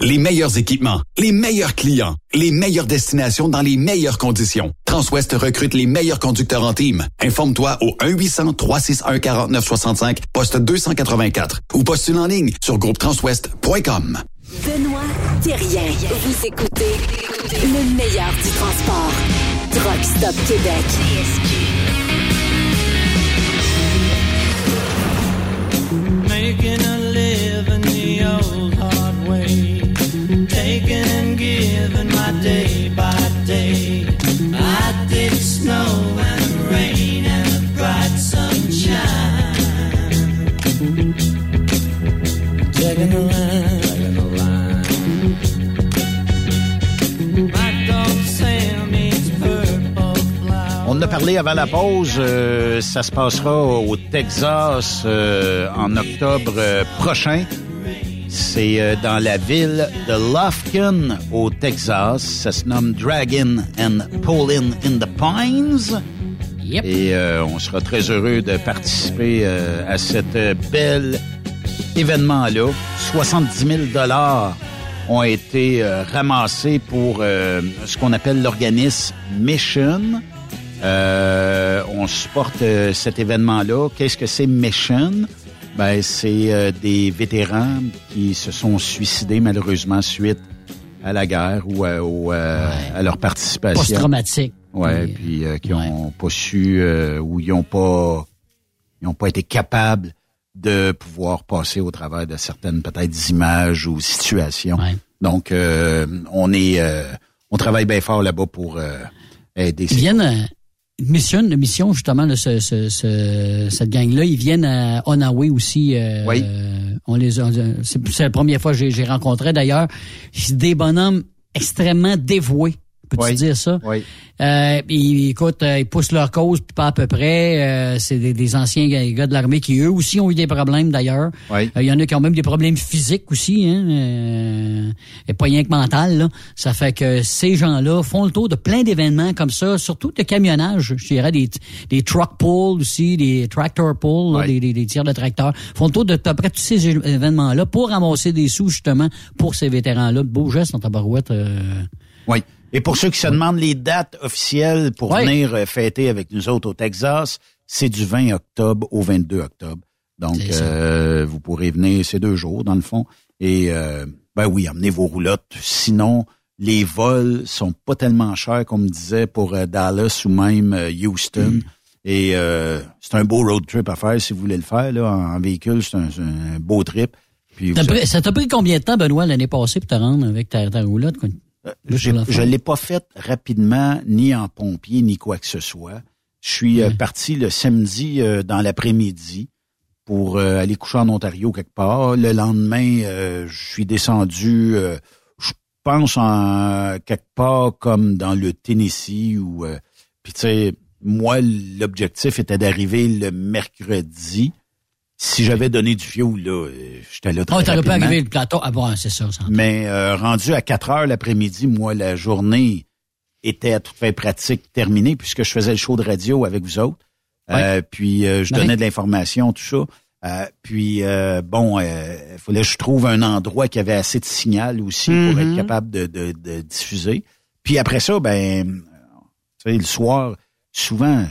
Les meilleurs équipements, les meilleurs clients, les meilleures destinations dans les meilleures conditions. Transwest recrute les meilleurs conducteurs en team. Informe-toi au 1-800-361-4965, poste 284 ou postule en ligne sur groupetranswest.com. Benoît Thérien. Vous écoutez le meilleur du transport. Truck Stop Québec. Making a living the old. Taking and giving my day by day. I did snow and rain and bright sunshine. Checking the line. My dog Sam eats purple flowers. On a parlé avant la pause. euh, ça se passera au Texas euh, en octobre euh, prochain. C'est euh, dans la ville de Lufkin, au Texas. Ça se nomme Dragon and Pullin in the Pines. Et euh, on sera très heureux de participer euh, à cet euh, bel événement-là. 70 000 dollars ont été ramassés pour ce qu'on appelle l'organisme Mission. On supporte cet événement-là. Qu'est-ce que c'est Mission? Ben, c'est euh, des vétérans qui se sont suicidés malheureusement suite à la guerre ou à, au, euh, à leur participation. Post-traumatique. Ouais, Oui. puis euh, qui ont pas su euh, ou ils ont pas ils ont pas été capables de pouvoir passer au travers de certaines peut-être images ou situations. Donc euh, on est euh, on travaille bien fort là-bas pour euh, aider. Ils ces- viennent mission, mission justement de ce, ce, ce- cette gang-là. Ils viennent à Onaway aussi. euh, Oui. on les a, c'est c'est la première fois que j'ai- j'ai rencontré d'ailleurs. C'est des bonhommes extrêmement dévoués Peux-tu Oui. dire ça? Oui. Euh, puis, écoute, euh, ils poussent leur cause, puis pas à peu près. Euh, c'est des, des anciens gars, de l'armée qui, eux aussi, ont eu des problèmes, d'ailleurs. Euh, Il Oui. y en a qui ont même des problèmes physiques aussi, hein, euh, et pas rien que mental. Là. Ça fait que ces gens-là font le tour de plein d'événements comme ça, surtout de camionnage. Je dirais des, des truck pulls aussi, des tractor pulls, là, des, des, des tirs de tracteur. font le tour de à peu près tous ces événements-là pour ramasser des sous, justement, pour ces vétérans-là. Beau geste dans ta barouette. euh, Oui. Et pour ceux qui se demandent les dates officielles pour venir euh, fêter avec nous autres au Texas, c'est du 20 octobre au 22 octobre. Donc, euh, vous pourrez venir ces deux jours, dans le fond. Et, euh, ben oui, amenez vos roulottes. Sinon, les vols sont pas tellement chers, comme me disait, pour euh, Dallas ou même euh, Houston. Mm. Et euh, c'est un beau road trip à faire si vous voulez le faire. Là, en, véhicule, c'est un, beau trip. Puis pris- ça t'a pris combien de temps, Benoît, l'année passée, pour te rendre avec ta, ta roulotte? Je faire. l'ai pas fait rapidement, ni en pompier, ni quoi que ce soit. Je suis euh, parti le samedi euh, dans l'après-midi pour euh, aller coucher en Ontario quelque part. Le lendemain, euh, je suis descendu, euh, je pense en quelque part comme dans le Tennessee ou euh, puis tu sais, moi l'objectif était d'arriver le mercredi. Si j'avais donné du fioul là, euh, j'étais là très Oh, t'aurais pas arrivé le plateau? Ah bon, c'est ça. ça. Mais euh, rendu à 4 heures l'après-midi, moi, la journée était à toute fin pratique terminée puisque je faisais le show de radio avec vous autres. Euh, puis euh, je donnais de l'information, tout ça. Euh, puis euh, bon, il fallait que je trouve un endroit qui avait assez de signal aussi pour être capable de, de, de diffuser. Puis après ça, ben, tu sais, le soir, souvent,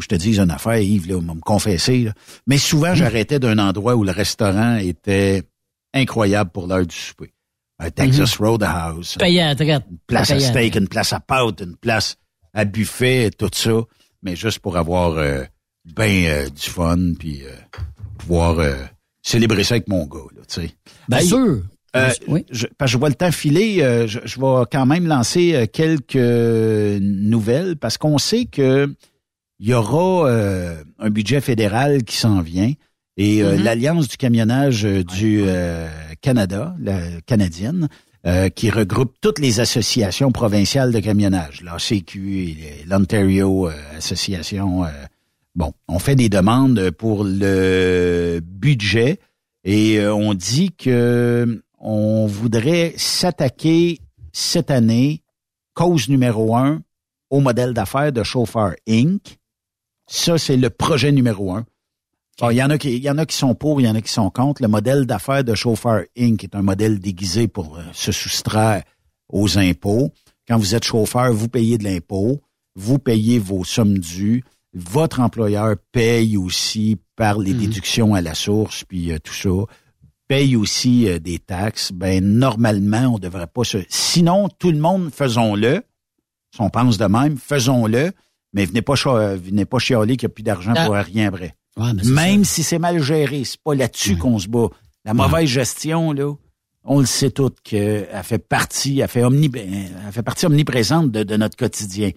je te dise une affaire, Yves, là, va me confesser, là. mais souvent, j'arrêtais d'un endroit où le restaurant était incroyable pour l'heure du souper. Un Texas Roadhouse, Payé à la traite. une place à steak, une place à pâte, une place à buffet, tout ça, mais juste pour avoir euh, ben euh, du fun, puis euh, pouvoir célébrer ça avec mon gars, là, tu sais. Bien sûr. euh, Oui. je, parce que je vois le temps filer, euh, je, je vais quand même lancer euh, quelques nouvelles parce qu'on sait que il y aura euh, un budget fédéral qui s'en vient et euh, Mhm. l'Alliance du camionnage euh, du euh, Canada, la canadienne, euh, qui regroupe toutes les associations provinciales de camionnage, la CQ et l'Ontario euh, Association. euh, bon, on fait des demandes pour le budget et euh, on dit que on voudrait s'attaquer cette année, cause numéro un, au modèle d'affaires de Chauffeur Inc. Ça, c'est le projet numéro un. Il y en a qui, il y en a qui sont pour, il y en a qui sont contre. Le modèle d'affaires de Chauffeur Inc. est un modèle déguisé pour euh, se soustraire aux impôts. Quand vous êtes chauffeur, vous payez de l'impôt, vous payez vos sommes dues. Votre employeur paye aussi par les déductions à la source, puis euh, tout ça paye aussi euh, des taxes, ben normalement, on devrait pas se... Sinon, tout le monde, faisons-le. Si on pense de même, faisons-le, mais venez pas, chia- venez pas chialer qu'il n'y a plus d'argent Ah. pour rien vrai. Ouais, mais c'est Même si c'est mal géré, c'est pas là-dessus qu'on se bat. La mauvaise gestion, là, on le sait tout qu'elle fait partie, elle fait, omni, elle fait partie omniprésente de, de notre quotidien.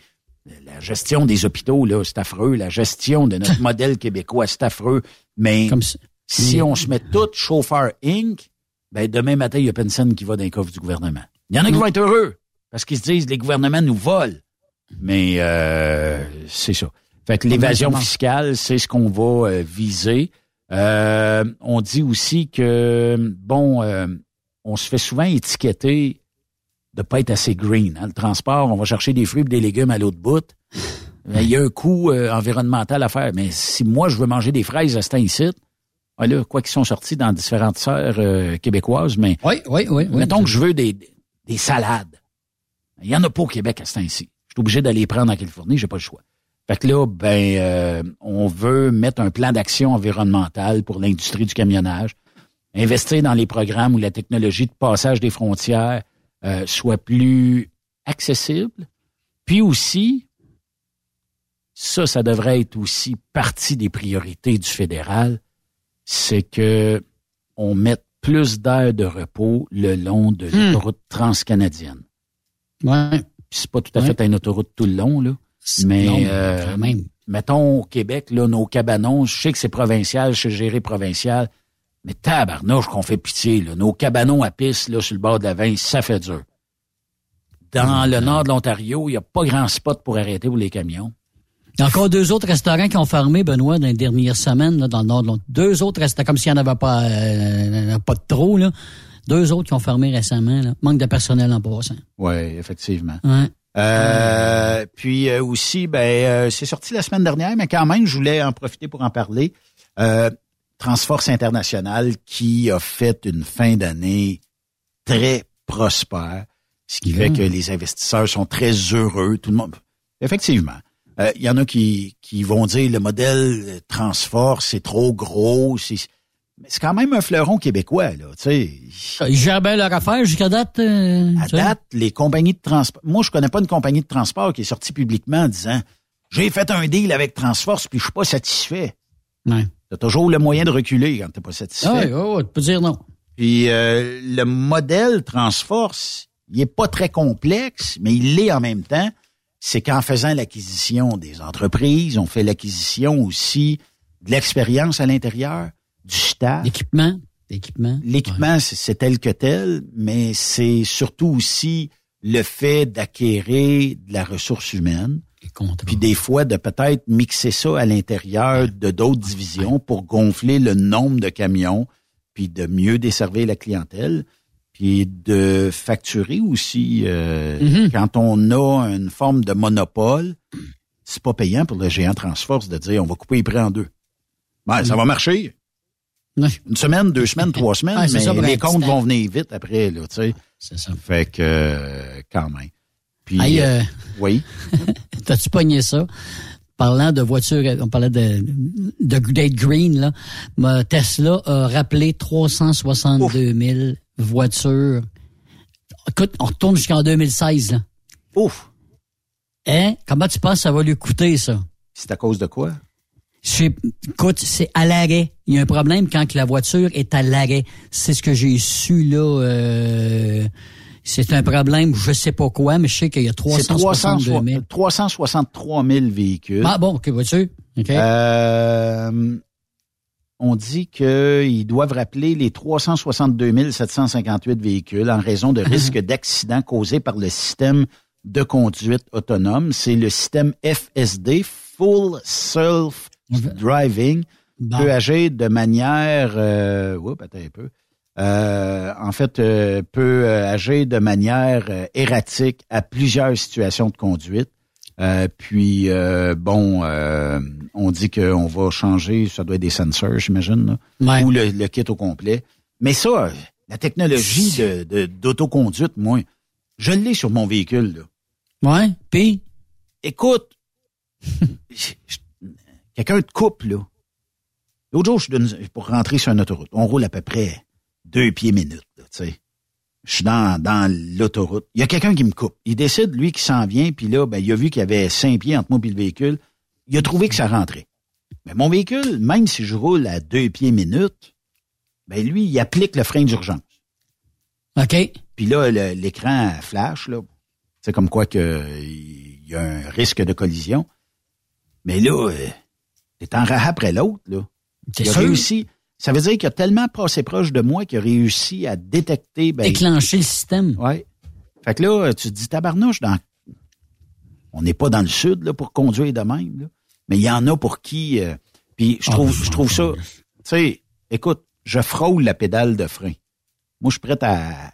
La gestion des hôpitaux, là, c'est affreux. La gestion de notre (laughs) modèle québécois, c'est affreux. Mais Comme si- on se met tout chauffeur Inc., ben demain matin, il y a personne qui va dans les coffres du gouvernement. Il y en a qui vont être heureux parce qu'ils se disent les gouvernements nous volent. Mais euh, c'est ça. Fait que l'évasion fiscale, c'est ce qu'on va euh, viser. Euh, on dit aussi que bon, euh, on se fait souvent étiqueter de pas être assez green. hein. Le transport, on va chercher des fruits et des légumes à l'autre bout. Il y a un coût euh, environnemental à faire. Mais si moi, je veux manger des fraises à cet ici, ah là, quoi qu'ils sont sortis dans différentes serres euh, québécoises, mais Oui, oui, oui. oui. mettons que je veux des, des salades. Il y en a pas au Québec à ce temps-ci. Je suis obligé d'aller prendre en Californie, j'ai pas le choix. Fait que là, ben, euh, on veut mettre un plan d'action environnemental pour l'industrie du camionnage, investir dans les programmes où la technologie de passage des frontières euh, soit plus accessible, puis aussi, ça, ça devrait être aussi partie des priorités du fédéral, c'est que on mette plus d'aires de repos le long de Hmm. l'autoroute transcanadienne. Ouais. Puis c'est pas tout à Ouais. fait une autoroute tout le long, là. Mais Non, euh, quand même. mettons au Québec, là, nos cabanons, je sais que c'est provincial, c'est géré provincial, mais tabarnouche qu'on fait pitié, là. Nos cabanons à piste, là, sur le bord de la Vince, ça fait dur. dans le nord de l'Ontario, il n'y a pas grand spot pour arrêter pour les camions. Il y a encore deux autres restaurants qui ont fermé, Benoît, dans les dernières semaines, là, dans le nord de l'Ontario. Deux autres restaurants, comme s'il n'y en avait pas, euh, pas de trop, là. Deux autres qui ont fermé récemment, là. Manque de personnel en passant. Oui, effectivement. Ouais. Euh, puis euh, aussi, ben, euh, c'est sorti la semaine dernière, mais quand même, je voulais en profiter pour en parler. Euh, Transforce International qui a fait une fin d'année très prospère, ce qui fait Bien. que les investisseurs sont très heureux. Tout le monde. Effectivement. Euh, Il y en a qui, qui vont dire le modèle Transforce, c'est trop gros. C'est mais c'est quand même un fleuron québécois, là. Tu sais. Ils gèrent bien leur affaire jusqu'à date. euh, À date, les compagnies de transport. Moi, je connais pas une compagnie de transport qui est sortie publiquement en disant J'ai fait un deal avec Transforce puis je suis pas satisfait. Ouais. T'as toujours le moyen de reculer quand t'es pas satisfait. Ah ouais, ouais, ouais, tu peux dire non. Puis euh, le modèle Transforce, il est pas très complexe, mais il l'est en même temps. C'est qu'en faisant l'acquisition des entreprises, on fait l'acquisition aussi de l'expérience à l'intérieur, du staff. L'équipement. L'équipement. L'équipement, c'est- c'est tel que tel, mais c'est surtout aussi le fait d'acquérir de la ressource humaine. Puis des fois, de peut-être mixer ça à l'intérieur de d'autres divisions pour gonfler le nombre de camions, puis de mieux desservir la clientèle, puis de facturer aussi. euh, Mhm. Quand on a une forme de monopole, c'est pas payant pour le géant Transforce de dire on va couper les prix en deux. Ben, ça va marcher. Une semaine, deux semaines, (laughs) trois semaines, mais ça, les comptes vont venir vite après, là, tu sais. C'est ça. Fait que, euh, quand même. Puis, euh, euh, oui. (laughs) T'as-tu pogné ça? Parlant de voitures, on parlait de, de Date Green, là. Tesla a rappelé 362 000 voitures. Écoute, on retourne jusqu'en 2016, là. Ouf! Hein? Comment tu penses que ça va lui coûter, ça? C'est à cause de quoi? C'est- écoute, c'est à l'arrêt. Il y a un problème quand que la voiture est à l'arrêt. C'est ce que j'ai su, là. euh, c'est un problème, je sais pas quoi, mais je sais qu'il y a C'est 362 000. 363 000 véhicules. Ah bon, ok, voiture. OK. Euh, on dit qu'ils doivent rappeler les 362 758 véhicules en raison de (laughs) risques d'accidents causés par le système de conduite autonome. C'est le système FSD, Full Self Driving, Bon. peut agir de manière... Euh, oups, attends un peu. Euh, en fait, euh, peut euh, agir de manière euh, erratique à plusieurs situations de conduite. Euh, puis euh, bon, euh, on dit qu'on va changer, ça doit être des sensors, j'imagine, là, ou le, le kit au complet. Mais ça, la technologie de de- d'autoconduite, moi, je l'ai sur mon véhicule. Là. Ouais, puis? Écoute, je- (laughs) je- quelqu'un te coupe là. L'autre jour, je donne pour rentrer sur une autoroute. On roule à peu près deux pieds minutes, tu sais. Je suis dans, dans l'autoroute. Il y a quelqu'un qui me coupe. Il décide, lui, qui s'en vient, puis là, ben, il a vu qu'il y avait cinq pieds entre moi et le véhicule. Il a trouvé que ça rentrait. Mais mon véhicule, même si je roule à deux pieds minutes, ben lui, il applique le frein d'urgence. OK. Puis là, l'écran flash, là. C'est comme quoi que il y a un risque de collision. Mais là, t'es en rahat après l'autre, là. Il a réussi. Ça veut dire qu'il a tellement passé proche de moi qu'il a réussi à détecter. Ben, déclencher le système. Ouais. Fait que là, tu te dis, tabarnouche, dans... on n'est pas dans le sud là, pour conduire de même. Là. Mais il y en a pour qui... euh, Puis je trouve, je trouve ça... Tu sais, écoute, je frôle la pédale de frein. Moi, je suis prêt à...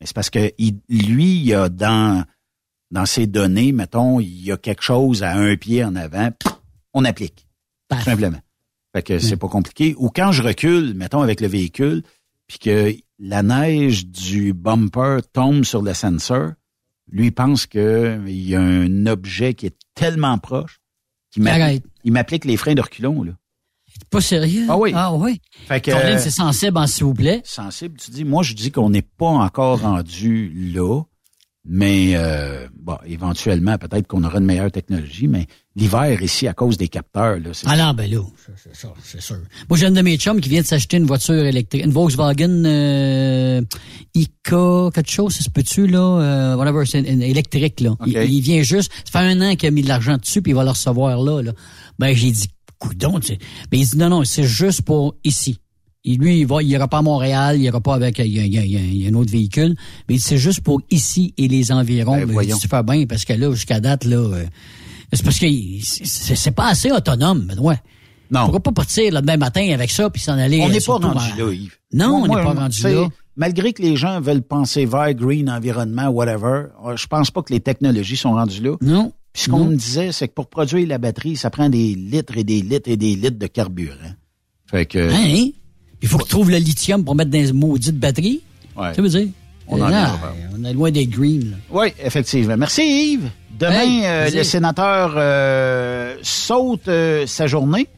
Mais c'est parce que il- lui, il a dans, dans ses données, mettons, il y a quelque chose à un pied en avant, on applique. Tout simplement. Fait que c'est pas compliqué. Ou quand je recule, mettons, avec le véhicule, puis que la neige du bumper tombe sur le sensor, lui pense que il y a un objet qui est tellement proche qu'il m'applique- Arrête. il m'applique les freins de reculon. Là. Pas sérieux? Ah oui. Ah oui. Fait que, c'est sensible, hein, s'il vous plaît. sensible, tu dis, moi je dis qu'on n'est pas encore rendu là, mais euh, bon, éventuellement, peut-être qu'on aura une meilleure technologie, mais l'hiver ici, à cause des capteurs, là, Ah non, ben là, c'est- c'est ça, c'est sûr. Moi, j'ai un de mes chums qui vient de s'acheter une voiture électrique, une Volkswagen euh, Ica, quelque chose, ça se peut-tu, là? Euh, whatever, c'est électrique, là. Il, il vient juste, ça fait un an qu'il a mis de l'argent dessus, puis il va le recevoir là, là. Ben, j'ai dit, coudon, tu sais. Ben, il dit, non, non, c'est juste pour ici. Il, lui, il va, il ira pas à Montréal, il ira pas avec, il y a, il y a- il y a un autre véhicule, mais c'est juste pour ici et les environs. Ben, Ben, voyons. tu fais bien, parce que là, jusqu'à date, là, euh, c'est parce que c'est pas assez autonome, Benoît. Non. Pourquoi pas partir le demain matin avec ça puis s'en aller? On euh, n'est pas rendu là, Yves. Non, on n'est pas rendu là. Malgré que les gens veulent penser vert, green, environnement, whatever, euh, je pense pas que les technologies sont rendues là. Non. Puis ce qu'on me disait, c'est que pour produire la batterie, ça prend des litres et des litres et des litres de carburant. Fait que. Hein? Il faut qu'ils trouvent le lithium pour mettre dans les maudites batteries. Ouais. Ça veut dire? On en Là, est là. on est loin des greens. là. Oui, effectivement. Merci Yves. Demain, Hey, euh, le sénateur euh, saute euh, sa journée.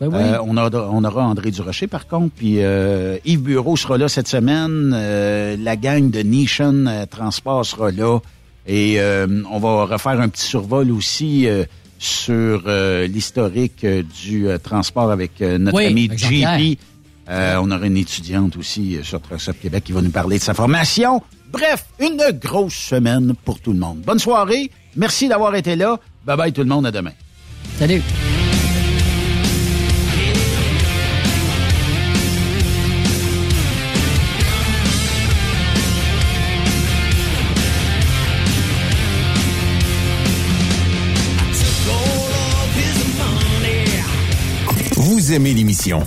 Ben oui. Euh, on, aura, on aura André Durocher, par contre. Puis euh, Yves Bureau sera là cette semaine. Euh, la gang de Nation Transport sera là. Et euh, on va refaire un petit survol aussi euh, sur euh, l'historique du transport avec notre Oui, ami. JP. Euh, on aura une étudiante aussi euh, sur Trucks Up Québec qui va nous parler de sa formation. Bref, une grosse semaine pour tout le monde. Bonne soirée. Merci d'avoir été là. Bye bye tout le monde. À demain. Salut. Vous aimez l'émission?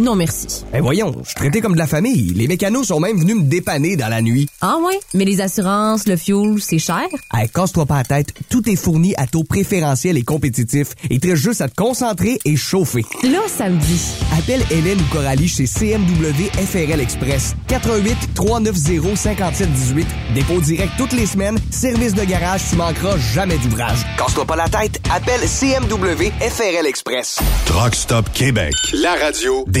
Non, merci. Eh voyons, je suis traité comme de la famille. Les mécanos sont même venus me dépanner dans la nuit. Ah ouais? Mais les assurances, le fuel, c'est cher? Hey, casse-toi pas la tête, tout est fourni à taux préférentiel et compétitif. Il te reste juste à te concentrer et chauffer. Là, ça me dit. Appelle Hélène ou Coralie chez CMW FRL Express. 88 390 5718. Dépôt direct toutes les semaines. Service de garage, tu manqueras jamais d'ouvrage. Casse-toi pas la tête, appelle CMW FRL Express. Truck Stop Québec. La radio Des